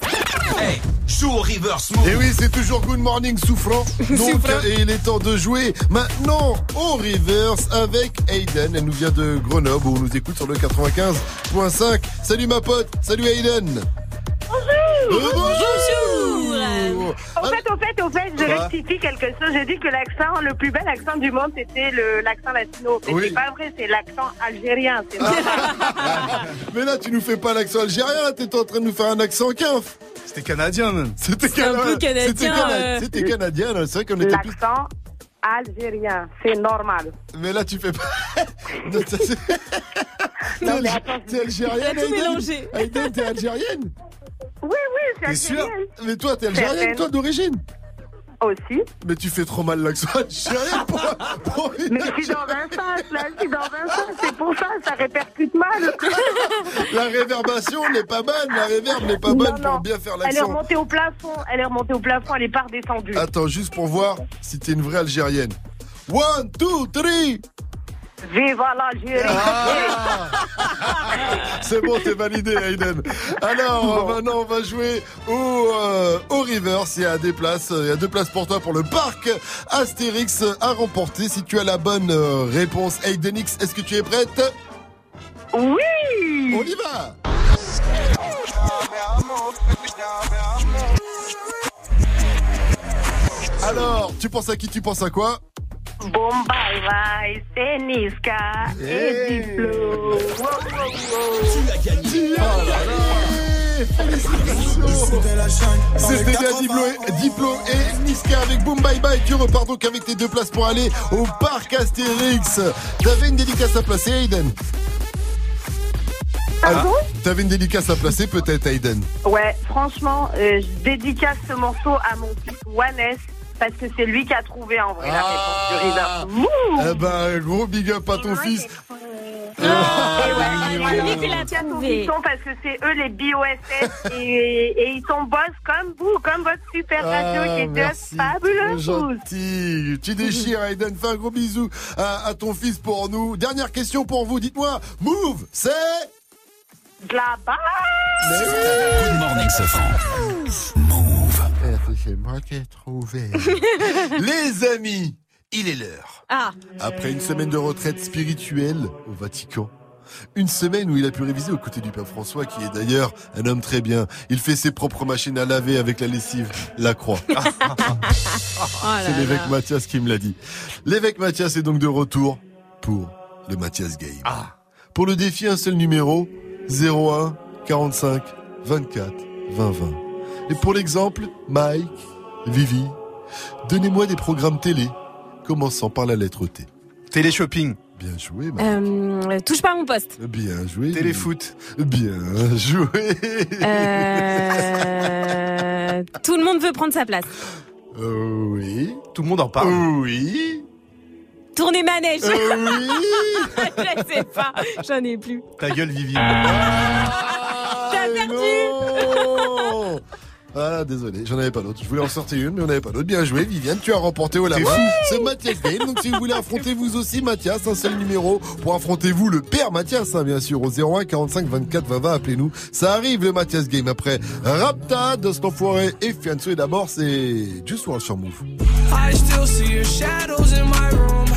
Joue au reverse Et oui, c'est toujours Good Morning Souffrant. Donc, et il est temps de jouer maintenant au reverse avec Aiden. Elle nous vient de Grenoble où on nous écoute sur le 95.5. Salut ma pote, salut Aiden. Bonjour Bonjour Au fait, au fait, au fait, je rectifie quelque chose. J'ai dit que l'accent, le plus bel accent du monde, c'était le- l'accent latino. Mais Oui. c'est pas vrai, c'est l'accent algérien. Mais là, tu nous fais pas l'accent algérien, là, t'étais en train de nous faire un accent quinf. C'était canadien même. C'était peu C'était canadien, cana- euh. c'était canadien, là. c'est vrai qu'on était plus. L'accent algérien, c'est normal. Mais là, tu fais pas. Non, T'es Non, mais Alg- attends, T'es algérienne. Aiden, t'es algérienne Oui, oui, c'est T'es sûr. Mais toi, t'es algérienne, toi, d'origine Aussi. Mais tu fais trop mal l'accent algérien pour, pour une Mais je suis dans sens, là, je suis dans sens, c'est pour ça, ça répercute mal. La réverbation n'est pas bonne, la réverb n'est pas bonne Non, pour bien faire Elle est l'accent. remontée au plafond, elle est remontée au plafond, elle est pas redescendue. Attends, juste pour voir si t'es une vraie algérienne. One, two, three Viva l'Algérie C'est bon, t'es validé, Aiden. Alors, maintenant, on va jouer au, euh, au reverse. Il y a des places, il y a deux places pour toi pour le parc Astérix à remporter. Si tu as la bonne euh, réponse, Aidenix, est-ce que tu es prête? Oui. On y va. Alors, tu penses à qui? Tu penses à quoi? Bon bye bye, c'est Niska et Diplo. Wow, wow, wow. C'était bien Diplo et, Diplo et Niska avec Boom Bye Bye. Tu repars donc avec tes deux places pour aller au parc Astérix. T'avais une dédicace à placer, Aiden Ah, T'avais une dédicace à placer peut-être, Aiden Ouais, franchement, euh, je dédicace ce morceau à mon fils Wannes parce que c'est lui qui a trouvé en vrai la réponse du River. Wouh Eh ben, gros big up à ton fils. Parce que c'est eux les BOSS et, et ils sont boss comme vous, comme votre super radio qui est Ah, merci. fabuleux. Gentil. Tu déchires, Aiden. Fais un gros bisou à, à ton fils pour nous. Dernière question pour vous. Dites-moi, Move, c'est De la base Good morning, Sofran. C'est moi qui ai trouvé. Les amis, il est l'heure. Ah, Après une semaine de retraite spirituelle au Vatican. Une semaine où il a pu réviser aux côtés du pape François, qui est d'ailleurs un homme très bien. Il fait ses propres machines à laver avec la lessive, la croix. Oh C'est l'évêque. Mathias qui me l'a dit. L'évêque Mathias est donc de retour pour le Mathias Game. Pour le défi, un seul numéro 01 45 24 20 20. Et pour l'exemple, Mike, Vivi, donnez-moi des programmes télé, commençant par la lettre T. Télé-shopping. Bien joué, Mike. Euh, touche pas à mon poste. Bien joué. Téléfoot. Bien joué. Euh, tout le monde veut prendre sa place. Euh, oui. Tout le monde en parle. Oui. Tournez manège. Euh, oui. Je sais pas, j'en ai plus. Ta gueule, Vivi. T'as perdu. Non Ah, désolé, j'en avais pas d'autre. Je voulais en sortir une, mais on n'avait pas d'autre. Bien joué, Viviane, tu as remporté au la main ce Mathias Game. Donc, si vous voulez affronter vous aussi Mathias, un seul numéro pour affronter vous, le père Mathias, hein, bien sûr, au 01 45 24 20 20, appelez-nous. Ça arrive, le Mathias Game. Après Rapta, Dust Enfoiré et Fianso. Et d'abord, c'est Just One sur Move. I still see your shadows in my room.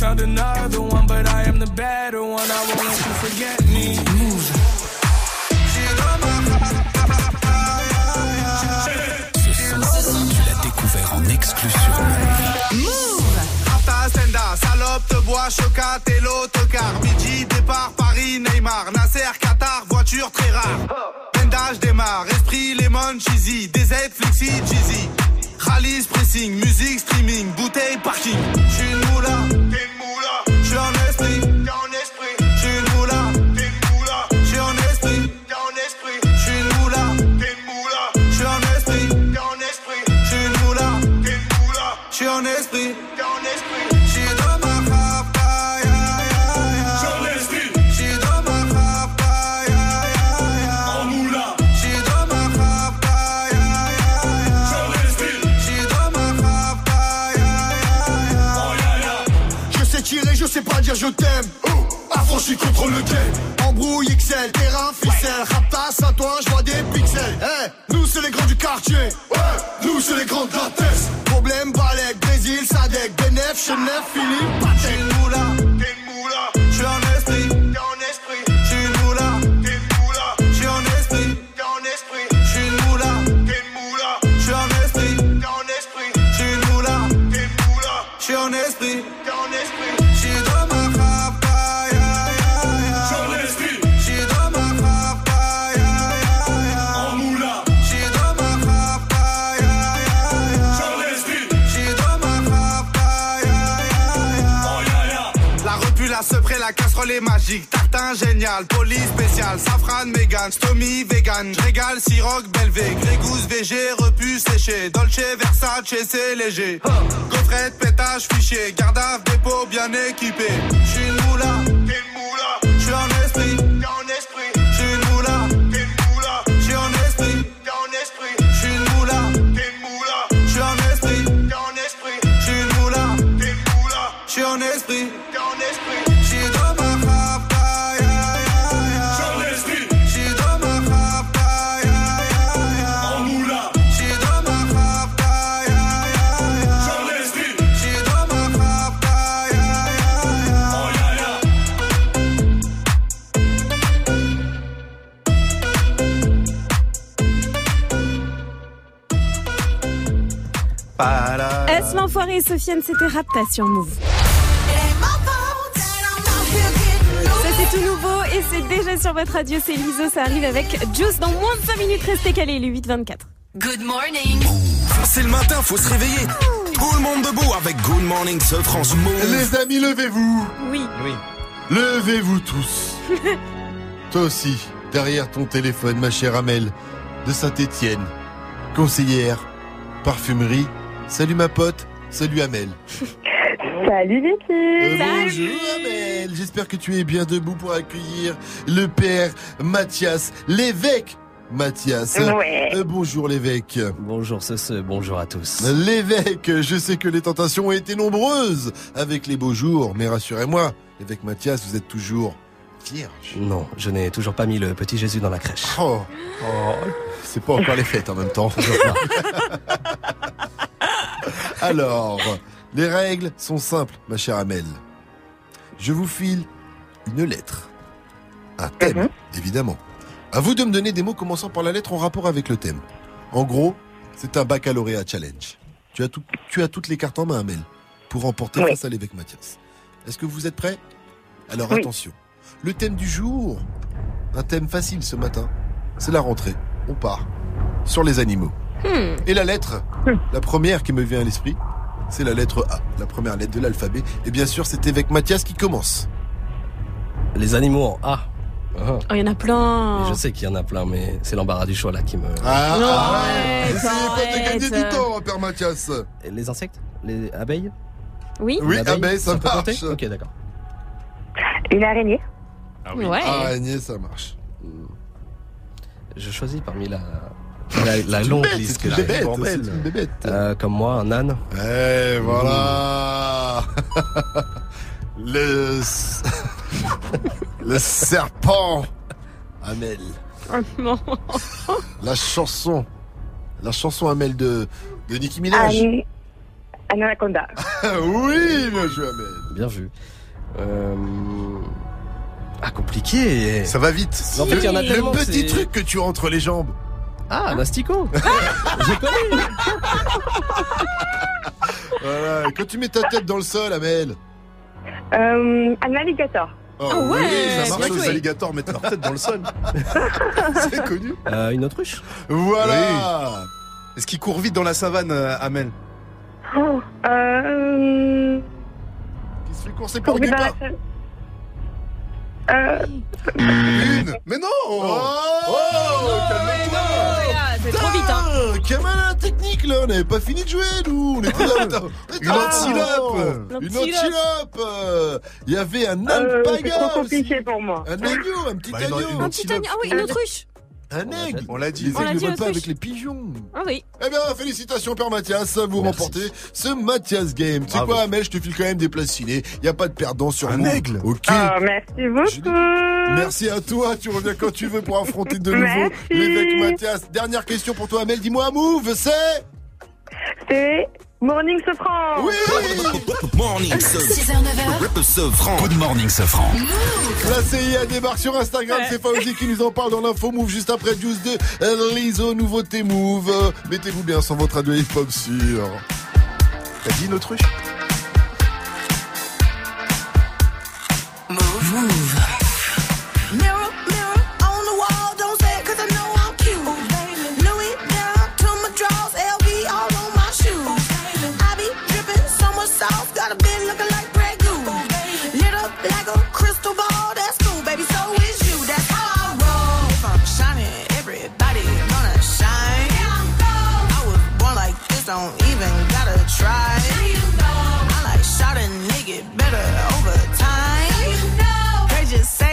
Found another one, but I am the better one. I won't let you forget me. Move. Tu l'as découvert en exclu sur Move. Rata, Senda, salope, te bois, chocat et l'autocar. Midi, départ, Paris, Neymar. Nasser, Qatar, voiture très rare. Bendage démarre, esprit, lemon, cheesy. DZ, flexi, cheesy. Rallye, pressing, musique, streaming, bouteille, parking. J'suis une moula. Je t'aime. Oh, affranchi contre le game. Embrouille XL, terrain, ficelle. Raptas à toi, je vois des pixels. Eh, nous c'est les grands du quartier. Ouais, nous c'est les grands de la tête. Problème, Balek, Brésil, Sadek, Benef, Chenef, Philippe, Patek. T'es une moula. T'es une moula. J'suis en esprit, t'es en esprit. J'suis une moula, t'es une moula. J'suis en esprit, t'es en esprit. J'suis une moula, t'es une moula. J'suis en esprit, t'es en esprit. Sepré, la casserole est magique. Tartin génial, police spécial, safran, mégan, stomy, vegan. J'régale, siroc, belvé, grégousse, VG, repu, séché. Dolce, Versace, c'est léger. Gaufrette, pétage, fichier, garde à dépôt bien équipé. J'suis une moula, t'es une moula. J'suis en esprit. Gims, l'enfoiré et Sofiane, c'était Rapta sur Move. Ça c'est tout nouveau et c'est déjà sur votre radio, c'est Liso, ça arrive avec Juice dans moins de 5 minutes, restez calés, le 8-24. Good morning. C'est le matin, faut se réveiller. Tout le monde debout avec Good Morning ce France Move. Les amis, levez-vous. Oui. Oui. Levez-vous tous. Toi aussi, derrière ton téléphone, ma chère Amel, de Saint-Étienne, conseillère, parfumerie. Salut ma pote, salut Amel. Salut Vicky Euh, bonjour Amel, j'espère que tu es bien debout pour accueillir le père Mathias, l'évêque Mathias. Ouais. Euh, bonjour l'évêque. Bonjour ce, bonjour à tous. L'évêque, je sais que les tentations ont été nombreuses avec les beaux jours, mais rassurez-moi, l'évêque Mathias, vous êtes toujours vierge. Non, je n'ai toujours pas mis le petit Jésus dans la crèche. Oh, oh, c'est pas encore les fêtes en même temps. Alors, les règles sont simples, ma chère Amel. Je vous file une lettre. Un thème, évidemment. À vous de me donner des mots commençant par la lettre en rapport avec le thème. En gros, c'est un baccalauréat challenge. Tu as, tout- tu as toutes les cartes en main, Amel, pour remporter Oui. face à l'évêque Mathias. Est-ce que vous êtes prêts? Alors Oui. attention. Le thème du jour, un thème facile ce matin, c'est la rentrée. On part sur les animaux. Hmm. Et la lettre, la première qui me vient à l'esprit, c'est la lettre A, la première lettre de l'alphabet. Et bien sûr, c'est évêque Mathias qui commence. Les animaux en A. Ah. Oh, il y en a plein. Je sais qu'il y en a plein, mais c'est l'embarras du choix là qui me. Ah, Non, ah, arrête, Essayez pas de gagner du temps, Père Mathias. Et Les insectes? Les abeilles? Oui. Oui, L'abeille, abeille, ça compter? marche. Ok, d'accord. Une araignée Ouais. Araignée, ça marche. Je choisis parmi la, la, la longue bête, liste que j'ai. bébête, Bordel. c'est une bébête. Euh, comme moi, un âne. Eh, voilà Le... s- Le serpent Amel. Oh non. La chanson. La chanson Amel de, de Nicki Minaj. An- Anaconda. oui, bien joué Amel. Bien vu. Euh... Ah, compliqué. Ça va vite. En fait, il y en a le tellement petit truc que tu as entre les jambes. Ah, l'asticot. J'ai connu. Voilà. Et Quand tu mets ta tête dans le sol, Amel. Euh, un alligator. Oh, Ah ouais, oui, ça bien marche. joué. Les alligators mettent leur tête dans le sol. C'est connu. Euh, une autruche. Voilà. Est-ce qu'il court vite dans la savane, euh, Amel Oh, euh... Qui se fait courser par pour le dans la guépard. salle. Euh, Une Mais non Oh, calme-toi. C'est trop vite, hein. Quelle malin technique là, on n'avait pas fini de jouer nous, on était là, Une antilope. Une antilope Euh, Il y avait un euh, c'est alpaga trop aussi. compliqué pour moi. Un agneau, un petit Bah, agneau Un petit agneau. Ah oui, une autruche. Un aigle On l'a dit. Les aigles ne volent pas avec les pigeons Ah oui. Eh bien, félicitations Père Mathias, vous Merci. remportez ce Mathias Game. Tu sais Bravo. quoi, Amel, je te file quand même des places ciné. Il n'y a pas de perdant sur Un aigle. Ok. Ah, merci beaucoup. Merci à toi, tu reviens quand tu veux pour affronter de nouveau Merci. l'évêque Mathias. Dernière question pour toi, Amel, dis-moi move, c'est? C'est Morning Sofran. Oui Morning, 6h, 9h. Sofran. Good morning, Sofran. La CIA débarque sur Instagram, c'est Fauzi qui nous en parle dans l'info Move juste après Juice de Lizzo, nouveauté Move. Mettez-vous bien sur votre radio hip-hop sûr. T'as dit une autruche Mirror,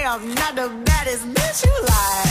I'm not the baddest bitch you like.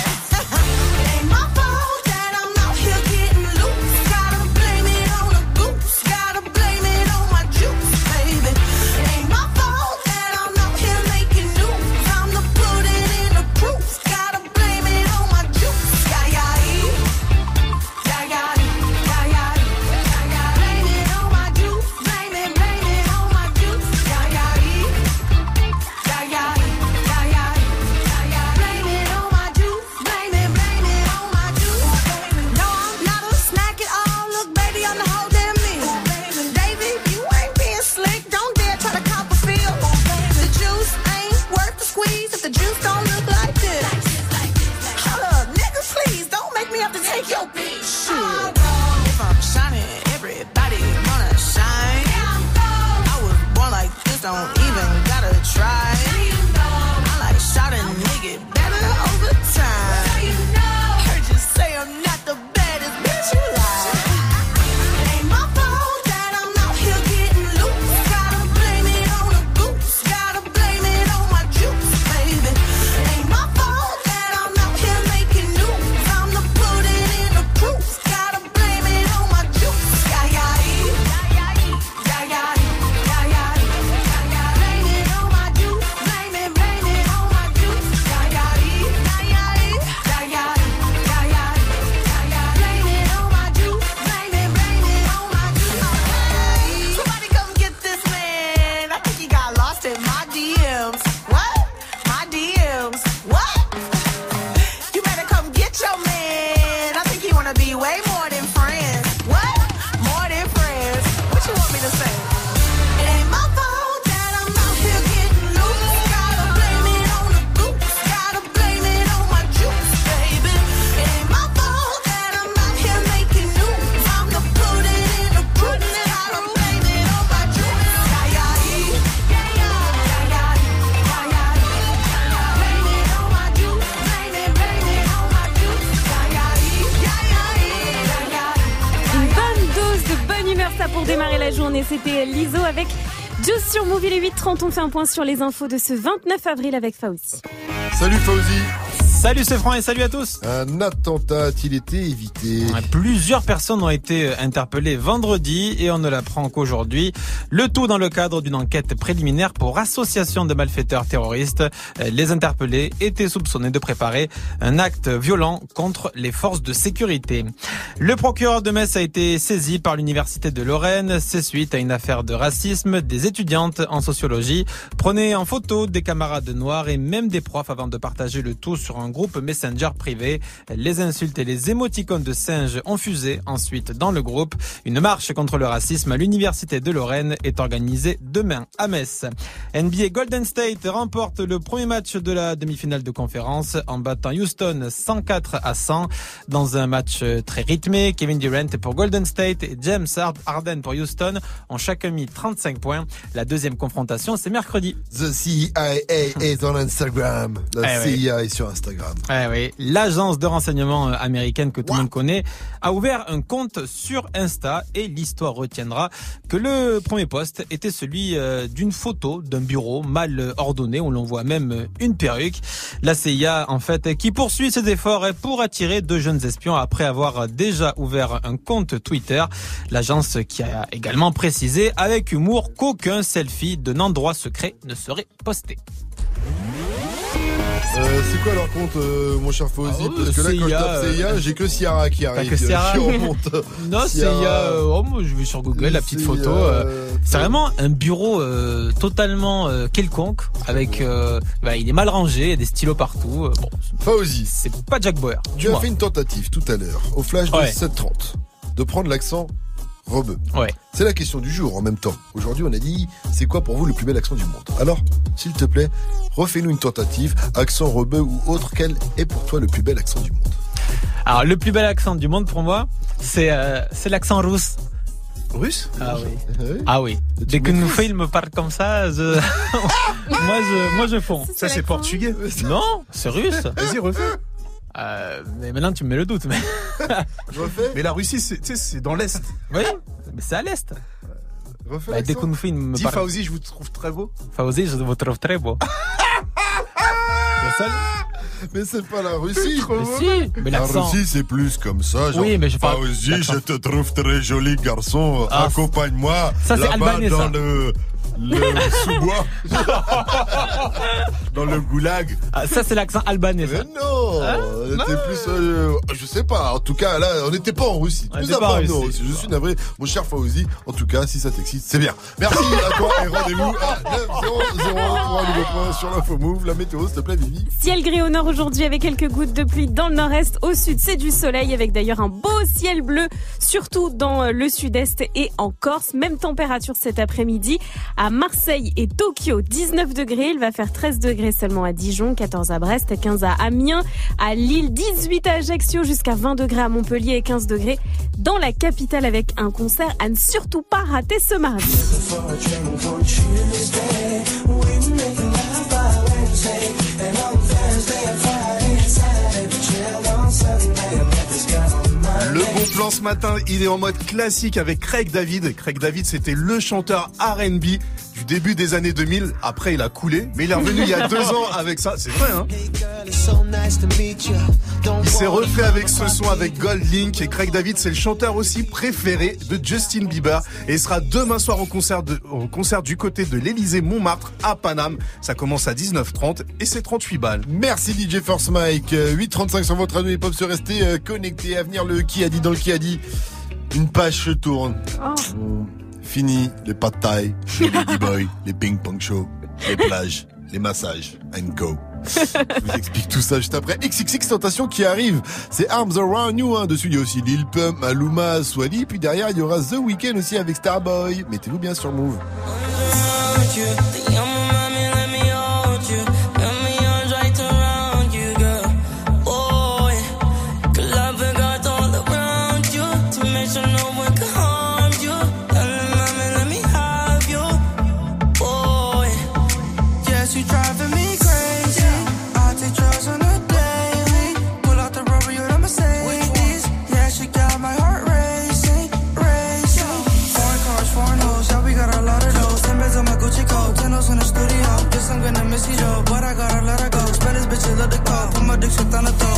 Move. Il est 8h30. On fait un point sur les infos de ce 29 avril avec Fauzi. Salut Fauzi. Salut c'est Franck et salut à tous. Un attentat a-t-il été évité? Plusieurs personnes ont été interpellées vendredi et on ne l'apprend qu'aujourd'hui. Le tout dans le cadre d'une enquête préliminaire pour association de malfaiteurs terroristes. Les interpellés étaient soupçonnés de préparer un acte violent contre les forces de sécurité. Le procureur de Metz a été saisi par l'université de Lorraine. C'est suite à une affaire de racisme. Des étudiantes en sociologie prenaient en photo des camarades noirs et même des profs avant de partager le tout sur un groupe Messenger privé. Les insultes et les émoticônes de singes ont fusé ensuite dans le groupe. Une marche contre le racisme à l'université de Lorraine est organisée demain à Metz. NBA Golden State remporte le premier match de la demi-finale de conférence en battant Houston 104 à 100 dans un match très rythmé. Kevin Durant pour Golden State et James Harden pour Houston ont chacun mis 35 points. La deuxième confrontation, c'est mercredi. The CIA est on Instagram. La Eh oui. CIA est sur Instagram. Eh oui, l'agence de renseignement américaine que tout le monde connaît a ouvert un compte sur Insta et l'histoire retiendra que le premier poste était celui euh, d'une photo d'un bureau mal euh, ordonné où l'on voit même euh, une perruque. La CIA en fait qui poursuit ses efforts pour attirer deux jeunes espions après avoir déjà ouvert un compte Twitter. L'agence qui a également précisé avec humour qu'aucun selfie d'un endroit secret ne serait posté. Euh, c'est quoi leur compte, euh, mon cher Fauzi Ah, Parce que là, quand je CIA, tape CIA, j'ai que Ciara qui arrive. que Ciara remonte. Non, c'est il y a. euh, oh, moi, je vais sur Google, la petite photo. c'est vraiment un bureau totalement quelconque, avec. bah, il est mal rangé, il y a des stylos partout. bon, Fauzi. c'est pas Jack Bauer. Tu as fait une tentative tout à l'heure, au flash de Ouais. 7.30, de prendre l'accent rebeu. Ouais. C'est la question du jour en même temps. Aujourd'hui, on a dit, c'est quoi pour vous le plus bel accent du monde? Alors, s'il te plaît, refais-nous une tentative, accent rebeu ou autre, quel est pour toi le plus bel accent du monde? Alors, le plus bel accent du monde pour moi, c'est euh, c'est l'accent russe. Russe? Ah oui. Ah oui. Dès que nous fait, il me parle comme ça, je... moi je moi je fonds. Ça, c'est portugais. Non, c'est russe. Vas-y, refais. Euh, mais maintenant tu me mets le doute. Mais, Je refais Mais la Russie, c'est tu sais, c'est dans l'Est. oui, mais c'est à l'est. Refais Bah, dès l'accent. nous fait, me Dis. Fauzi, je vous trouve très beau. Fauzi, je vous trouve très beau. Mais c'est pas la Russie Mais si, mais La l'accent. Russie, c'est plus comme ça. Genre, Oui, mais je parle- Fauzi, je te trouve très joli garçon. Ah, Accompagne-moi ça, c'est là-bas albanais, dans ça. le, le sous-bois. dans le goulag. Ah, ça, c'est l'accent albanais, ça. Mais non, Hein on était plus, euh, je sais pas. En tout cas, là, on n'était pas en Russie. On pas en avons- non, Russie. Je suis navré, mon cher Fauzi. En tout cas, si ça t'excite, c'est bien. Merci à toi et rendez-vous à 900 pour un nouveau point sur l'info move. La météo, s'il te plaît, Vivi. Ciel gris au nord aujourd'hui avec quelques gouttes de pluie dans le nord-est. Au sud, c'est du soleil avec d'ailleurs un beau ciel bleu, surtout dans le sud-est et en Corse. Même température cet après-midi à Marseille et Tokyo, 19 degrés. Il va faire 13 degrés seulement à Dijon, 14 à Brest, 15 à Amiens, à Lille, 18 à Ajaccio, jusqu'à 20 degrés à Montpellier et 15 degrés dans la capitale avec un concert à ne surtout pas rater ce mardi. Plan ce matin, il est en mode classique avec Craig David. Craig David, c'était le chanteur R&B du début des années 2000. Après, il a coulé, mais il est revenu il y a deux ans avec ça. C'est vrai, hein Il s'est refait avec ce son avec Gold Link et Craig David, c'est le chanteur aussi préféré de Justin Bieber et il sera demain soir au concert, de- au concert du côté de l'Elysée Montmartre à Paname. Ça commence à 19h30 et c'est 38 balles. Merci DJ First Mike. Euh, 8.35 sur votre radio hip-hop se rester euh, connecté. À venir le qui a dit dans le qui a dit. Une page se tourne. Mm. Fini les pas de taille, les ladyboys, les ping-pong shows, les plages, les massages, and go. Je vous explique tout ça juste après. XXX Tentation qui arrive. C'est Arms Around You. Hein. Dessus, il y a aussi Lil Pump, Maluma, Swally. Puis derrière, il y aura The Weeknd aussi avec Starboy. Mettez-vous bien sur Move. que você tá na tua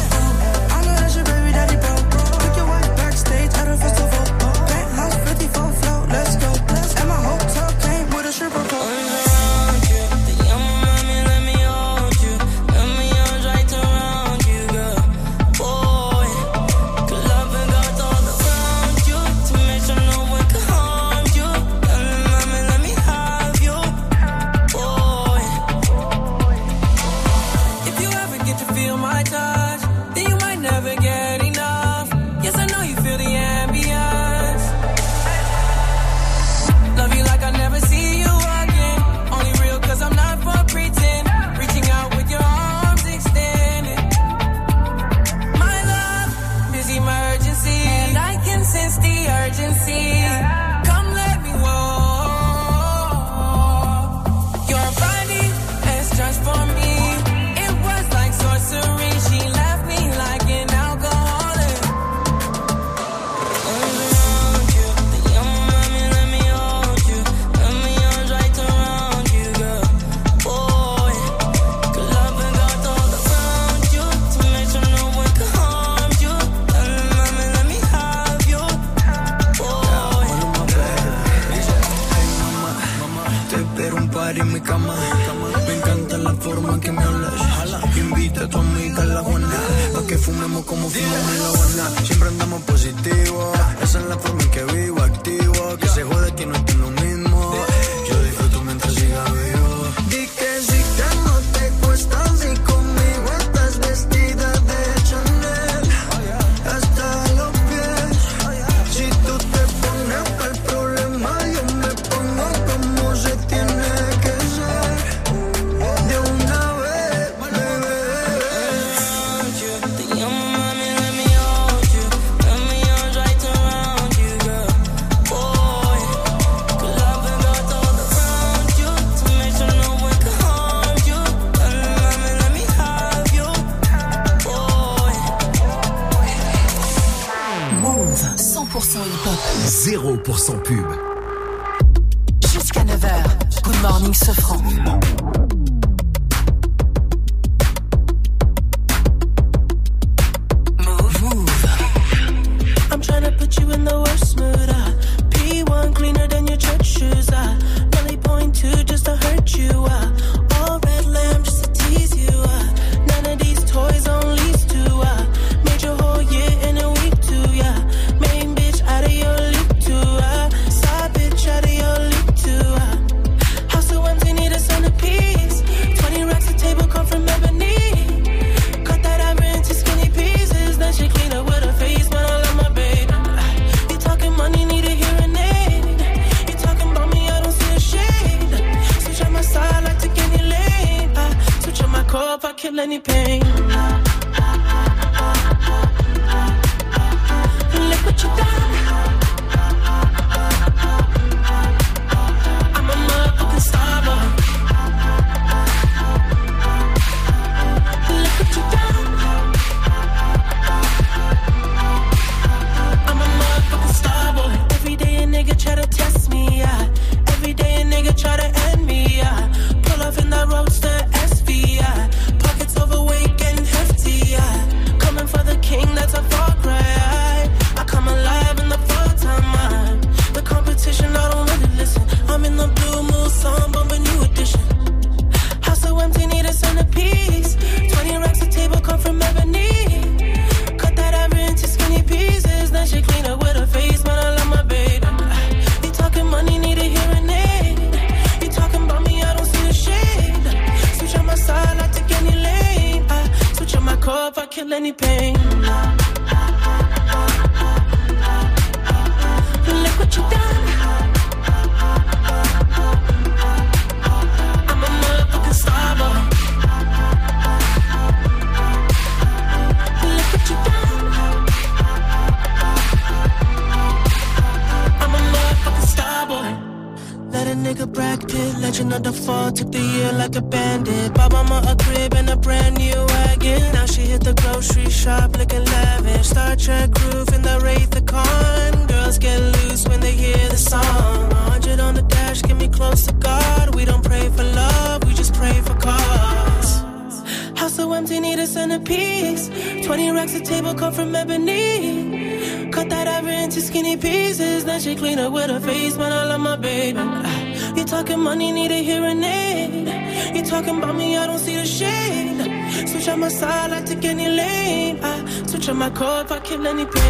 Switch on my car if I kill any pain.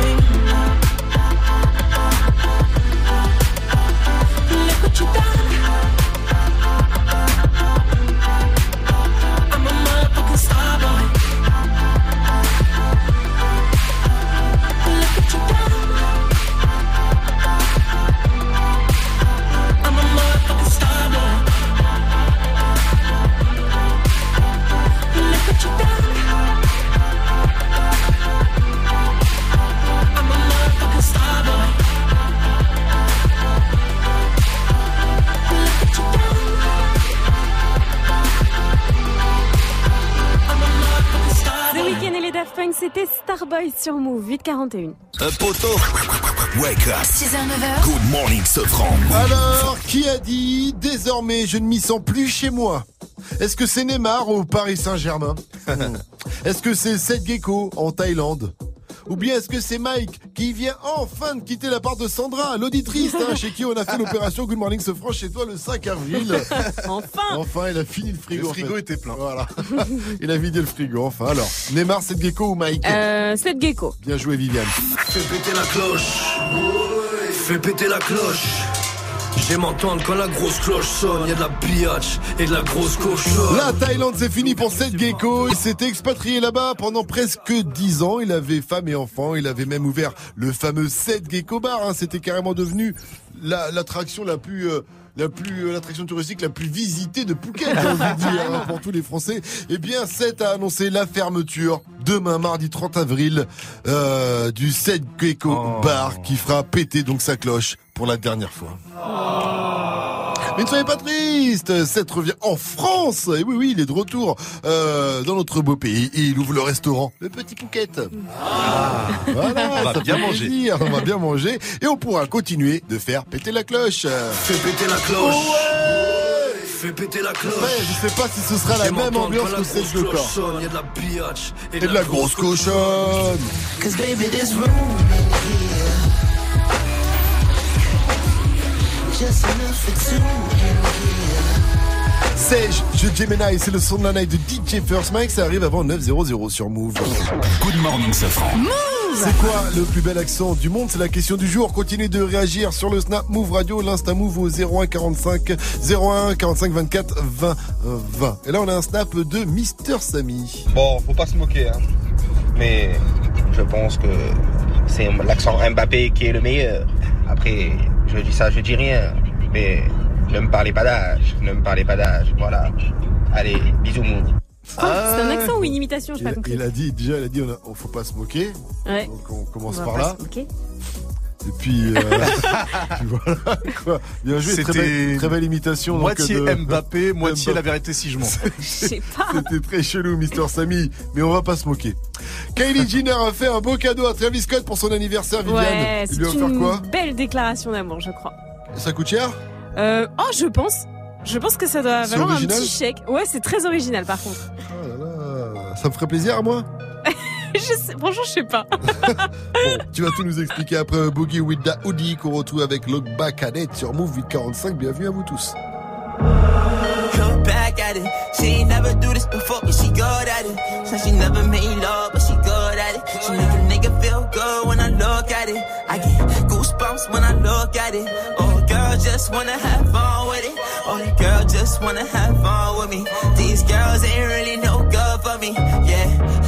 Sur Move, 841. Un poteau Wake up 6h, 9h. Good morning, Sofran. Alors, qui a dit désormais je ne m'y sens plus chez moi? Est-ce que c'est Neymar au Paris Saint-Germain? Est-ce que c'est Seth Gecko en Thaïlande? Ou bien est-ce que c'est Mike qui vient enfin de quitter la part de Sandra, l'auditrice, hein, chez qui on a fait l'opération Good Morning ce franc chez toi le 5 avril Enfin Enfin, il a fini le frigo. Le en frigo fait. était plein. Voilà. il a vidé le frigo, enfin. Alors, Neymar, c'est Gecko ou Mike Euh, c'est Gecko. Bien joué, Viviane. Fais péter la cloche. Fais péter la cloche. J'aime entendre quand la grosse cloche sonne. Y'a de la biatch et de la grosse cochonne. La Thaïlande, c'est fini pour Seth Gecko. Il s'était expatrié là-bas pendant presque 10 ans. Il avait femme et enfant. Il avait même ouvert le fameux Seth Gecko Bar. hein. C'était carrément devenu la- l'attraction la, plus... euh, la plus euh, l'attraction touristique la plus visitée de Phuket, dire, hein, pour tous les Français. Eh bien, Seth a annoncé la fermeture demain, mardi 30 avril, euh, du Seth Gecko Bar qui fera péter donc sa cloche pour la dernière fois. Mais ne soyez pas triste, Seth revient en France. Et oui, oui, il est de retour euh, dans notre beau pays et il ouvre le restaurant, le Petit Pouquette. Voilà, On va ça bien manger. plaisir, on va bien manger et on pourra continuer de faire péter la cloche. Fais péter la cloche. Fais péter la cloche. Ouais, je sais pas si ce sera la même ambiance que celle de corps. Y'a de la biatch Et de la grosse cochonne. Cause baby, this room Je Gemini, c'est le son de la night de DJ First Mike, ça arrive avant 9.00 sur Move. Good morning, Safran. C'est quoi le plus bel accent du monde? C'est la question du jour. Continuez de réagir sur le Snap Move Radio, l'Insta Move au 01 45 01 45 24 20 euh, 20. Et là, on a un snap de Mister Samy. Bon, faut pas se moquer, hein. Mais je pense que c'est l'accent Mbappé qui est le meilleur. Après, je dis ça, je dis rien. Mais ne me parlez pas d'âge. Ne me parlez pas d'âge. Voilà. Allez, bisous mou. Quoi C'est un accent ou une imitation Je Il pas a, compris. il a dit, déjà, il a dit, on, a- on faut pas se moquer. Ouais. Donc on commence On par pas là. se moquer. Et puis, euh, puis voilà, quoi. Bien joué, très C'était belle, très belle imitation. donc, Moitié de- Mbappé, moitié la vérité si je mens. sais pas. C'était très chelou, Mister Samy, mais on va pas se moquer. Kylie Jenner a fait un beau cadeau à Travis Scott pour son anniversaire, Viviane. Ouais, Il lui a offert quoi belle déclaration d'amour, je crois. Ça coûte cher Euh, oh, je pense. Je pense que ça doit valoir un petit chèque. Ouais, c'est très original par contre. Oh là là, Ça me ferait plaisir à moi je sais, franchement, je sais pas. Bon, tu vas tout nous expliquer après Boogie with the Hoodie qu'on retrouve avec Look Back at It sur Move 845. Bienvenue à vous tous. Look back at it. She ain't never do this before, but she good at it. Said she never made love, but she good at it. She make a nigga feel good when I look at it. I get goosebumps when I look at it. Oh, girl, just wanna have fun with it. Oh, girl just wanna have fun with me. These girls ain't really no good for me. Yeah.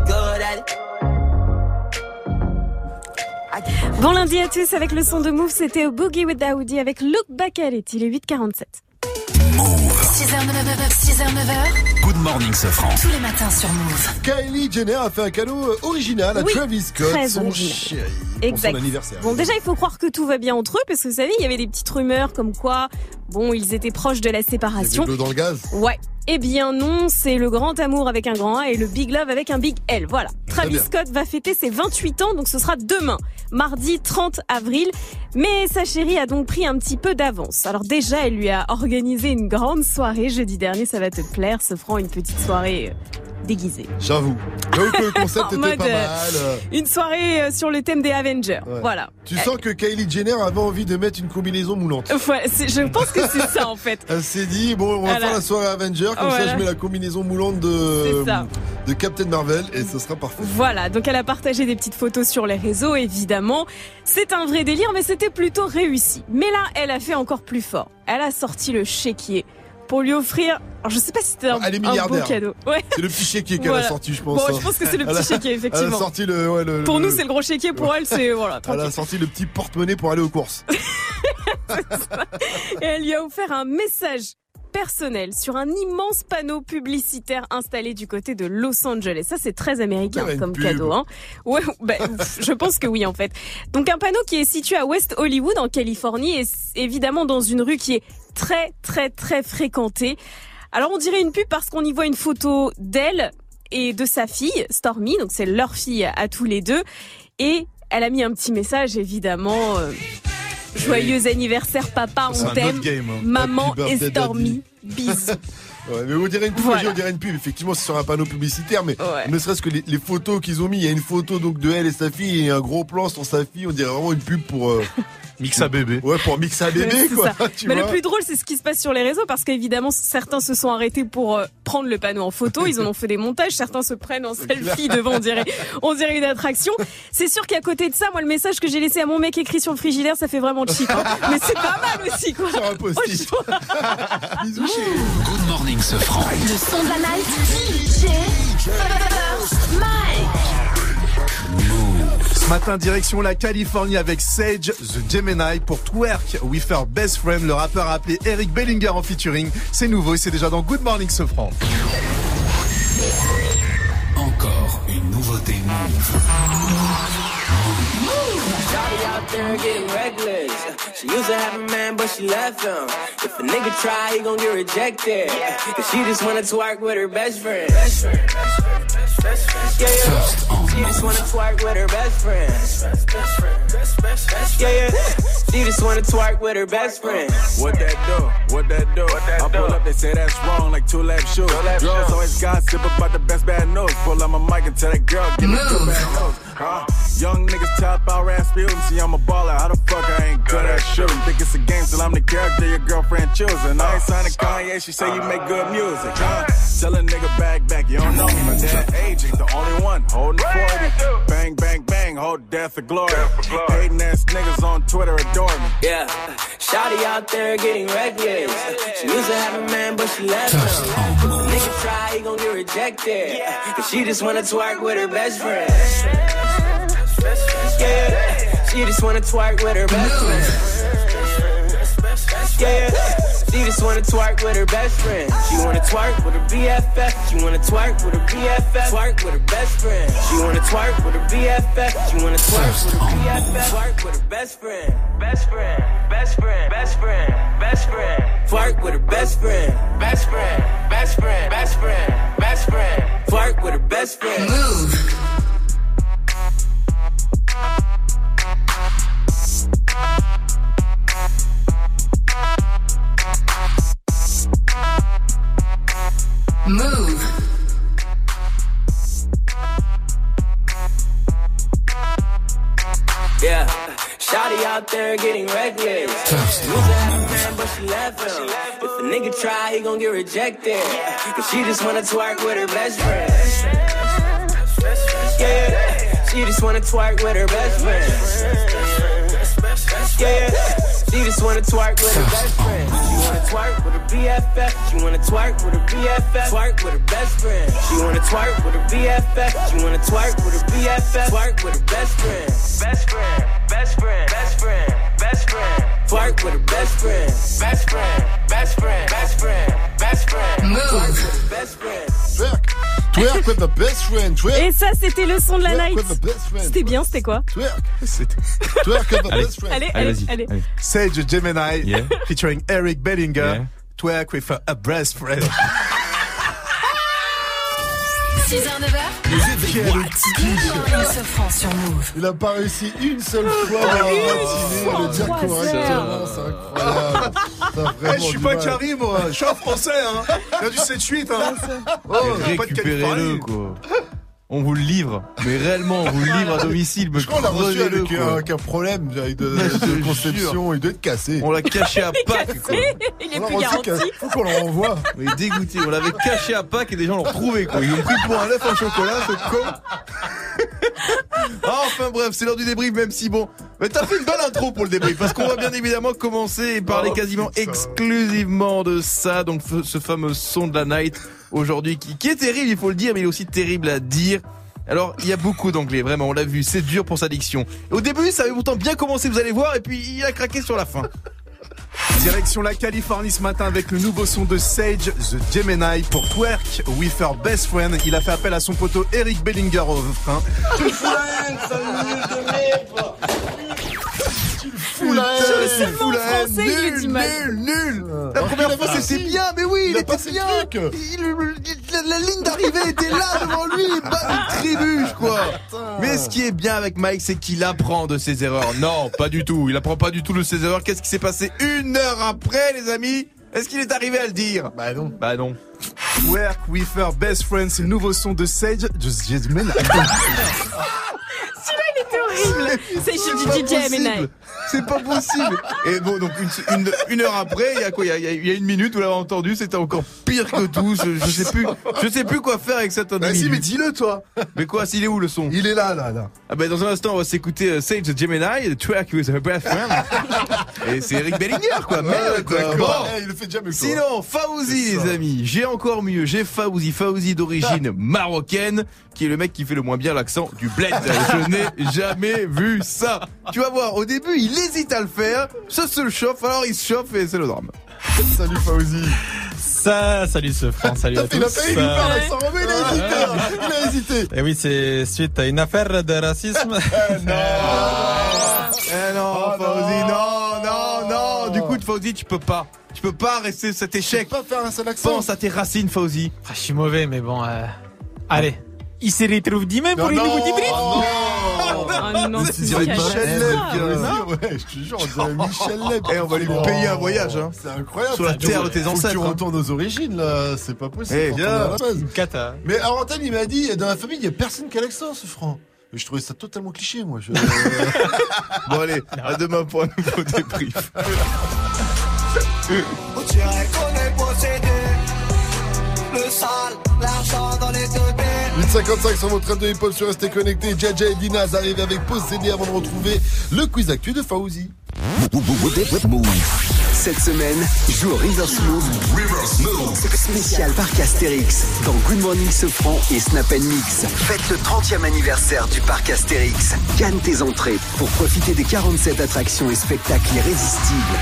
Bon lundi à tous avec le son de Move, c'était au Boogie with Daoudi avec Look Back at It, il est 8h47. 6h, 9h, 6h, 9h. Good morning, Sofran. Tous les matins sur Move. Kylie Jenner a fait un cadeau euh, original à Oui, Travis Scott, très son original. chéri, pour Exact. son anniversaire. Bon, déjà, il faut croire que tout va bien entre eux, parce que vous savez, il y avait des petites rumeurs comme quoi, bon, ils étaient proches de la séparation. de l'eau dans le gaz. Ouais. Eh bien non, c'est le grand amour avec un grand A et le big love avec un big L. Voilà. Travis. Scott va fêter ses 28 ans, donc ce sera demain, mardi 30 avril. Mais sa chérie a donc pris un petit peu d'avance. Alors déjà, elle lui a organisé une grande soirée jeudi dernier, ça va te plaire, se feront une petite soirée euh, déguisée. J'avoue. J'avoue que le concept était pas euh, mal. euh. Une soirée euh, sur le thème des Avengers. Ouais. Voilà. Tu sens que Kylie Jenner avait envie de mettre une combinaison moulante. Ouais, c'est- je pense que c'est ça en fait. Elle s'est dit, bon, on va Voilà. faire la soirée Avenger, comme ça je mets la combinaison moulante de, de Captain Marvel et ce sera parfait. Voilà, donc elle a partagé des petites photos sur les réseaux, évidemment. C'est un vrai délire, mais c'était plutôt réussi. Mais là, elle a fait encore plus fort. Elle a sorti le chéquier pour lui offrir. Alors, je sais pas si c'était un, un beau cadeau. Ouais. C'est le petit chéquier qu'elle Voilà. a sorti, je pense. Bon, hein. je pense que c'est le petit chéquier, Elle effectivement. a sorti le, ouais, le- Pour le- nous, c'est le gros chéquier. Pour elle, c'est voilà. Elle a sorti le petit porte-monnaie pour aller aux courses. Et elle lui a offert un message personnel sur un immense panneau publicitaire installé du côté de Los Angeles. Ça, c'est très américain Ouais, comme pub. cadeau. Hein. Ouais, ben, je pense que oui, en fait. Donc, un panneau qui est situé à West Hollywood, en Californie, et évidemment dans une rue qui est très, très, très fréquentée. Alors, on dirait une pub parce qu'on y voit une photo d'elle et de sa fille, Stormy. Donc, c'est leur fille à tous les deux. Et elle a mis un petit message, évidemment. euh, Joyeux anniversaire papa, on t'aime. hein. Maman et Stormy. Bisous. Ouais, mais on dirait une pub, Voilà. on dirait une pub. Effectivement, c'est sur un panneau publicitaire, mais Ouais. ne serait-ce que les, les photos qu'ils ont mis, il y a une photo donc de elle et sa fille et un gros plan sur sa fille. On dirait vraiment une pub pour euh, Mixa bébé. Ouais, pour Mixa bébé, Ouais, c'est quoi. tu Mais le plus drôle, c'est ce qui se passe sur les réseaux parce qu'évidemment, certains se sont arrêtés pour euh, prendre le panneau en photo. Ils en ont fait des montages. Certains se prennent en selfie devant, on dirait, on dirait une attraction. C'est sûr qu'à côté de ça, moi, le message que j'ai laissé à mon mec écrit sur le frigidaire, ça fait vraiment cheap. hein. Mais c'est pas mal aussi, quoi. Sur un post-it. Bisous, chérie. Good morning, Sofran. Le son de la night. DJ First Mike. Ce matin, direction la Californie avec Sage The Gemini pour Twerk with her best friend. Le rappeur a appelé Eric Bellinger en featuring. C'est nouveau et c'est déjà dans Good Morning Sofran. Encore une nouveauté Move. Shawty out there getting reckless. She used to have a man, but she left him. If a nigga try, he gon' get rejected. Cause she just wanna twerk with her best friend. Best friend. Yeah, yeah. She just wanna twerk with her best friend. Yeah, yeah. She just wanna twerk with her best friend. What that do? What that do? I pull up, they say that's wrong, like two lap shoes. Girls always gossip about the best bad news. Pull out my mic and tell that girl, give me two bad news. Huh? Young niggas top out Rasputin. See, I'm a baller. How the fuck I ain't good at shooting? Think it's a game till I'm the character your girlfriend choosing. I ain't signing Kanye. She say you make good music. Huh? Tell a nigga back, back. You don't know me, My dad age ain't the only one holding 40. Bang, bang, bang. Hold death for glory. Hating ass niggas on Twitter adore me. Yeah, Shawty out there getting reckless. She used to have a man, but she left him. If a nigga try, he gon' get rejected. Cause she just wanna twerk with her best friend. Yeah, she just wanna twerk with her best friend. Yeah, she just wanna twerk with her best friend. She wanna twerk with her BFF. She wanna twerk with her BFF. Twerk with her best friend. She wanna twerk with her BFF. She wanna twerk with her BFF. Twerk with her best friend. Best friend. Best friend. Best friend. Best friend. Twerk with her best friend. Best friend. Best friend. Best friend. Best friend. Twerk with her best friend. Move. Rejected. Cause she just wanna twerk with her best friend. Yeah, she just wanna twerk with her best friend. Yeah, she just wanna twerk with her best friend. She wanna twerk with her BFF. She wanna twerk with her BFF. Twerk with her best friend. She wanna twerk with her BFF. She wanna twerk with her BFF. Twerk with her best friend. Best friend. Best friend. Best friend. Best friend. Twerk with her best friend. Best friend. Best friend. Best friend. Best friend. Her best friend. Twerk. Twerk with the best friend. Twerk. Et ça, c'était le son de la Twerk night. with the best friend. C'était bien, c'était quoi Twerk. Twerk with the Allez. best friend. Allez, allez, allez. Sage Gemini Yeah. featuring Eric Bellinger. Yeah. Twerk with a, a breast friend. 6h, 9h. Quel Morning Sofran sur Move. Il a pas réussi une seule fois dans la matinée à le dire correctement. C'est incroyable. Eh, je suis pas carré, moi. Je suis un français, hein. Il y a du 7-8, hein. Oh, pas de Récupérez-le, quoi. On vous le livre, mais réellement, on vous le livre à domicile. Je crois qu'on l'a reçu avec quoi. un, avec un problème de, de- Je conception. Il doit être cassé. On l'a caché à Il est Pâques, il est On l'a plus garanti. Faut qu'on le renvoie. Mais dégoûté, on l'avait caché à Pâques et des gens l'ont retrouvé quoi. Ils l'ont pris pour un œuf en chocolat, ce con. Ah, enfin bref, c'est l'heure du débrief, même si bon. Mais t'as fait une bonne intro pour le débrief, parce qu'on va bien évidemment commencer et parler Oh, quasiment putain. exclusivement de ça, donc ce fameux son de la night aujourd'hui qui, qui est terrible, il faut le dire, mais il est aussi terrible à dire. Alors, il y a beaucoup d'anglais, vraiment, on l'a vu, c'est dur pour sa diction. Au début, ça avait pourtant bien commencé, vous allez voir, et puis il a craqué sur la fin. Direction la Californie ce matin avec le nouveau son de Sage, The Gemini, pour Twerk with her best friend. Il a fait appel à son poteau Eric Bellinger au refrain. La haine. français, il est Nul, mal. nul, nul. La première fois c'était bien, mais oui, il, était bien. truc. Il- la, la ligne d'arrivée était là devant lui, bah, une trébuche quoi. Mais ce qui est bien avec Mike, c'est qu'il apprend de ses erreurs. Non, pas du tout. Il apprend pas du tout de ses erreurs. Qu'est-ce qui s'est passé une heure après, les amis? Est-ce qu'il est arrivé à le dire? Bah non. Bah non. Twerk with her best friend, c'est le nouveau son de Sage, The Gemini. Horrible. C'est du DJ. C'est pas possible. Et bon, donc une, une, une heure après, il y a quoi il y a, il y a une minute, vous l'avez entendu, c'était encore pire que tout. Je, je sais plus, je sais plus quoi faire avec cette Bah si, mais dis-le toi. Mais quoi, s'il est où le son? Il est là, là, là. Ah bah dans un instant, on va s'écouter euh, Sage the Gemini, the track with her best friend. Et c'est Eric Bellinger, quoi. Merde, quoi. Bon. Eh, Il le fait déjà mieux que toi. Sinon, Fauzi, les amis, j'ai encore mieux. J'ai Fauzi, Fauzi d'origine marocaine, qui est le mec qui fait le moins bien l'accent du bled. Je n'ai jamais vu ça. Tu vas voir, au début, il hésite à le faire, ça se le chauffe, alors il se chauffe et c'est le drame. Salut Fauzi. Ça, salut ce France, salut à tous. Il a failli faire l'accent romain, il a hésité. hein. Il a hésité. Et oui, c'est suite à une affaire de racisme. Eh non, Fauzi, non, non, non. Du coup, Fauzi, tu peux pas. Tu peux pas rester cet échec. Pas faire un seul accent. Pense à tes racines, Fauzi. Ah, je suis mauvais, mais bon. euh, Allez, il se retrouve demain pour Non, une nouveau débrief. non. Oh non, c'est Michel. Leb, Ah, bien, ouais, je te jure, on dirait Michel Leb. Eh, on va lui payer un voyage, hein. C'est incroyable. Sur la terre tu- de tes ancêtres, Tu hein. retournes aux origines, là. C'est pas possible. Eh. Une cata. Mais Arentin, il m'a dit, dans la famille, il y a personne qui a l'accent, ce franc. Et je trouvais ça totalement cliché, moi. Je... Bon, allez, à demain pour un nouveau débrief. On dirait qu'on est possédé. Le sale, l'argent dans les deux 8h55 sur votre radio hip-hop sur Restez Connecté. Jaja et Dinaz arrivent avec Possédé avant de retrouver le quiz actu de Fauzi. Move. Cette semaine, joue au Reverse Move. Spécial parc Astérix dans Good Morning Sofran et Snap Mix. Faites le 30e anniversaire du parc Astérix. Gagne tes entrées pour profiter des 47 attractions et spectacles irrésistibles.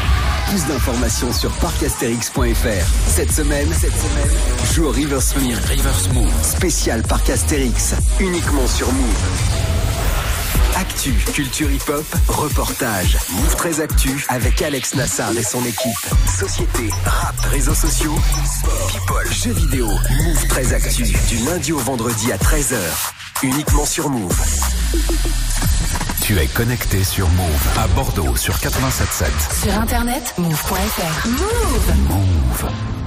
Plus d'informations sur parcastérix.fr. Cette semaine, cette semaine, joue Reverse Move. Reverse Move. Spécial parc Astérix. Uniquement sur Move. Actu, culture hip-hop, reportage. Move 13 Actu avec Alex Nassar et son équipe. Société, rap, réseaux sociaux, sport, people, jeux vidéo. Move 13 Actu du lundi au vendredi à 13h. Uniquement sur Move. Tu es connecté sur Move à Bordeaux sur 87.7. Sur internet, move.fr. Move Move.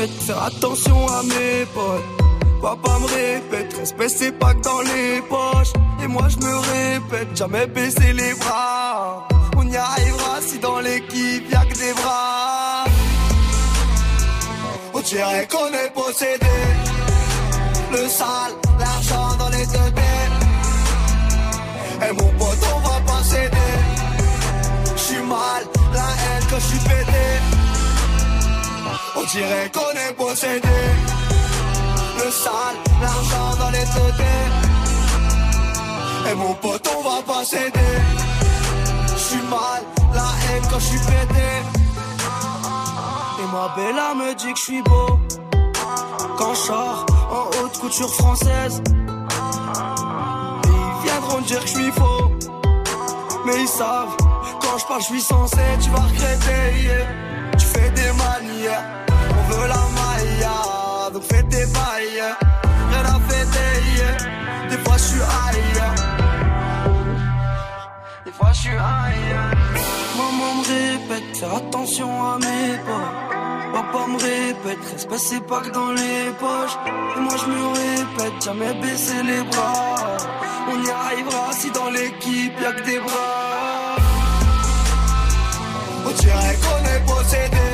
faire attention à mes potes. Papa me répète, respect c'est pas que dans les poches. Et moi je me répète, jamais baisser les bras. On y arrivera si dans l'équipe y'a que des bras. On dirait qu'on est possédé. Le sale, l'argent dans les deux têtes. Et mon pote, on va pas céder. J'suis mal, la haine que j'suis pété. On dirait qu'on est possédé. Le sale, l'argent dans les deux Et mon pote, on va pas céder. J'suis mal, la haine quand j'suis pété. Et ma bella me dit que j'suis beau. Quand je en haute couture française. Ils viendront dire que je suis faux. Mais ils savent, quand je parle, je suis censé, tu vas regretter. yeah. Tu fais des manières, on veut la maille, donc fais tes bails. Rien à fêter, des fois je suis ailleurs. Des fois je suis ailleurs. Maman me répète, faire attention à mes pas. Papa me répète, respect c'est pas que dans les poches. Et moi je me répète, jamais baisser les bras. On y arrivera si dans l'équipe y'a que des bras. On dirait qu'on est possédé.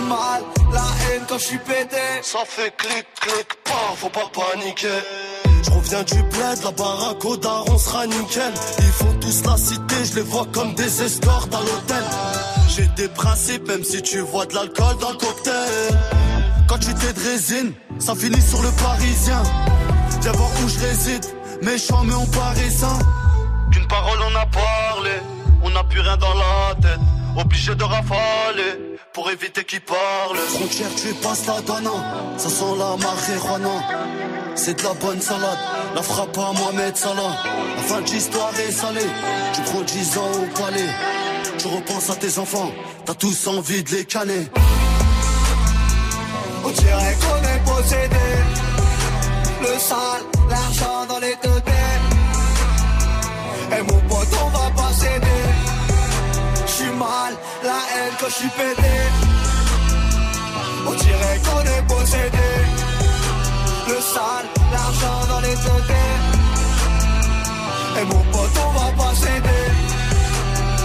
Mal, la haine quand j'suis pété. Ça fait clic, clic, pas, faut pas paniquer. Je reviens du bled, la baraque au daron sera nickel. Ils font tous la cité, je les vois comme des escortes à l'hôtel. J'ai des principes, même si tu vois de l'alcool dans le cocktail. Quand tu t'es de résine, ça finit sur le parisien. Viens voir où je réside, méchant mais on paraît sain. Qu'une parole on a parlé, on n'a plus rien dans la tête. Obligé de rafaler pour éviter qu'ils parlent. Frontière, tu passes la dana, ça sent la marijuana. C'est de la bonne salade, la frappe à Mohamed Salah. La fin de l'histoire est salée, tu prends 10 ans au palais. Tu repenses à tes enfants, t'as tous envie de les canner. On dirait qu'on est possédé. Le sale, l'argent dans les deux Et mon pote, on va mal, la haine quand j'suis pété. On dirait qu'on est possédé. Le sale, l'argent dans les deux Et mon pote, on va pas céder.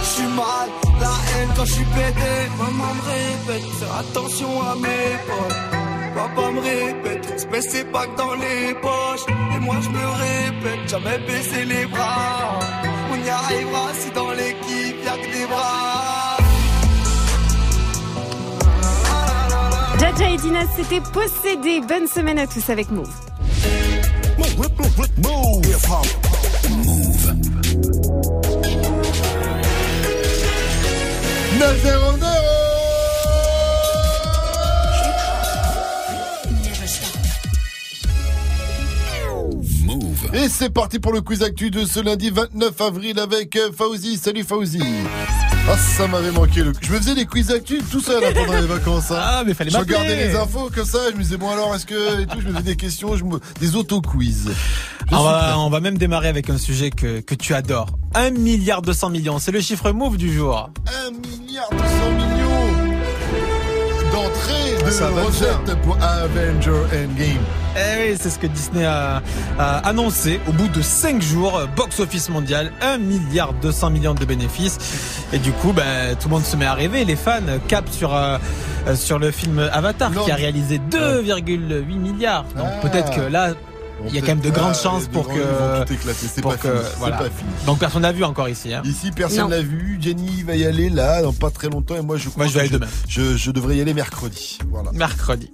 J'suis mal, la haine quand j'suis pété. Maman me répète, attention à mes potes. Papa me répète, respect c'est pas que dans les poches. Et moi je me répète, jamais baisser les bras. On y arrivera si dans l'équipe y'a que des bras. Jaja et Dina, c'était possédé. Bonne semaine à tous avec Move. Move. 9 Et c'est parti pour le quiz actu de ce lundi 29 avril avec euh, Fauzi. Salut Fauzi. Ah, ça m'avait manqué. Le... Je me faisais des quiz actu tout seul hein, pendant les vacances. hein. Ah, mais fallait Je regardais les infos comme ça. Je me disais, bon, alors, est-ce que. Et tout, je me faisais des questions, je me... des auto-quiz. On va, on va même démarrer avec un sujet que, que tu adores. 1 milliard 200 millions, c'est le chiffre move du jour. 1 milliard 200 millions d'entrées de ça va recettes pour Avenger Endgame. Eh oui, c'est ce que Disney a, a annoncé au bout de 5 jours, box office mondial, 1 milliard 200 millions de bénéfices. Et du coup, ben, tout le monde se met à rêver. Les fans capent sur, euh, euh, sur le film Avatar qui a réalisé 2,8 milliards. Donc Ah. peut-être que là, il y a quand même de grandes Ah, chances pour que. tout éclater, c'est pour pas que- fini, c'est voilà. pas fini. Donc personne n'a vu encore ici. Hein. Ici, personne l'a vu. Jenny va y aller là, dans pas très longtemps. Et moi, je crois Moi, je vais aller demain. Je, je devrais y aller mercredi. Voilà. Mercredi.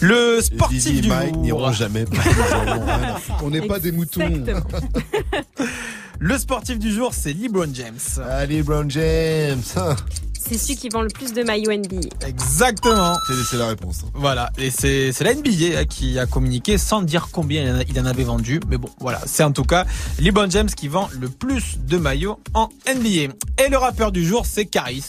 Le Et sportif Zizi et du Mike jour. n'iront jamais. On n'est pas des moutons. Le sportif du jour, c'est LeBron James. Allez, LeBron James. C'est celui qui vend le plus de maillots NBA. Exactement. C'est la réponse. hein. Voilà, et c'est la NBA qui a communiqué sans dire combien il en, a- il en avait vendu, mais bon, voilà, c'est en tout cas LeBron James qui vend le plus de maillots en NBA. Et le rappeur du jour, c'est Caris.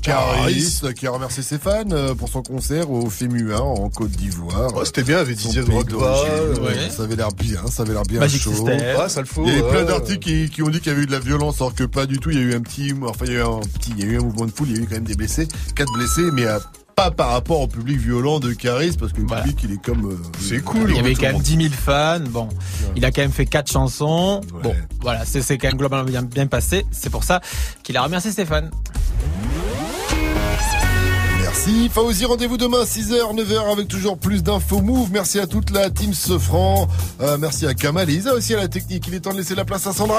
Caris, qui a remercié ses fans euh, pour son concert au FEMUA en Côte d'Ivoire. Oh, c'était bien avec Didier Drogba. d'origine. ouais. Ça avait l'air bien, ça avait l'air bien Magic chaud. Ça le faut, Il y a eu plein d'articles qui, qui ont dit qu'il y avait eu de la violence, alors que pas du tout. Il y a eu un petit, enfin, il y a eu un petit, il y a eu un mouvement de foule, il y a eu quand même des blessés, quatre blessés, mais euh, pas par rapport au public violent de Caris, parce que le public, il est comme. c'est Il y avait quand même 10 000 fans. Bon, il a quand même fait quatre chansons. Bon, voilà, c'est quand même globalement bien, bien passé. C'est pour ça qu'il a remercié Stéphane. Merci. Fauzi, rendez-vous demain 6h, 9h avec toujours plus d'infos move. Merci à toute la team Sofran. Euh, merci à Kamal et Isa aussi à la technique. Il est temps de laisser la place à Sandra.